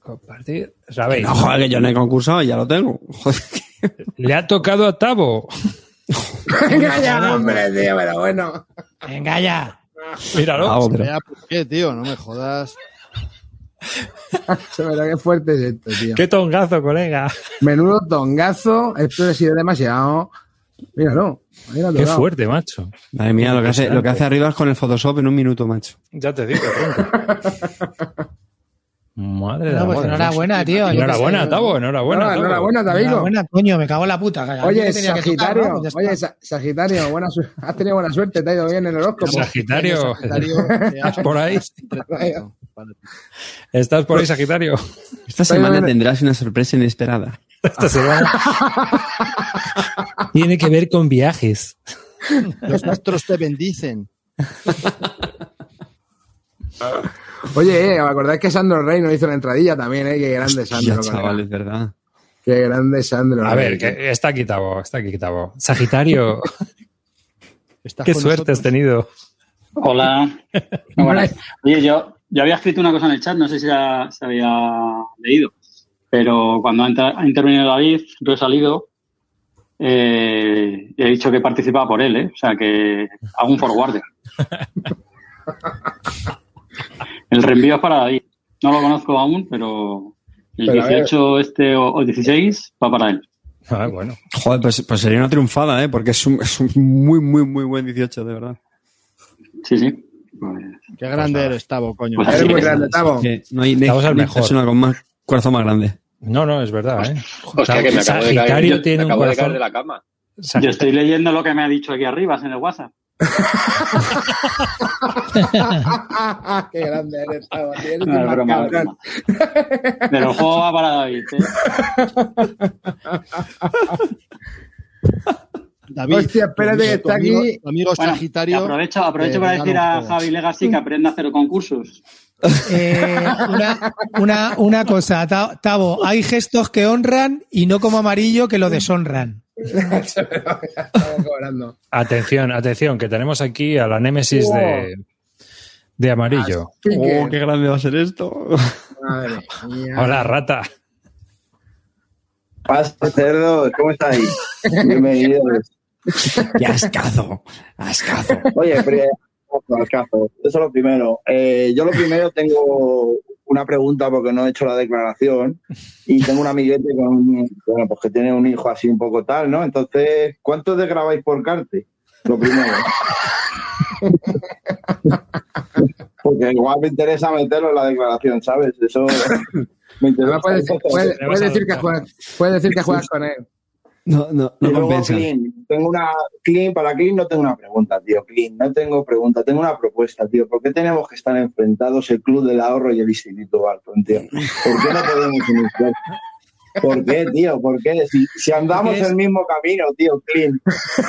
Compartir. ¿Sabéis? No, joder, que yo no he concursado y ya lo tengo. Joder. Le ha tocado a Tavo. Venga ya, hombre, tío, pero bueno. Venga ya. Míralo. Ah, ¿por qué, tío? No me jodas. Pero qué fuerte es esto, tío. Qué tongazo, colega. Menudo tongazo. Esto ha sido demasiado. Míralo. ahí lo ha Qué fuerte, macho. Madre mía, lo que, hace, lo que hace arriba es con el Photoshop en un minuto, macho. Ya te digo. Madre de No, pues amor, enhorabuena, tío. Enhorabuena. Tavo, enhorabuena. No, Tavo. enhorabuena, Tabico. Enhorabuena, coño, me cago en la puta. Oye, tenía que tocar, Sagitario, ¿no? Oye, Sa- Sagitario, buena su- has tenido buena suerte, te ha ido bien en el horóscopo. Sagitario, Sagitario, ¿estás por ahí? ¿Estás por ahí, Sagitario? Esta semana tendrás una sorpresa inesperada. Esta semana. Tiene que ver con viajes. Los astros te bendicen. Oye, eh, ¿os acordáis que Sandro Rey nos hizo la entradilla también, eh? Qué grande Hostia, Sandro. chaval, es verdad. Qué grande Sandro. A ver, que está aquí Tavo, está aquí Tavo. Sagitario, Estás qué suerte nosotros. has tenido. Hola. Muy buenas. Oye, yo, yo había escrito una cosa en el chat, no sé si ya se había leído, pero cuando ha, inter- ha intervenido David, yo he salido eh, y he dicho que participaba por él, ¿eh? o sea que hago un forwarder. El reenvío es para David. No lo conozco aún, pero el Pero a ver. 18 este o, o 16 va para él. Ah, bueno. Joder, pues, pues sería una triunfada, ¿eh? Porque es un, es un muy, muy, muy buen 18, de verdad. Sí, sí. Pues, Qué grande eres, Tavo, coño. Pues Eres muy grande, Tavo. No hay, no hay- persona con más corazón más grande. No, no, es verdad, ¿eh? Hostia, que me acabo de caer, Sagitario yo- tiene me un de caer corazón. de la cama. Yo estoy leyendo lo que me ha dicho aquí arriba en el WhatsApp. Qué grande eres, Tavo. No, es broma. Pero el juego va para David. ¿eh? David, Hostia, espérate que está amigo- aquí. amigo Bueno, Sagitario. aprovecho aprovecho te para decir a. Javi Legacy que aprenda a hacer concursos. Eh, una, una, una cosa, Ta- Tavo, hay gestos que honran y no como amarillo que lo deshonran. Estamos cobrando. Atención, atención, que tenemos aquí a la némesis de, de amarillo. Pique. Oh, qué grande va a ser esto. Madre mía. Hola, rata. Pasa, cerdo, ¿cómo estáis? Bienvenidos. ¡Qué ascazo! ¡Ascazo! Oye, pero, ascazo, eso es lo primero. Eh, yo lo primero tengo una pregunta porque no he hecho la declaración y tengo un amiguete con, bueno, pues que tiene un hijo así un poco tal, ¿no? Entonces, ¿cuántos desgrabáis por carte? Lo primero. Porque igual me interesa meterlo en la declaración, ¿sabes? Eso me interesa. Puedes- puedes decir que juegas, puedes decir que juegas con él. No, no, Y no luego. Clean, tengo una Clean, para Clean no tengo una pregunta, tío. Clean, no tengo pregunta, tengo una propuesta, tío. ¿Por qué tenemos que estar enfrentados el Club del Ahorro y el Instituto Barton, tío? ¿Por qué no podemos unirnos? ¿Por qué, tío? ¿Por qué? Si, si andamos el mismo camino, tío, Clean.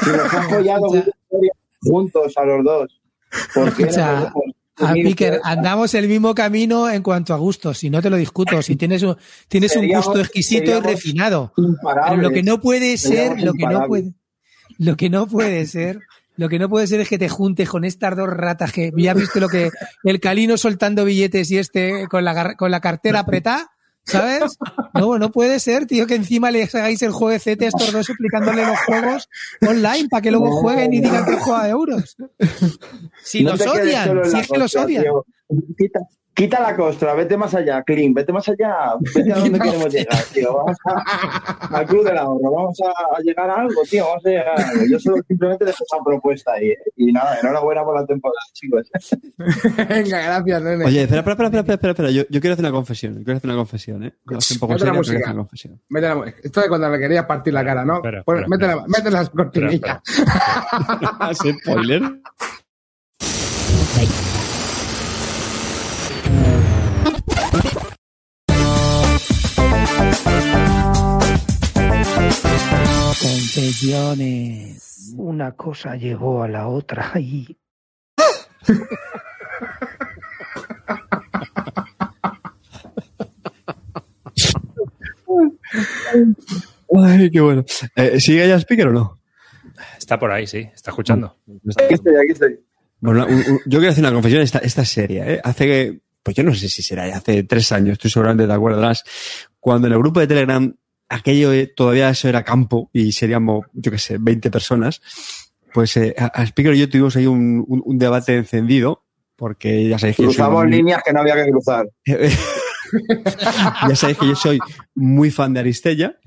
Si nos han apoyado juntos a los dos. ¿Por qué no podemos A unirnos? Piker, andamos el mismo camino en cuanto a gustos, si no te lo discuto, si tienes un, tienes un gusto exquisito y refinado. Pero lo que no puede ser, lo que no puede, lo que no puede ser, lo que no puede ser es que te juntes con estas dos ratas que ya viste lo que el Calino soltando billetes y este con la con la cartera apretada, ¿sabes? No, no puede ser, tío, que encima les hagáis el juego de CT a estos dos explicándole los juegos online para que luego No. jueguen y digan que juega euros. Si No los odian, si es que los odian. tío. Quita, la costra, vete más allá, Clean, vete más allá, vete a donde queremos llegar, tío. Vamos a- al club del ahorro, vamos a, a llegar a algo, tío, vamos a llegar a algo. Yo solo simplemente dejo esa propuesta ahí. ¿eh? Y nada, enhorabuena por la temporada, chicos. Venga, gracias, nene. Oye, espera, espera, espera, espera, espera, espera. Yo, yo quiero hacer una confesión. Yo quiero hacer una confesión, ¿eh? Un poco Mete la serio, pero quiero música. hacer una confesión. Mete la mu- Esto de cuando le querías partir la cara, ¿no? Espera, mete las cortinillas. ¿Hace spoiler? Confesiones. Una cosa llegó a la otra y Ay, qué bueno. Eh, ¿Sigue ya Speaker o no? Está por ahí, sí, está escuchando. Aquí estoy, aquí estoy. Bueno, un- un- yo quiero hacer una confesión. Esta, esta seria, ¿eh? Hace que, pues yo no sé si será, ya hace tres años, estoy seguramente te acuerdas, cuando en el grupo de Telegram aquello eh, todavía eso era campo y seríamos, yo qué sé, 20 personas, pues eh, a, a Speaker y yo tuvimos ahí un, un- un debate encendido, porque ya sabéis que yo soy Cruzamos muy- líneas que no había que cruzar. ya sabéis que yo soy muy fan de Aristella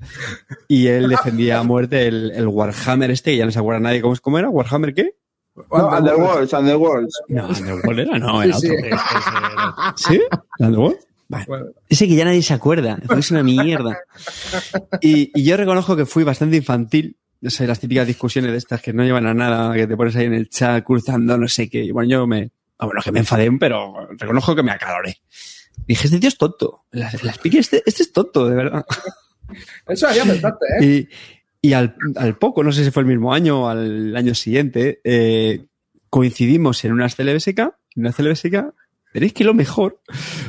y él defendía a muerte el, el Warhammer este, que ya no se acuerda nadie cómo, es- cómo era, ¿Warhammer qué? No, Underworlds, Underworlds. No, Underworld era, no, era Sí, otro. sí. ¿Sí? ¿Underworld? Vale. Ese que ya nadie se acuerda, es una mierda. Y, y yo reconozco que fui bastante infantil. No sé, las típicas discusiones de estas que no llevan a nada, que te pones ahí en el chat cruzando, no sé qué. Y bueno, yo me, bueno, que me enfadé, pero reconozco que me acaloré. Dije, este tío es tonto. La, la Speaker, este, este es tonto, de verdad. Eso ya pensaste, ¿eh? Y, y al, al poco, no sé si fue el mismo año o al año siguiente, eh, coincidimos en unas CLBSK, en una CLBSK, veréis que lo mejor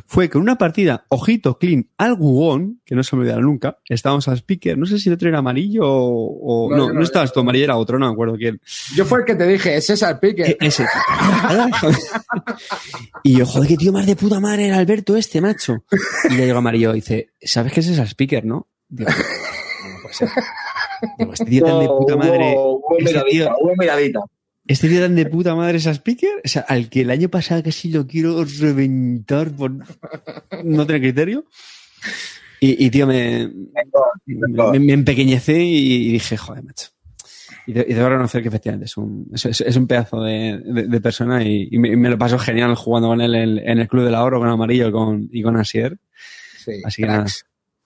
fue que una partida, ojito, clean, al Gugón, que no se me olvidará nunca, estábamos al speaker, no sé si el otro era amarillo o... o- No, no, no, no, estabas tú, amarillo era otro, no me acuerdo quién. Yo fue el que te dije, es César Pique. Ese. Y yo, joder, qué tío más de puta madre era Alberto este, macho. Y ya llegó Amarillo y dice, ¿sabes qué es ese speaker, no? Digo, no, no puede ser. Digo, este tío tan de puta madre. Hubo, hubo este miradita, tío- hubo miradita. Este tío tan de puta madre es speaker, o sea, al que el año pasado casi lo quiero reventar por no tener criterio. Y, y, tío, me, me, me empequeñecé y, y dije, joder, macho. Y, de- y debo reconocer que efectivamente es un, es, un pedazo de, de- de persona y, y me, y me lo paso genial jugando con él en, en el Club del Ahorro, con Amarillo con, y con Asier. Así que nada.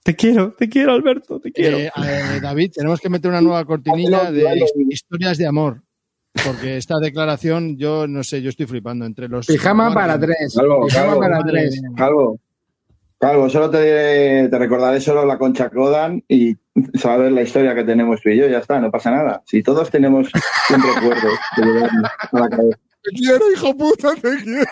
Te quiero, te quiero, Alberto, te quiero. Eh, eh, David, tenemos que meter una nueva cortinilla de his- historias de amor. Porque esta declaración, yo no sé, yo estoy flipando entre los. Pijama para tres. Calvo, Pijama calvo, para tres. Calvo. Calvo, solo te, diré- te recordaré solo la concha Codan y saber la historia que tenemos tú y yo, ya está, no pasa nada. Si todos tenemos un recuerdo de llevarnos a la cabeza. Te quiero, hijo puta, te quiero.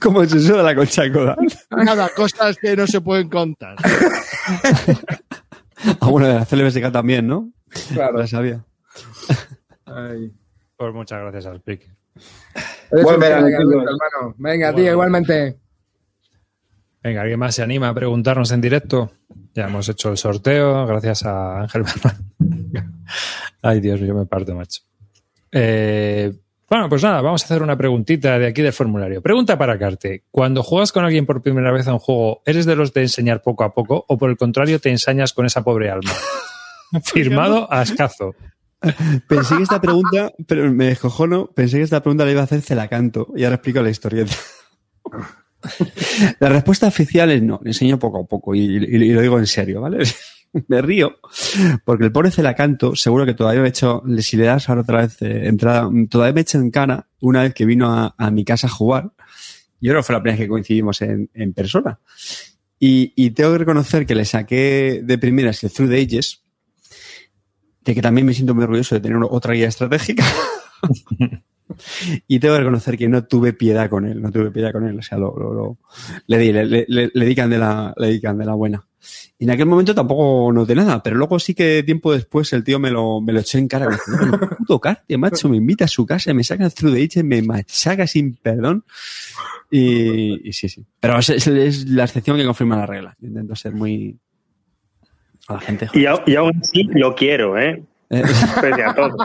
¿Cómo es eso de la concha coda? Nada, cosas que no se pueden contar. Ah, bueno, de la CLBSK también, ¿no? Claro. La sabía. Pues muchas gracias al. Eres Buen verano, hermano. Venga, tío, igualmente. Venga, ¿alguien más se anima a preguntarnos en directo? Ya hemos hecho el sorteo, gracias a Ángel Bernal. Ay, Dios, yo me parto, macho. Eh, bueno, pues nada, vamos a hacer una preguntita de aquí del formulario. Pregunta para Carte. Cuando juegas con alguien por primera vez a un juego, ¿eres de los de enseñar poco a poco o por el contrario te ensañas con esa pobre alma? Firmado a escazo. Pensé que esta pregunta, pero me descojono, pensé que esta pregunta la iba a hacer Celacanto y ahora explico la historieta. La respuesta oficial es no, le enseño poco a poco y, y- y lo digo en serio, ¿vale? Me río porque el pobre Celacanto seguro que todavía me he hecho, si le das ahora otra vez eh, entrada, todavía me he hecho en cara una vez que vino a, mi casa a jugar. Yo creo que fue la primera vez que coincidimos en, persona. Y, tengo que reconocer que le saqué de primeras el Through the Ages, de que también me siento muy orgulloso de tener otra guía estratégica. y tengo que reconocer que no tuve piedad con él, no tuve piedad con él, o sea, lo, lo- le di, le, le, le- di candela, le di buena. Y en aquel momento tampoco noté nada, pero luego sí que tiempo después el tío me lo, me lo echó en cara. Me dice, "No, el puto Carte, macho, me invita a su casa, me saca el through the ages, me machaca sin perdón. Y, y sí, sí. Pero es, es- es la excepción que confirma la regla. Yo intento ser muy... A la gente. Y, aún así lo quiero, ¿eh? Eh, Pese a todo.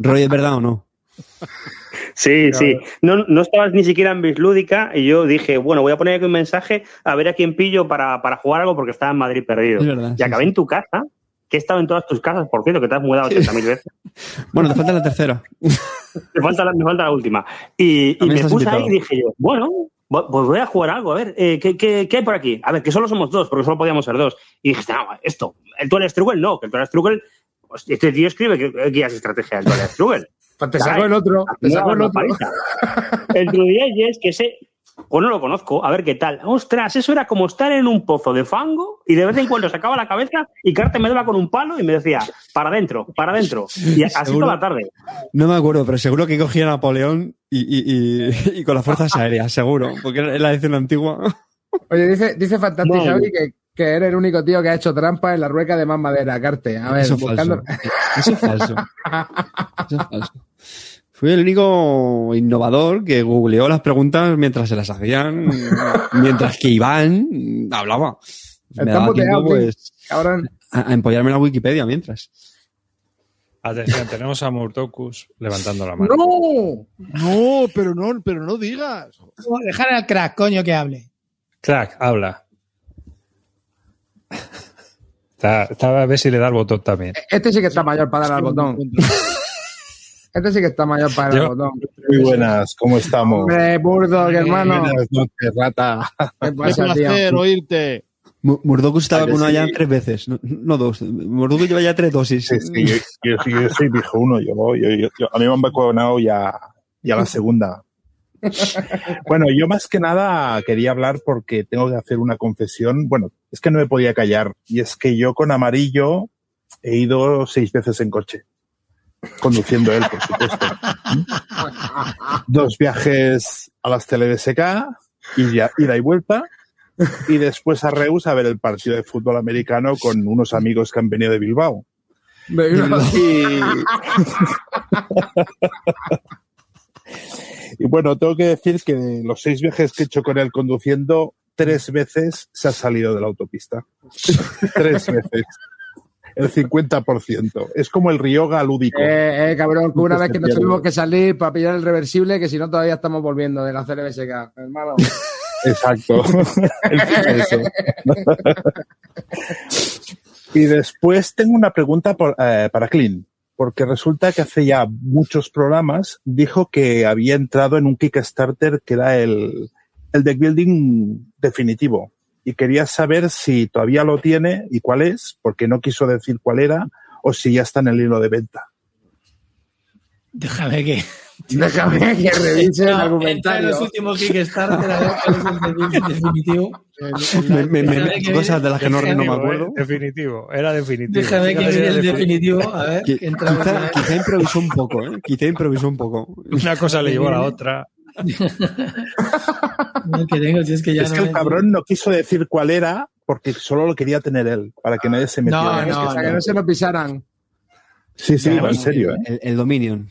Roy, ¿es verdad o no? Sí, sí. No, no estabas ni siquiera en Bislúdica y yo dije, bueno, voy a poner aquí un mensaje a ver a quién pillo para, para jugar algo porque estaba en Madrid perdido. Verdad, y sí, acabé en tu casa, que he estado en todas tus casas, por cierto, que te has mudado 80.000 veces. Bueno, te falta la tercera. Me falta la, me falta la última. Y, y me puse invitado. ahí y dije yo, bueno, pues voy a jugar algo, a ver, eh, ¿qué, qué, qué hay por aquí? A ver, que solo somos dos, porque solo podíamos ser dos. Y dijiste, no, esto, el Dual Struggle no, que el Dual Struggle, este tío escribe guías de estrategia del Dual Struggle. Pues te sacó el otro, te sacó el otro. El True que ese, pues no lo conozco, a ver qué tal. Ostras, eso era como estar en un pozo de fango y de vez en cuando sacaba la cabeza y Carte me daba con un palo y me decía, para adentro, para adentro. Y así Seguro. toda la tarde. No me acuerdo, pero seguro que cogía a Napoleón y, y, y, y con las fuerzas aéreas, seguro, porque es la edición antigua. Oye, dice, dice Fantastic No. Que, que eres el único tío que ha hecho trampa en la rueca de más madera, Carte. A ver, Eso buscando. falso. Eso es falso. Eso es falso. Fui el único innovador que googleó las preguntas mientras se las hacían, mientras que Iván hablaba. Me daba tiempo, pues, Cabrón. a, a empollarme la Wikipedia mientras. Atención, tenemos a Murtocus levantando la mano. ¡No! No, pero no, pero no digas. Dejar al crack, coño, que hable. Crack, habla. Está, está a ver si le da el botón también. Este sí que está mayor para dar al botón. Este sí que está mayor para dar al Yo- botón. Muy buenas, ¿cómo estamos? Hombre, Burdo, hermano. Buenas noches, rata. ¿Qué Qué pasa, tío? placer oírte. Mu- Murdokus estaba ¿A que con una sí? ya tres veces, no, no dos. Murdokus lleva ya tres dosis. Sí, sí, yo, yo, sí, yo soy viejo uno, yo, yo, yo- yo- a mí me han vacunado ya, ya la segunda. Bueno, yo más que nada quería hablar porque tengo que hacer una confesión. Bueno, es que no me podía callar. Y es que yo con amarillo he ido seis veces en coche. Conduciendo él, por supuesto. Dos viajes a las TeleBSK, y ya, ida y vuelta. Y después a Reus a ver el partido de fútbol americano con unos amigos que han venido de Bilbao. Y, y bueno, tengo que decir que de los seis viajes que he hecho con él conduciendo, tres veces se ha salido de la autopista. tres veces. El 50%. Es como el Ryoga lúdico. Eh, eh, cabrón, que una vez que nos tuvimos que salir para pillar el reversible, que si no todavía estamos volviendo de la CLBSK, hermano. Exacto. Y después tengo una pregunta por- eh, para Clean, porque resulta que hace ya muchos programas dijo que había entrado en un Kickstarter que era el, el deck building definitivo. Y quería saber si todavía lo tiene y cuál es, porque no quiso decir cuál era, o si ya está en el hilo de venta. Déjame que. Déjame que revise el No, argumentario. los últimos Kickstarter a ver cuál es el definitivo. Me, me, me meto cosas de las que no, no me Definitivo, acuerdo. ¿eh? Definitivo, era definitivo. Déjame que mire el definitivo. A ver, Que- quizá, quizá improvisó un poco, ¿eh? Quizá improvisó un poco. Una cosa le llevó a la otra. que tengo, si es que ya es no que el cabrón no quiso decir cuál era porque solo lo quería tener él, para que nadie se metiera. No, no, sea, que no se lo pisaran. Sí, sí, Claro, en serio. ¿eh? El, el Dominion.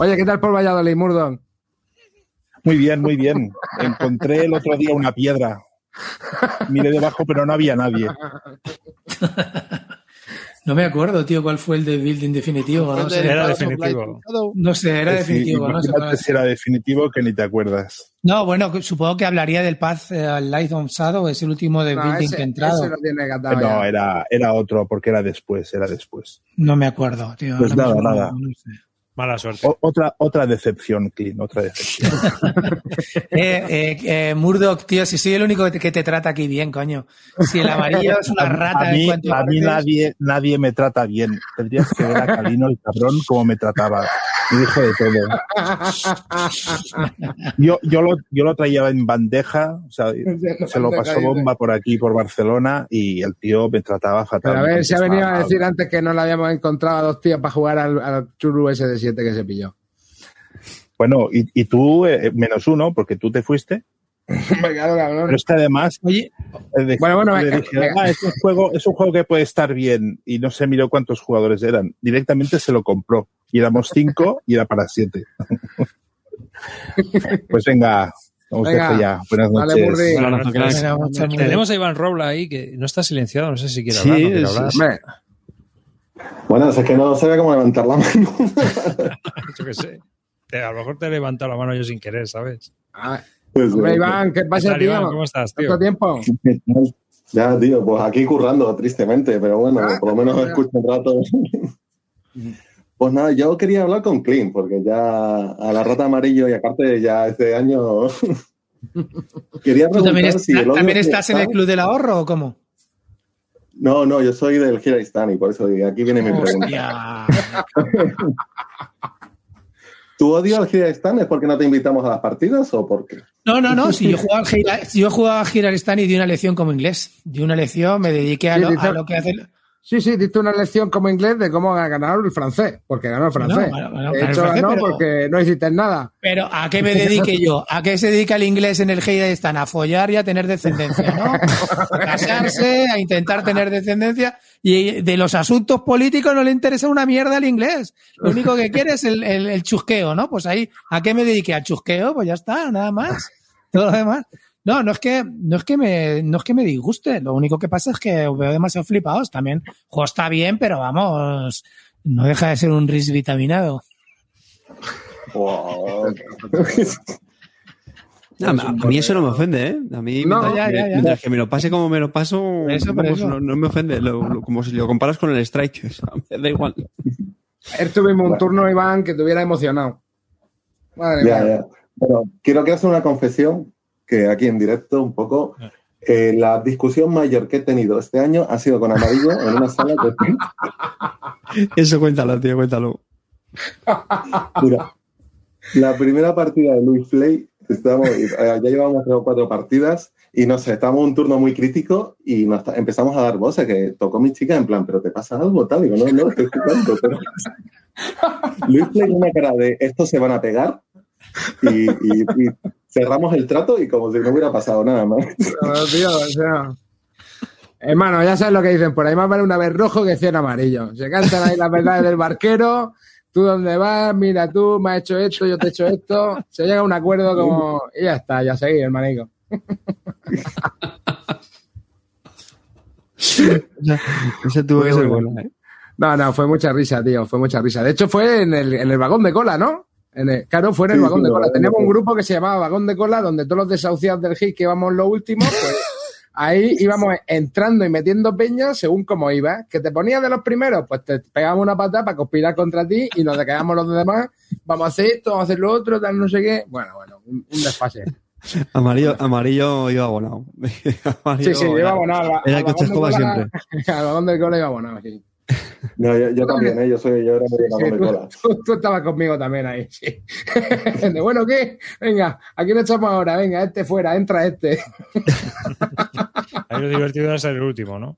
Oye, ¿qué tal por Valladolid, Murdon? Muy bien, muy bien. Encontré el otro día una piedra. Miré debajo, pero no había nadie. No me acuerdo, tío, cuál fue el de building definitivo. No sé, Era definitivo. no sé era Sí, definitivo. No, sé si era definitivo que ni te acuerdas. no, bueno, supongo que hablaría del Path eh, al Light on Shadow, es el último de No, building ese, que ha entrado. ese tiene No, era, era otro, porque era después, era después. No me acuerdo, tío. Pues nada, mismo nada. no sé. Mala suerte. O- otra, otra decepción, Clean, otra decepción. Eh, eh, eh, Murdoch, tío, si soy el único que te, que te trata aquí bien, coño. Si el amarillo es una rata a mí, a mí nadie, nadie me trata bien. Tendrías que ver a Calino, el cabrón, cómo me trataba. Dijo de todo. Yo, yo, lo, yo lo traía en bandeja, o sea, se lo pasó bomba por aquí, por Barcelona, y el tío me trataba fatal. Pero a ver, se ha venido a decir antes que no le habíamos encontrado a dos tíos para jugar al, al Churu SD7 que se pilló. Bueno, y, y tú, eh, menos uno, porque tú te fuiste. Me cago, cabrón. Pero es que además, Oye, eh, de- Bueno, bueno, venga, venga. "Ah, es un juego, es un juego que puede estar bien, y no se miró cuántos jugadores eran. Directamente se lo compró. Y éramos cinco y era para siete. pues venga, vamos a Venga. dejar ya. Buenas Vale, noches. Burri. Buenas noches. Tenemos a Iván Robla ahí que no está silenciado, no sé si quiere Sí, hablar. No quiere sí, hablar. Hombre, Bueno, es que no sabía cómo levantar la mano. Yo qué sé. Te- a lo mejor te he levantado la mano yo sin querer, ¿sabes? Pues, Hombre, eh, Iván, ¿qué pasa, tal, tío? Iván? ¿Cómo estás, tío? ¿Cuánto tiempo? Ya, tío, pues aquí currando, tristemente, pero bueno, por lo menos escucho un rato. Pues nada, yo quería hablar con Clint, porque ya a la rata amarillo y aparte ya este año quería ¿Tú también, si el estás en el Club del Ahorro o cómo? No, no, yo soy del Giristani, por eso aquí viene mi pregunta. ¿Tu odio al Giristani es porque no te invitamos a las partidas o por qué? No, no, no. Si yo jugaba al Gira- si yo jugaba a Giraristán y di una lección como inglés. Di una lección, me dediqué a lo, a lo que hace. Sí, sí, diste una lección como inglés de cómo ganar el francés, porque ganó el francés. No, bueno, de el hecho, francés, ganó pero- porque no hiciste nada. Pero ¿a qué me dediqué yo? ¿A qué se dedica el inglés en el Giraristán? A follar y a tener descendencia, ¿no? A casarse, a intentar tener descendencia. Y de los asuntos políticos no le interesa una mierda al inglés. Lo único que quiere es el, el- el chusqueo, ¿no? Pues ahí, ¿a qué me dediqué? Al chusqueo, pues ya está, nada más. Todo lo demás. No, no es que, no es que me, no es que me disguste. Lo único que pasa es que veo demasiado flipados. También, el juego está bien, pero vamos, no deja de ser un RIS vitaminado. No, a a mí eso no me ofende, ¿eh? A mí, No, mientras, ya, que- ya, ya. mientras que me lo pase como me lo paso, Eso. No, no me ofende. Lo- lo- como si lo comparas con el Strike. o sea, me da igual. Ayer tuvimos un turno, Iván, que te hubiera emocionado. Madre Ya, mía. quiero que hacer una confesión, que aquí en directo un poco. eh, la discusión mayor que he tenido este año ha sido con Amarillo en una sala que... Eso cuéntalo, tío, cuéntalo. Mira, la primera partida de Luis Play, estamos, eh, ya llevamos tres o cuatro partidas y no sé, estamos en un turno muy crítico y nos empezamos a dar voces, que tocó mi chica en plan, pero te pasa algo, tal, digo, no, no, estoy escuchando, pero... Luis Play una cara de, estos se van a pegar y, y- y cerramos el trato y como si no hubiera pasado nada más. Pero, tío, o sea. Hermano, ya sabes lo que dicen por ahí. Más vale una vez rojo que cien amarillo. Se cantan ahí las verdades del barquero. Tú dónde vas, mira tú, me has hecho esto, yo te he hecho esto. Se llega a un acuerdo como. Y ya está, ya seguí, hermanico. Ese tuvo que ser bueno, ¿eh? No, no, fue mucha risa, tío, fue mucha risa. De hecho, fue en el, en el vagón de cola, ¿no? El- claro, fue en el Sí, vagón de cola. Teníamos un grupo que se llamaba Vagón de Cola, donde todos los desahuciados del HIT que íbamos los últimos, pues ahí íbamos entrando y metiendo peñas según cómo iba. Que te ponías de los primeros, pues te pegábamos una patada para conspirar contra ti y nos quedamos los demás. Vamos a hacer esto, vamos a hacer lo otro, tal, no sé qué. Bueno, bueno, un, un desfase. Amarillo, amarillo iba abonado. Amarillo Sí, sí, iba abonado. Era cola- siempre. Al vagón de cola iba abonado, sí. No, yo, yo también, ¿eh? yo, soy, yo era medio Sí, tú, cola. tú- tú estabas conmigo también ahí, sí. De, bueno, ¿qué? Venga, aquí lo echamos ahora, venga, este fuera, entra este. Ahí lo divertido era ser el último, ¿no?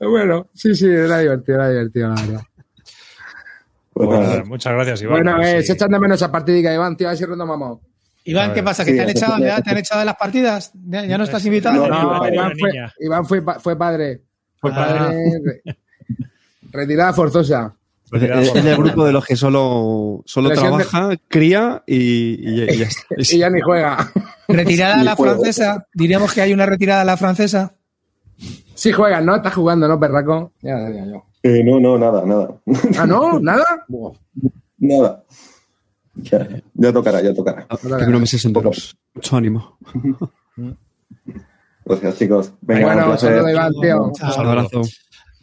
Bueno, sí, sí, era divertido, era divertido, la verdad. Pues nada, muchas gracias, Iván. bueno, eh, si- se echan de menos esa partida, Iván, tío, a ver si retomamos. Iván, ¿qué pasa? ¿Que Sí, te han echado, ya? ¿Te han echado de las partidas? ¿Ya, ya no estás invitado? No, Iván, fue, Iván fue, pa- fue padre. Fue padre. re- retirada forzosa. Es es del grupo de los que solo, solo de- trabaja, cría y, y- y ya está. Y ya ni juega. Retirada a la juego. francesa. Diríamos que hay una retirada a la francesa. Sí juegas, ¿no? Estás jugando, ¿no, perraco? Ya, ya, ya. Eh, no, no, nada, nada. Ah, ¿no? ¿Nada? Nada. Ya, ya tocará, ya tocará. Primero meses enteros. Mucho ánimo. Gracias, chicos. Venga, Bueno, un placer. saludo, Iván, tío. Un abrazo.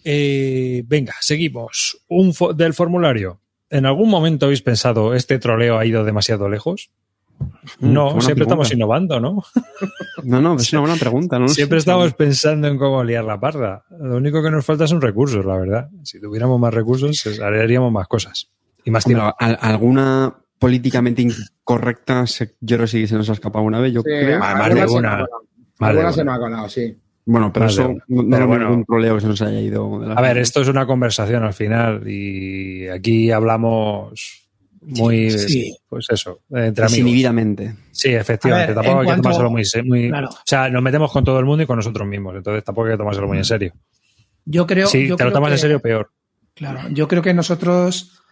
Eh, venga, seguimos. Un fo- del formulario. ¿En algún momento habéis pensado este troleo ha ido demasiado lejos? Mm, No, siempre pregunta. estamos innovando, ¿no? No, no, es una buena pregunta. ¿no? Siempre estamos pensando en cómo liar la parda. Lo único que nos falta son recursos, la verdad. Si tuviéramos más recursos, haríamos más cosas. Y más Hombre, tiempo. al- alguna políticamente incorrecta, yo creo que sí se nos ha escapado una vez, yo Sí, creo. Más de alguna se una. nos ha colado. Más de se nos ha colado, sí. Bueno, pero eso no, no Pero era bueno. ningún troleo que se nos haya ido de la A ver, esto es una conversación al final y aquí hablamos muy, Sí. pues eso, entre amigos. Sí, efectivamente. Ver, tampoco hay que tomárselo muy, muy- Claro. O sea, nos metemos con todo el mundo y con nosotros mismos, entonces tampoco hay que tomárselo muy en serio. Yo creo. si yo te lo tomas que- en serio, peor. Claro, yo creo que nosotros mm,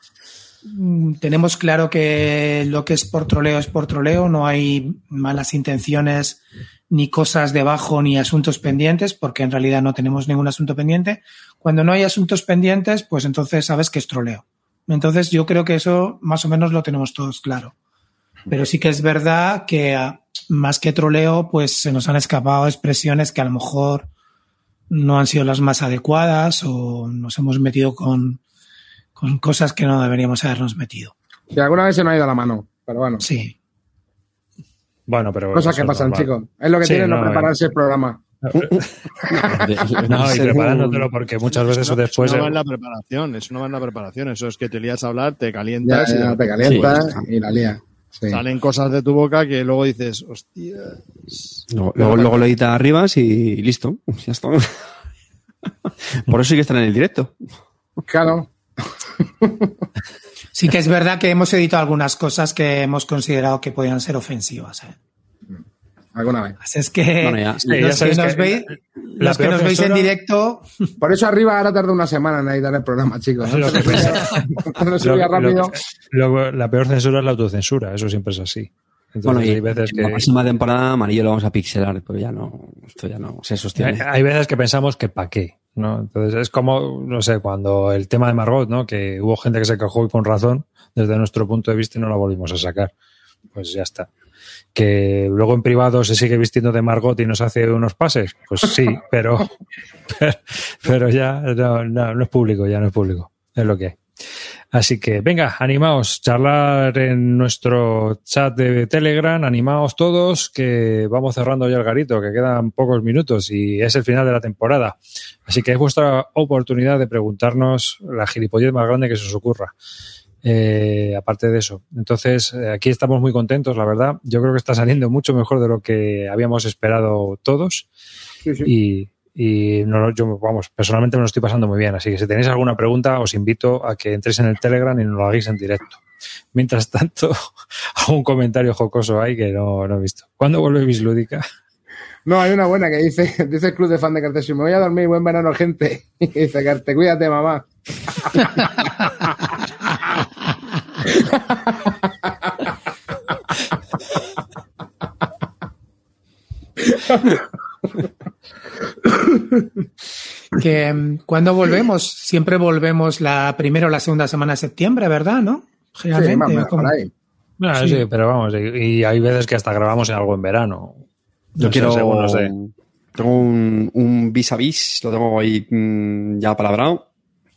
tenemos claro que lo que es por troleo es por troleo, no hay malas intenciones ni cosas debajo ni asuntos pendientes, porque en realidad no tenemos ningún asunto pendiente. Cuando no hay asuntos pendientes, pues entonces sabes que es troleo. Entonces yo creo que eso más o menos lo tenemos todos claro. Pero sí que es verdad que ah, más que troleo, pues se nos han escapado expresiones que a lo mejor no han sido las más adecuadas o nos hemos metido con, con cosas que no deberíamos habernos metido. Si alguna vez se me ha ido la mano, pero bueno. Sí. Bueno, pero. Cosas eso que pasan, normal. chicos. Es lo que Sí, tiene no, no, prepararse el programa. No, y preparándotelo porque muchas veces Eso después. no va en la preparación, eso no va en la preparación, eso es que te lías a hablar, te calientas. Ya, y ya, te calientas y la lía. Sí. Salen cosas de tu boca que luego dices, hostia. Luego, luego, luego lo editas arriba y listo. Ya está. Por eso hay que estar en el directo. Claro. Sí que es verdad que hemos editado algunas cosas que hemos considerado que podían ser ofensivas. ¿eh? Alguna vez. Así es que Bueno, ya. los Sí, que nos que veis, la los que peor nos veis en directo, Por eso arriba ahora tarda una semana en editar el programa, chicos. ¿no? Lo que Cuando Lo- subía lo- rápido. la peor censura es la autocensura, eso siempre es así. Entonces, Bueno, y hay veces la que. próxima temporada amarillo lo vamos a pixelar, pero ya no, esto ya no se Hay, sostiene. hay veces que pensamos que para qué, ¿no? Entonces es como, no sé, cuando el tema de Margot, ¿no? Que hubo gente que se quejó y con razón, desde nuestro punto de vista y no la volvimos a sacar. Pues ya está. Que luego en privado se sigue vistiendo de Margot y nos hace unos pases, pues sí, pero, pero, pero ya no, no, no es público, ya no es público. Es lo que hay. Así que venga, animaos, charlar en nuestro chat de Telegram, animaos todos, que vamos cerrando ya el garito, que quedan pocos minutos y es el final de la temporada. Así que es vuestra oportunidad de preguntarnos la gilipollez más grande que se os ocurra. Eh, aparte de eso. Entonces, eh, aquí estamos muy contentos, la verdad. Yo creo que está saliendo mucho mejor de lo que habíamos esperado todos. Y, y no, yo, vamos, personalmente me lo estoy pasando muy bien. Así que si tenéis alguna pregunta, os invito a que entréis en el Telegram y nos lo hagáis en directo. Mientras tanto, hago un comentario jocoso ahí que no, no he visto. ¿Cuándo vuelve Bislúdica? No, hay una buena que dice, dice el club de fan de Cartesio, me voy a dormir, buen verano, gente. Y dice, Carte, cuídate, mamá. Que mm, cuando volvemos, siempre volvemos la primera o la segunda semana de septiembre, ¿verdad? ¿No? Generalmente. Sí. sí, pero vamos, y, y hay veces que hasta grabamos en algo en verano. Yo No sé, quiero. según no sé. Tengo un, un vis a vis, lo tengo ahí mm, ya palabrado.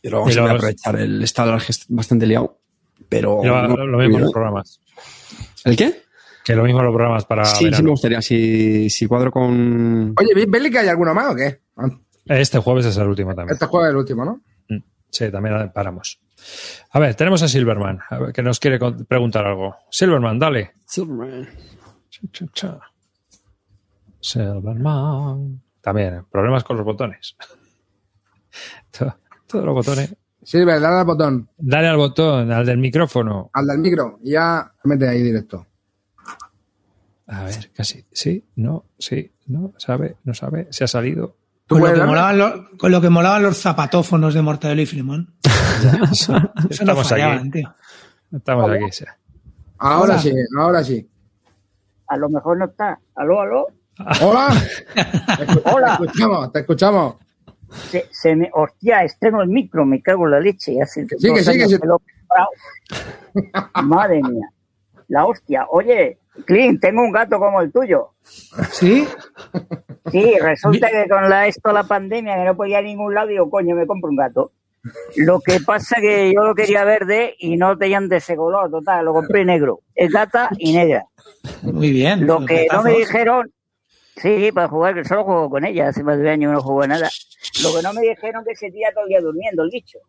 Y luego Y se voy a aprovechar. El estado es bastante liado. Pero. Lo, no- lo mismo los programas. ¿El qué? Que lo mismo los programas para sí, sí me gustaría. Si, si cuadro con. Oye, ¿vi- ¿Bélica hay alguno más o qué? Ah, Este jueves es el último también. Este juego es el último, ¿no? Sí, también paramos. A ver, tenemos a Silverman, a ver, que nos quiere preguntar algo. Silverman, dale. Silverman. Cha, cha, cha. Silverman. También, problemas con los botones. To- Todos los botones. Silver, dale al botón, Dale al botón, al del micrófono. al del micro, ya mete ahí directo. A ver, casi. Sí, no, sí, no, sabe, no sabe, se ha salido. Con lo, que molaban los, con lo que molaban los zapatófonos de Mortadelo y Filemón. Eso no Estamos fallaban, aquí. tío. Estamos aquí. sí. Ahora Hola. sí, ahora sí. A lo mejor no está. ¿Aló, aló? Hola. Te Hola. Te escuchamos, te escuchamos. Se, se me, hostia, estreno el micro, me cago en la leche. Hace que años sí. lo. Madre mía. La hostia. Oye, Clint, tengo un gato como el tuyo. ¿Sí? Sí, resulta que con la, esto la pandemia, que no podía ir a ningún lado, digo, coño, me compro un gato. Lo que pasa que yo lo quería verde y no tenían de ese color, total, lo compré negro. Es gata y negra. Muy bien. Lo que no me dijeron, sí, para jugar, que solo juego con ella, hace más de un año no juego nada. Lo que no me dijeron que se tira todo el día durmiendo el bicho.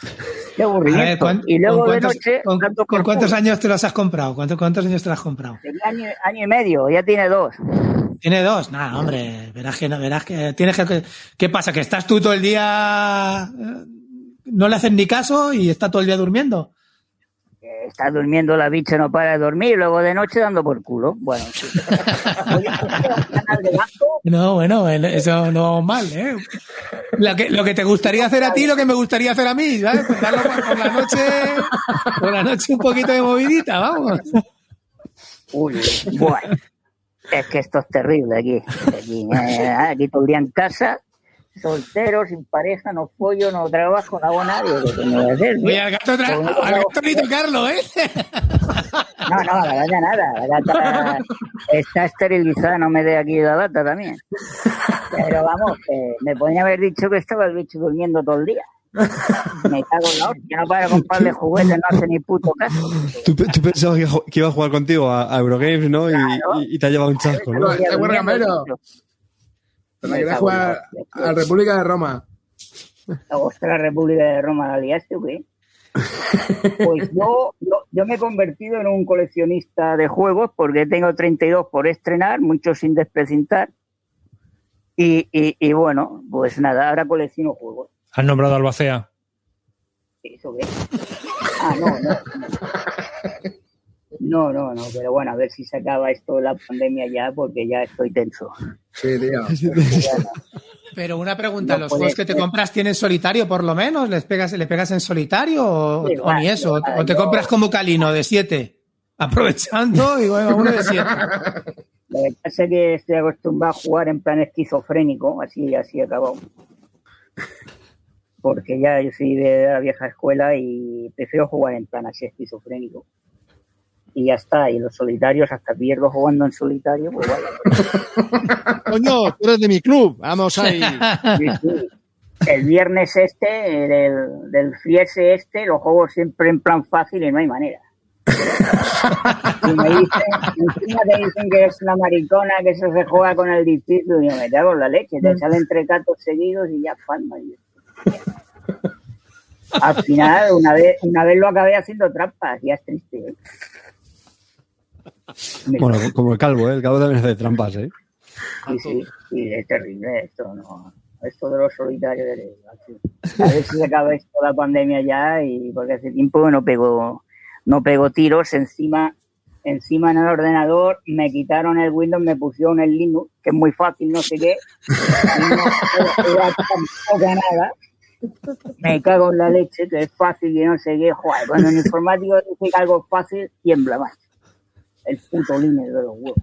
Qué A ver, aburrimiento. ¿cuán- y luego de noche, con- ¿Con por cuántos años te los has comprado? ¿Cuántos, cuántos años te los has comprado? Tenía año, año y medio, ya tiene dos. ¿Tiene dos? Nada, hombre, verás que no, verás que tienes que. ¿Qué pasa? ¿Que estás tú todo el día. eh, no le haces ni caso y está todo el día durmiendo? Está durmiendo la bicha, no para de dormir, y luego de noche dando por culo. Bueno, sí. No, bueno, eso no vamos mal, ¿eh? Lo que, lo que te gustaría hacer a ti, lo que me gustaría hacer a mí, ¿sabes? Pues darlo por, por la noche, por la noche un poquito de movidita, vamos. Uy, bueno. Es que esto es terrible aquí. Aquí, eh, aquí todo el día en casa, soltero, sin pareja, no follo, no trabajo, no hago nada. Digo, ¿qué me voy a hacer? Oye, al gato, tra- al gato ni tocarlo, ¿eh? No, no, la gata nada. La gata está esterilizada, no me dé aquí la gata también. Pero vamos, que me podría haber dicho que estaba el bicho durmiendo todo el día. Me cago en la hostia, no para comprarle juguetes, no hace ni puto caso. Tú, pe- tú pensabas que, que iba a jugar contigo a, a Eurogames, ¿no? Y, y- y te ha llevado un chasco, ¿no? Este quería jugar a República de Roma. Ostras, la República de Roma la liaste, ¿o qué? Pues yo, yo, yo me he convertido en un coleccionista de juegos porque tengo 32 por estrenar, muchos sin desprecintar. Y, y, y bueno, pues nada, ahora colecciono juegos. ¿Has nombrado a Albacea? ¿Eso qué? Ah, no, no. No, no, no, pero bueno, a ver si se acaba esto la pandemia ya, porque ya estoy tenso. Sí, tío. Pero una pregunta, No ¿los juegos que te compras tienen solitario por lo menos? ¿Les pegas, ¿Le pegas en solitario o, Sí, o va, ni eso? ¿O, va, o te yo- compras como Calino de 7? Aprovechando y bueno, uno de 7. Lo que pasa es que estoy acostumbrado a jugar en plan esquizofrénico, así, así acabado. Porque ya yo soy de la vieja escuela y prefiero jugar en plan así esquizofrénico. Y ya está, y los solitarios, hasta pierdo jugando en solitario, pues vale. Coño, tú eres de mi club. Vamos ahí. Sí, sí. El viernes este, del, del Friese este, los juego siempre en plan fácil y no hay manera. Y me dicen, encima te dicen que es una maricona, que eso se juega con el difícil, y yo me cago en la leche, te salen tres gatos seguidos y ya palma. Al final, una vez, una vez lo acabé haciendo trampas, ya es triste. ¿eh? Bueno, como el calvo, ¿eh? El calvo también hace trampas, ¿eh? Sí, sí, sí, es terrible esto, no. Esto de los solitarios, a ver si se acaba esto la pandemia ya y porque hace tiempo no pego, no pego tiros encima, encima en el ordenador, me quitaron el Windows, me pusieron el Linux, que es muy fácil, no sé qué, no nada. Me cago en la leche, que es fácil y no sé qué, joder, cuando en informático dice que algo es fácil, tiembla más. El puto Linux de los huevos.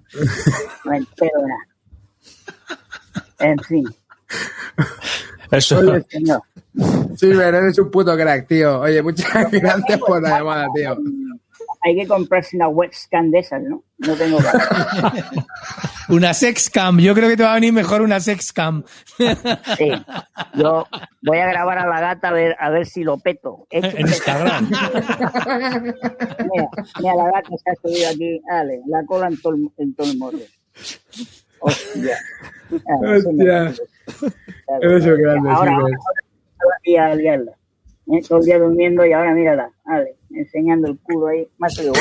No de nada. En fin. Eso. Oye, señor. Silver, eres un puto crack, tío. Oye, muchas gracias por la llamada, tío. Hay que comprarse una webcam de esas, ¿no? No tengo. Una sexcam. Yo creo que te va a venir mejor una sexcam. Sí. Yo voy a grabar a la gata a ver, a ver si lo peto. He En Instagram. Mira, mira, la gata se ha subido aquí. Dale, la cola en todo el, en todo el morro. Hostia. Eso Hostia. Eres un grande, Ahora, ahora, ahora voy a liarla. Todo el día durmiendo y ahora mírala. Dale, enseñando el culo ahí. Más que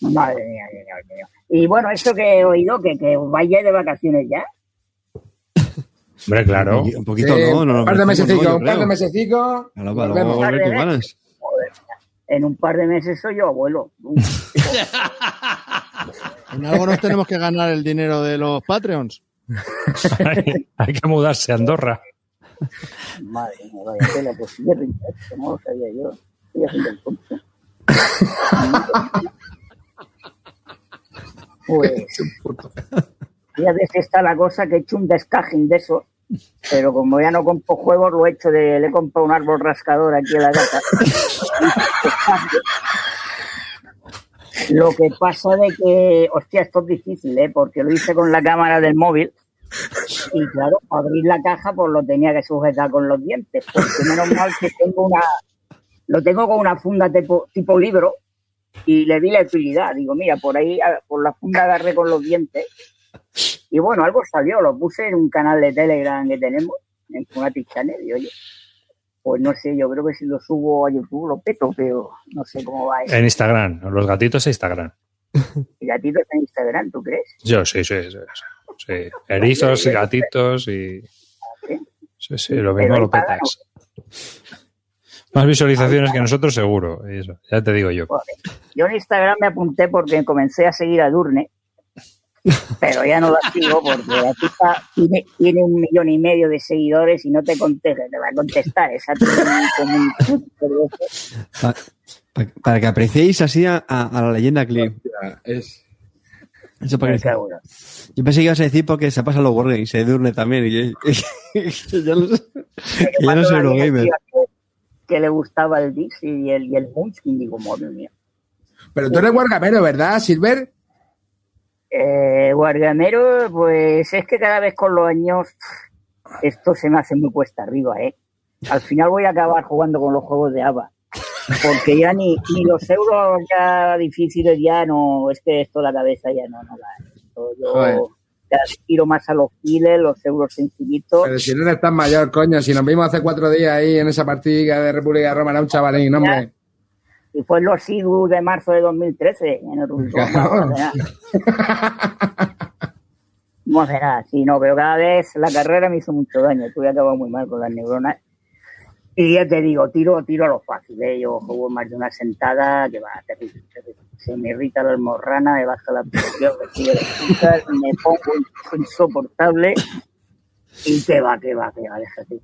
Madre mía, mío. Y bueno, esto que he oído, que, que vayáis de vacaciones ya. Hombre, claro. Un poquito, Sí, ¿no? no un par de mesecitos, un par de mesecitos. Claro, para volvemos. luego volver con ganas. Joder, en un par de meses soy yo abuelo. En algo nos tenemos que ganar el dinero de los Patreons. hay, hay que mudarse a Andorra. Madre mía, vaya tela, pues sí, esto no lo sabía yo. Estoy haciendo el tonto. Pues, fíjate que está la cosa que he hecho un descajing de eso, pero como ya no compro juegos, lo he hecho de, le he comprado un árbol rascador aquí a la gata. Lo que pasa de que, hostia, esto es difícil, ¿eh? porque lo hice con la cámara del móvil y claro, para abrir la caja pues lo tenía que sujetar con los dientes, porque menos mal que tengo una, lo tengo con una funda tipo, tipo libro y le di la utilidad. Digo, mira, por ahí, a- por la funda agarré con los dientes y bueno, algo salió, lo puse en un canal de Telegram que tenemos, en Funatic Channel, y oye, pues no sé, yo creo que si lo subo a YouTube lo peto, pero no sé cómo va eso. En Instagram. Los gatitos en Instagram. Y gatitos en Instagram, ¿tú crees? Yo, sí, sí. sí, sí. Sí. Erizos, gatitos y. Sí, sí, lo mismo lo petas. Más visualizaciones que nosotros, seguro. Eso, ya te digo yo. Yo en Instagram me apunté porque comencé a seguir a Durne Pero ya no la sigo porque la tipa tiene, tiene un millón y medio de seguidores y no te contesta, te va a contestar. Esa para que apreciéis así a, a- a la leyenda. Es... Eso para que- Yo pensé que ibas a decir porque se pasa los Wargames y se durne también. Y yo, que no, soy la Eurogamer. que, que le gustaba el Dixie y el, y el Munchkin, digo, madre mía. Pero tú eres guargamero, ¿verdad, Silver? Eh, Guargamero, pues es que cada vez con los años esto se me hace muy cuesta arriba, ¿eh? Al final voy a acabar jugando con los juegos de ABA. Porque ya ni, ni los euros ya difíciles ya no, es que esto la cabeza ya no, no la Yo Joder. ya tiro más a los giles, los euros sencillitos. Pero si no eres tan mayor, coño, si nos vimos hace cuatro días ahí en esa partida de República de Roma, era un chavalín, hombre. Y fue en los SIDU de marzo de 2013, en el. Claro. No, será. No será, sí, no, pero cada vez la carrera me hizo mucho daño. Tuve acabado muy mal con las neuronas. Y ya te digo, tiro, tiro a lo fácil. ¿eh? Yo juego más de una sentada que va terrible, terrible. Se me irrita la almorrana, me baja la presión, me me pongo insoportable. Y que va, que va, que va, déjate.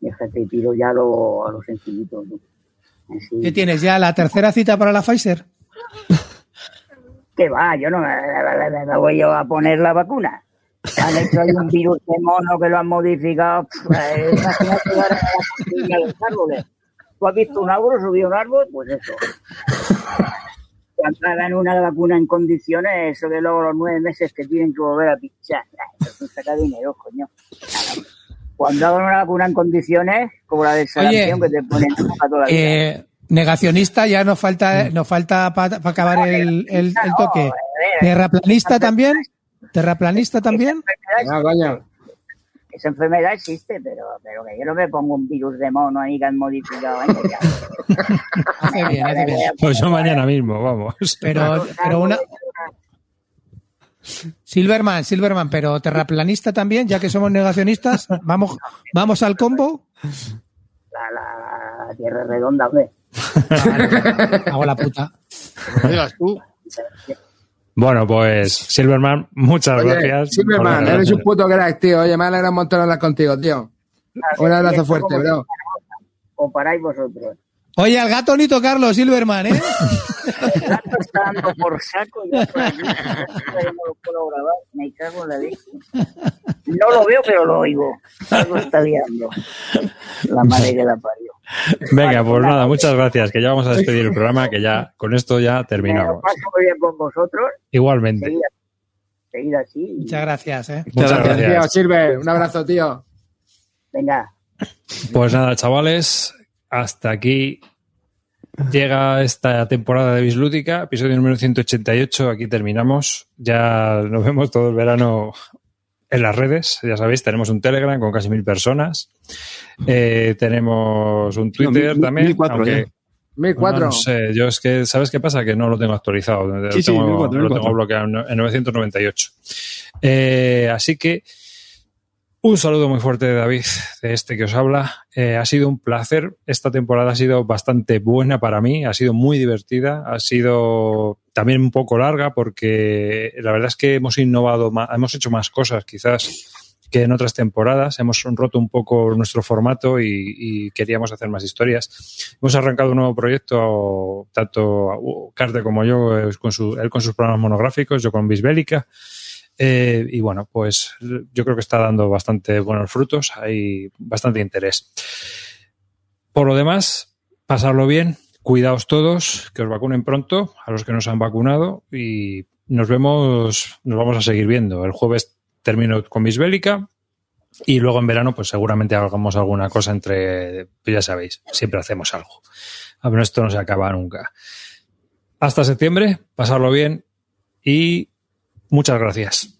Déjate, tiro ya lo, a lo sencillito. ¿no? Así. ¿Qué tienes ya? ¿La tercera cita para la Pfizer? que va, yo no me, me- me voy yo a poner la vacuna. Han hecho ahí un virus de mono que lo han modificado. Eh, Imagínate ahora de los árboles. ¿Tú has visto un árbol, subido un árbol? Pues eso. Cuando hagan una vacuna en condiciones, eso que luego los nueve meses que tienen que volver a pinchar. Eso es sacar dinero, coño. Cuando hagan una vacuna en condiciones, como la del sarampión que te ponen a toda la vida. Eh, negacionista, ya nos falta, nos falta para acabar el, el- el toque. ¿Terraplanista también? ¿Terraplanista también? No, coño. Esa enfermedad existe, pero, pero que yo no me pongo un virus de mono ahí que han modificado. Ya. Hace bien, hace bien. Pues yo mañana mismo, vamos. Pero, pero una. Silverman, Silverman, pero terraplanista también, ya que somos negacionistas. Vamos, vamos al combo. La, la, la tierra redonda, hombre. Hago la puta. Digas tú. Bueno, pues Silverman, muchas Oye, gracias. Silverman, eres un puto crack, tío. Oye, me alegra un montón hablar contigo, tío. Un abrazo fuerte, bro. O paráis vosotros. Oye, al gato ni tocarlo, Silverman, ¿eh? El gato está dando por saco no lo puedo grabar. Me cago en la leche. No lo veo, pero lo oigo. Algo está liando. La madre que la parió. Venga, pues nada, muchas gracias, que ya vamos a despedir el programa, que ya con esto ya terminamos. paso muy bien con vosotros. Igualmente. Seguid, seguid así. Muchas gracias, ¿eh? Muchas Tío, gracias. Silver, un abrazo, tío. Venga. Pues nada, chavales, hasta aquí llega esta temporada de Bislúdica, episodio número 188. Aquí terminamos. Ya nos vemos todo el verano en las redes. Ya sabéis, tenemos un Telegram con casi mil personas. Eh, tenemos un No, Twitter mil- también. mil cuatro aunque- ya. Mil cuatro. No, no sé, yo es que, ¿sabes qué pasa? Que no lo tengo actualizado. Lo Sí, sí, tengo, 1004, lo 1004. tengo bloqueado en en 998. Eh, así que un saludo muy fuerte de David, de este que os habla. Eh, ha sido un placer. Esta temporada ha sido bastante buena para mí, ha sido muy divertida, ha sido también un poco larga porque la verdad es que hemos innovado, más, hemos hecho más cosas quizás que en otras temporadas. Hemos roto un poco nuestro formato y, queríamos hacer más historias. Hemos arrancado un nuevo proyecto, tanto Carte como yo, eh, con él con sus programas monográficos, yo con Bisbélica. Eh, y bueno, pues yo creo que está dando bastante buenos frutos, hay bastante interés. Por lo demás, pasarlo bien, cuidaos todos, que os vacunen pronto, a los que nos han vacunado, y nos vemos, nos vamos a seguir viendo. El jueves termino con Bisbélica y luego en verano, pues seguramente hagamos alguna cosa entre, pues ya sabéis, siempre hacemos algo. A ver, esto no se acaba nunca. Hasta septiembre, pasarlo bien y muchas gracias.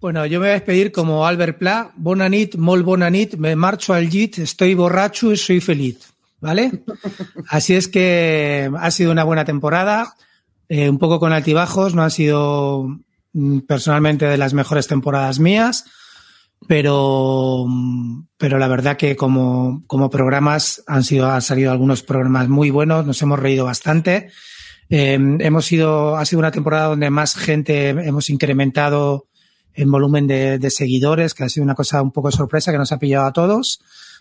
Bueno, yo me voy a despedir como Albert Pla. Bonanit, mol bonanit, me marcho al JIT, estoy borracho y soy feliz. ¿Vale? Así es que ha sido una buena temporada, eh, un poco con altibajos, no ha sido mm, personalmente de las mejores temporadas mías, pero, mm, pero la verdad que como, como programas han sido, han salido algunos programas muy buenos, nos hemos reído bastante. Eh, hemos sido, ha sido una temporada donde más gente hemos incrementado el volumen de, de seguidores, que ha sido una cosa un poco sorpresa que nos ha pillado a todos,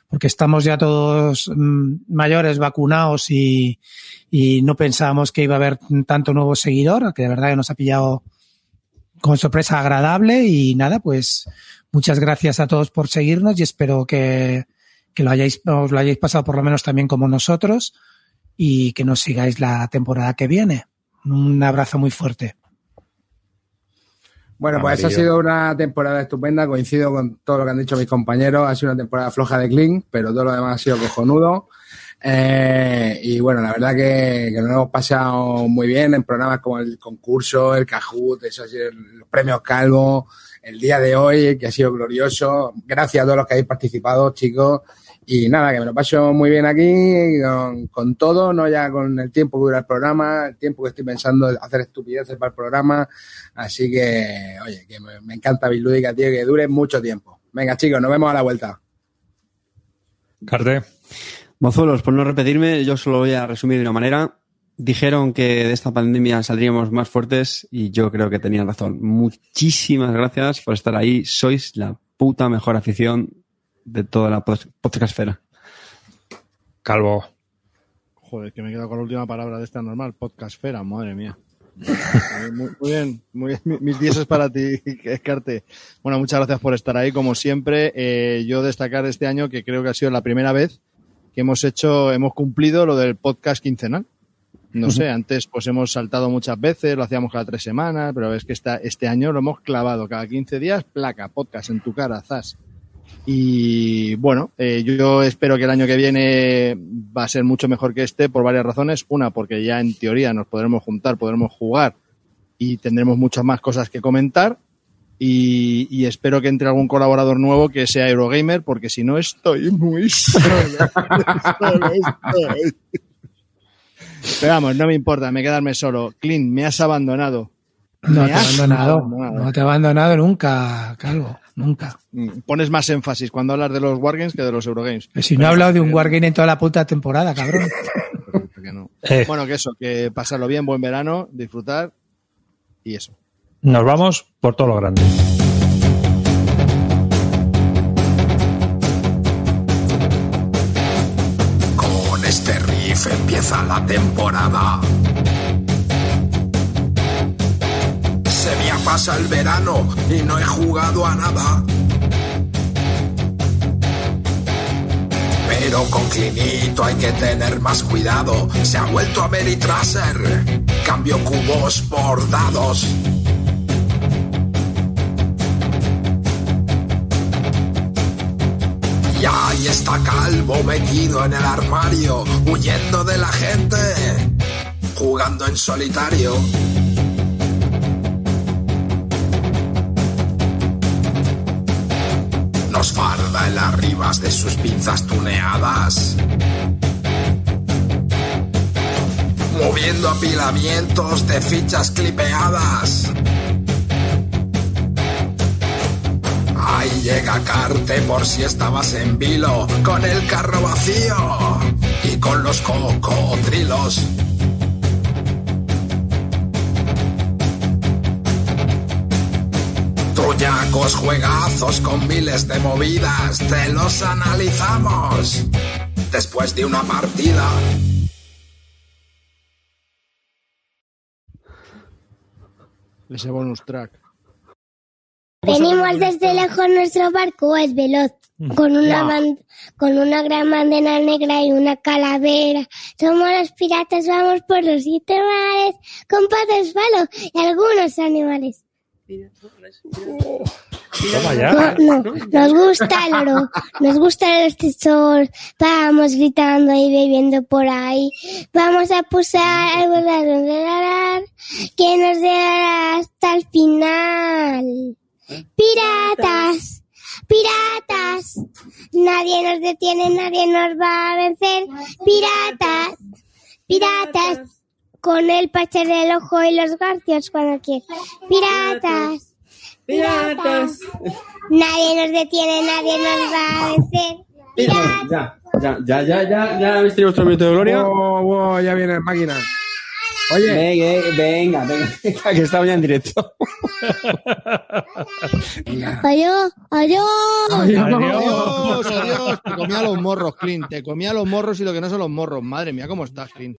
porque estamos ya todos mm, mayores, vacunados y, y no pensábamos que iba a haber tanto nuevo seguidor, que de verdad que nos ha pillado con sorpresa agradable. Y nada, pues muchas gracias a todos por seguirnos y espero que, que lo hayáis, os lo hayáis pasado por lo menos también como nosotros y que nos sigáis la temporada que viene. Un abrazo muy fuerte. Bueno, pues esa ha sido una temporada estupenda, coincido con todo lo que han dicho mis compañeros, ha sido una temporada floja de Kling, pero todo lo demás ha sido cojonudo. Eh, y bueno, la verdad que, que nos hemos pasado muy bien en programas como el concurso, el Cajut, eso ha sido los premios Calvo, el día de hoy, que ha sido glorioso. Gracias a todos los que habéis participado, chicos. Y nada, que me lo paso muy bien aquí, con, con todo, no ya con el tiempo que dura el programa, el tiempo que estoy pensando en hacer estupideces para el programa. Así que, oye, que me, me encanta Bislúdica, tío, que dure mucho tiempo. Venga, chicos, nos vemos a la vuelta. Carte. Mozuelos, por no repetirme, yo solo voy a resumir de una manera. Dijeron que de esta pandemia saldríamos más fuertes y yo creo que tenían razón. Muchísimas gracias por estar ahí. Sois la puta mejor afición de toda la pod- podcastfera. Calvo. Joder, que me he quedado con la última palabra de esta normal, podcastfera, madre mía. Muy, muy bien, muy bien. Mi- Mis 10 es para ti, Escarte. Bueno, muchas gracias por estar ahí, como siempre. Eh, yo destacar este año que creo que ha sido la primera vez que hemos hecho, hemos cumplido lo del podcast quincenal. No sé, antes pues hemos saltado muchas veces, lo hacíamos cada tres semanas, pero es que esta, este año lo hemos clavado cada 15 días, placa, podcast en tu cara, zas. Y bueno, eh, yo espero que el año que viene va a ser mucho mejor que este por varias razones. Una, porque ya en teoría nos podremos juntar, podremos jugar y tendremos muchas más cosas que comentar. Y, espero que entre algún colaborador nuevo que sea Eurogamer, porque si no estoy muy solo. Pero vamos, no me importa, me quedarme solo. Clint, me has abandonado. No te he has abandonado. No te he abandonado nunca, Calvo. Nunca. Mm, Pones más énfasis cuando hablas de los Wargames que de los Eurogames. Pero si no he hablado de un Wargame en toda la puta temporada, cabrón. Que no. Eh. Bueno, que eso, que pasarlo bien, buen verano, disfrutar y eso. Nos vamos por todo lo grande. Con este riff empieza la temporada. Pasado el verano y no he jugado a nada. Pero con Clinito hay que tener más cuidado. Se ha vuelto a Meritraser. Cambio cubos por dados. Y ahí está Calvo metido en el armario, huyendo de la gente, jugando en solitario. Farda en las ribas de sus pinzas tuneadas. Moviendo apilamientos de fichas clipeadas. Ahí llega Carte por si estabas en vilo, con el carro vacío y con los cocodrilos. Truñacos juegazos con miles de movidas, te los analizamos después de una partida. Ese bonus track. Venimos desde lejos, nuestro barco es veloz, con una, con una gran bandera negra y una calavera. Somos los piratas, vamos por los siete mares, con patas y algunos animales. Toma ya. No, no, nos gusta el oro, nos gusta el tesoro, vamos gritando y bebiendo por ahí, vamos a pulsar al volar, que nos llevará hasta el final. Piratas, piratas, nadie nos detiene, nadie nos va a vencer. Piratas, piratas, con el parche del ojo y los garcios cuando quieras. Piratas, piratas, nadie nos detiene, nadie nos va a vencer. Ya, ya, ya, ya, ya, ya habéis tenido vuestro minuto de gloria. Wow, wow, ya viene la máquina. Oye. Venga, venga, venga, que estamos ya en directo. Adiós, adiós. Adiós, adiós. Te comía los morros, Clint. Te comía los morros y lo que no son los morros. Madre mía, ¿cómo estás, Clint?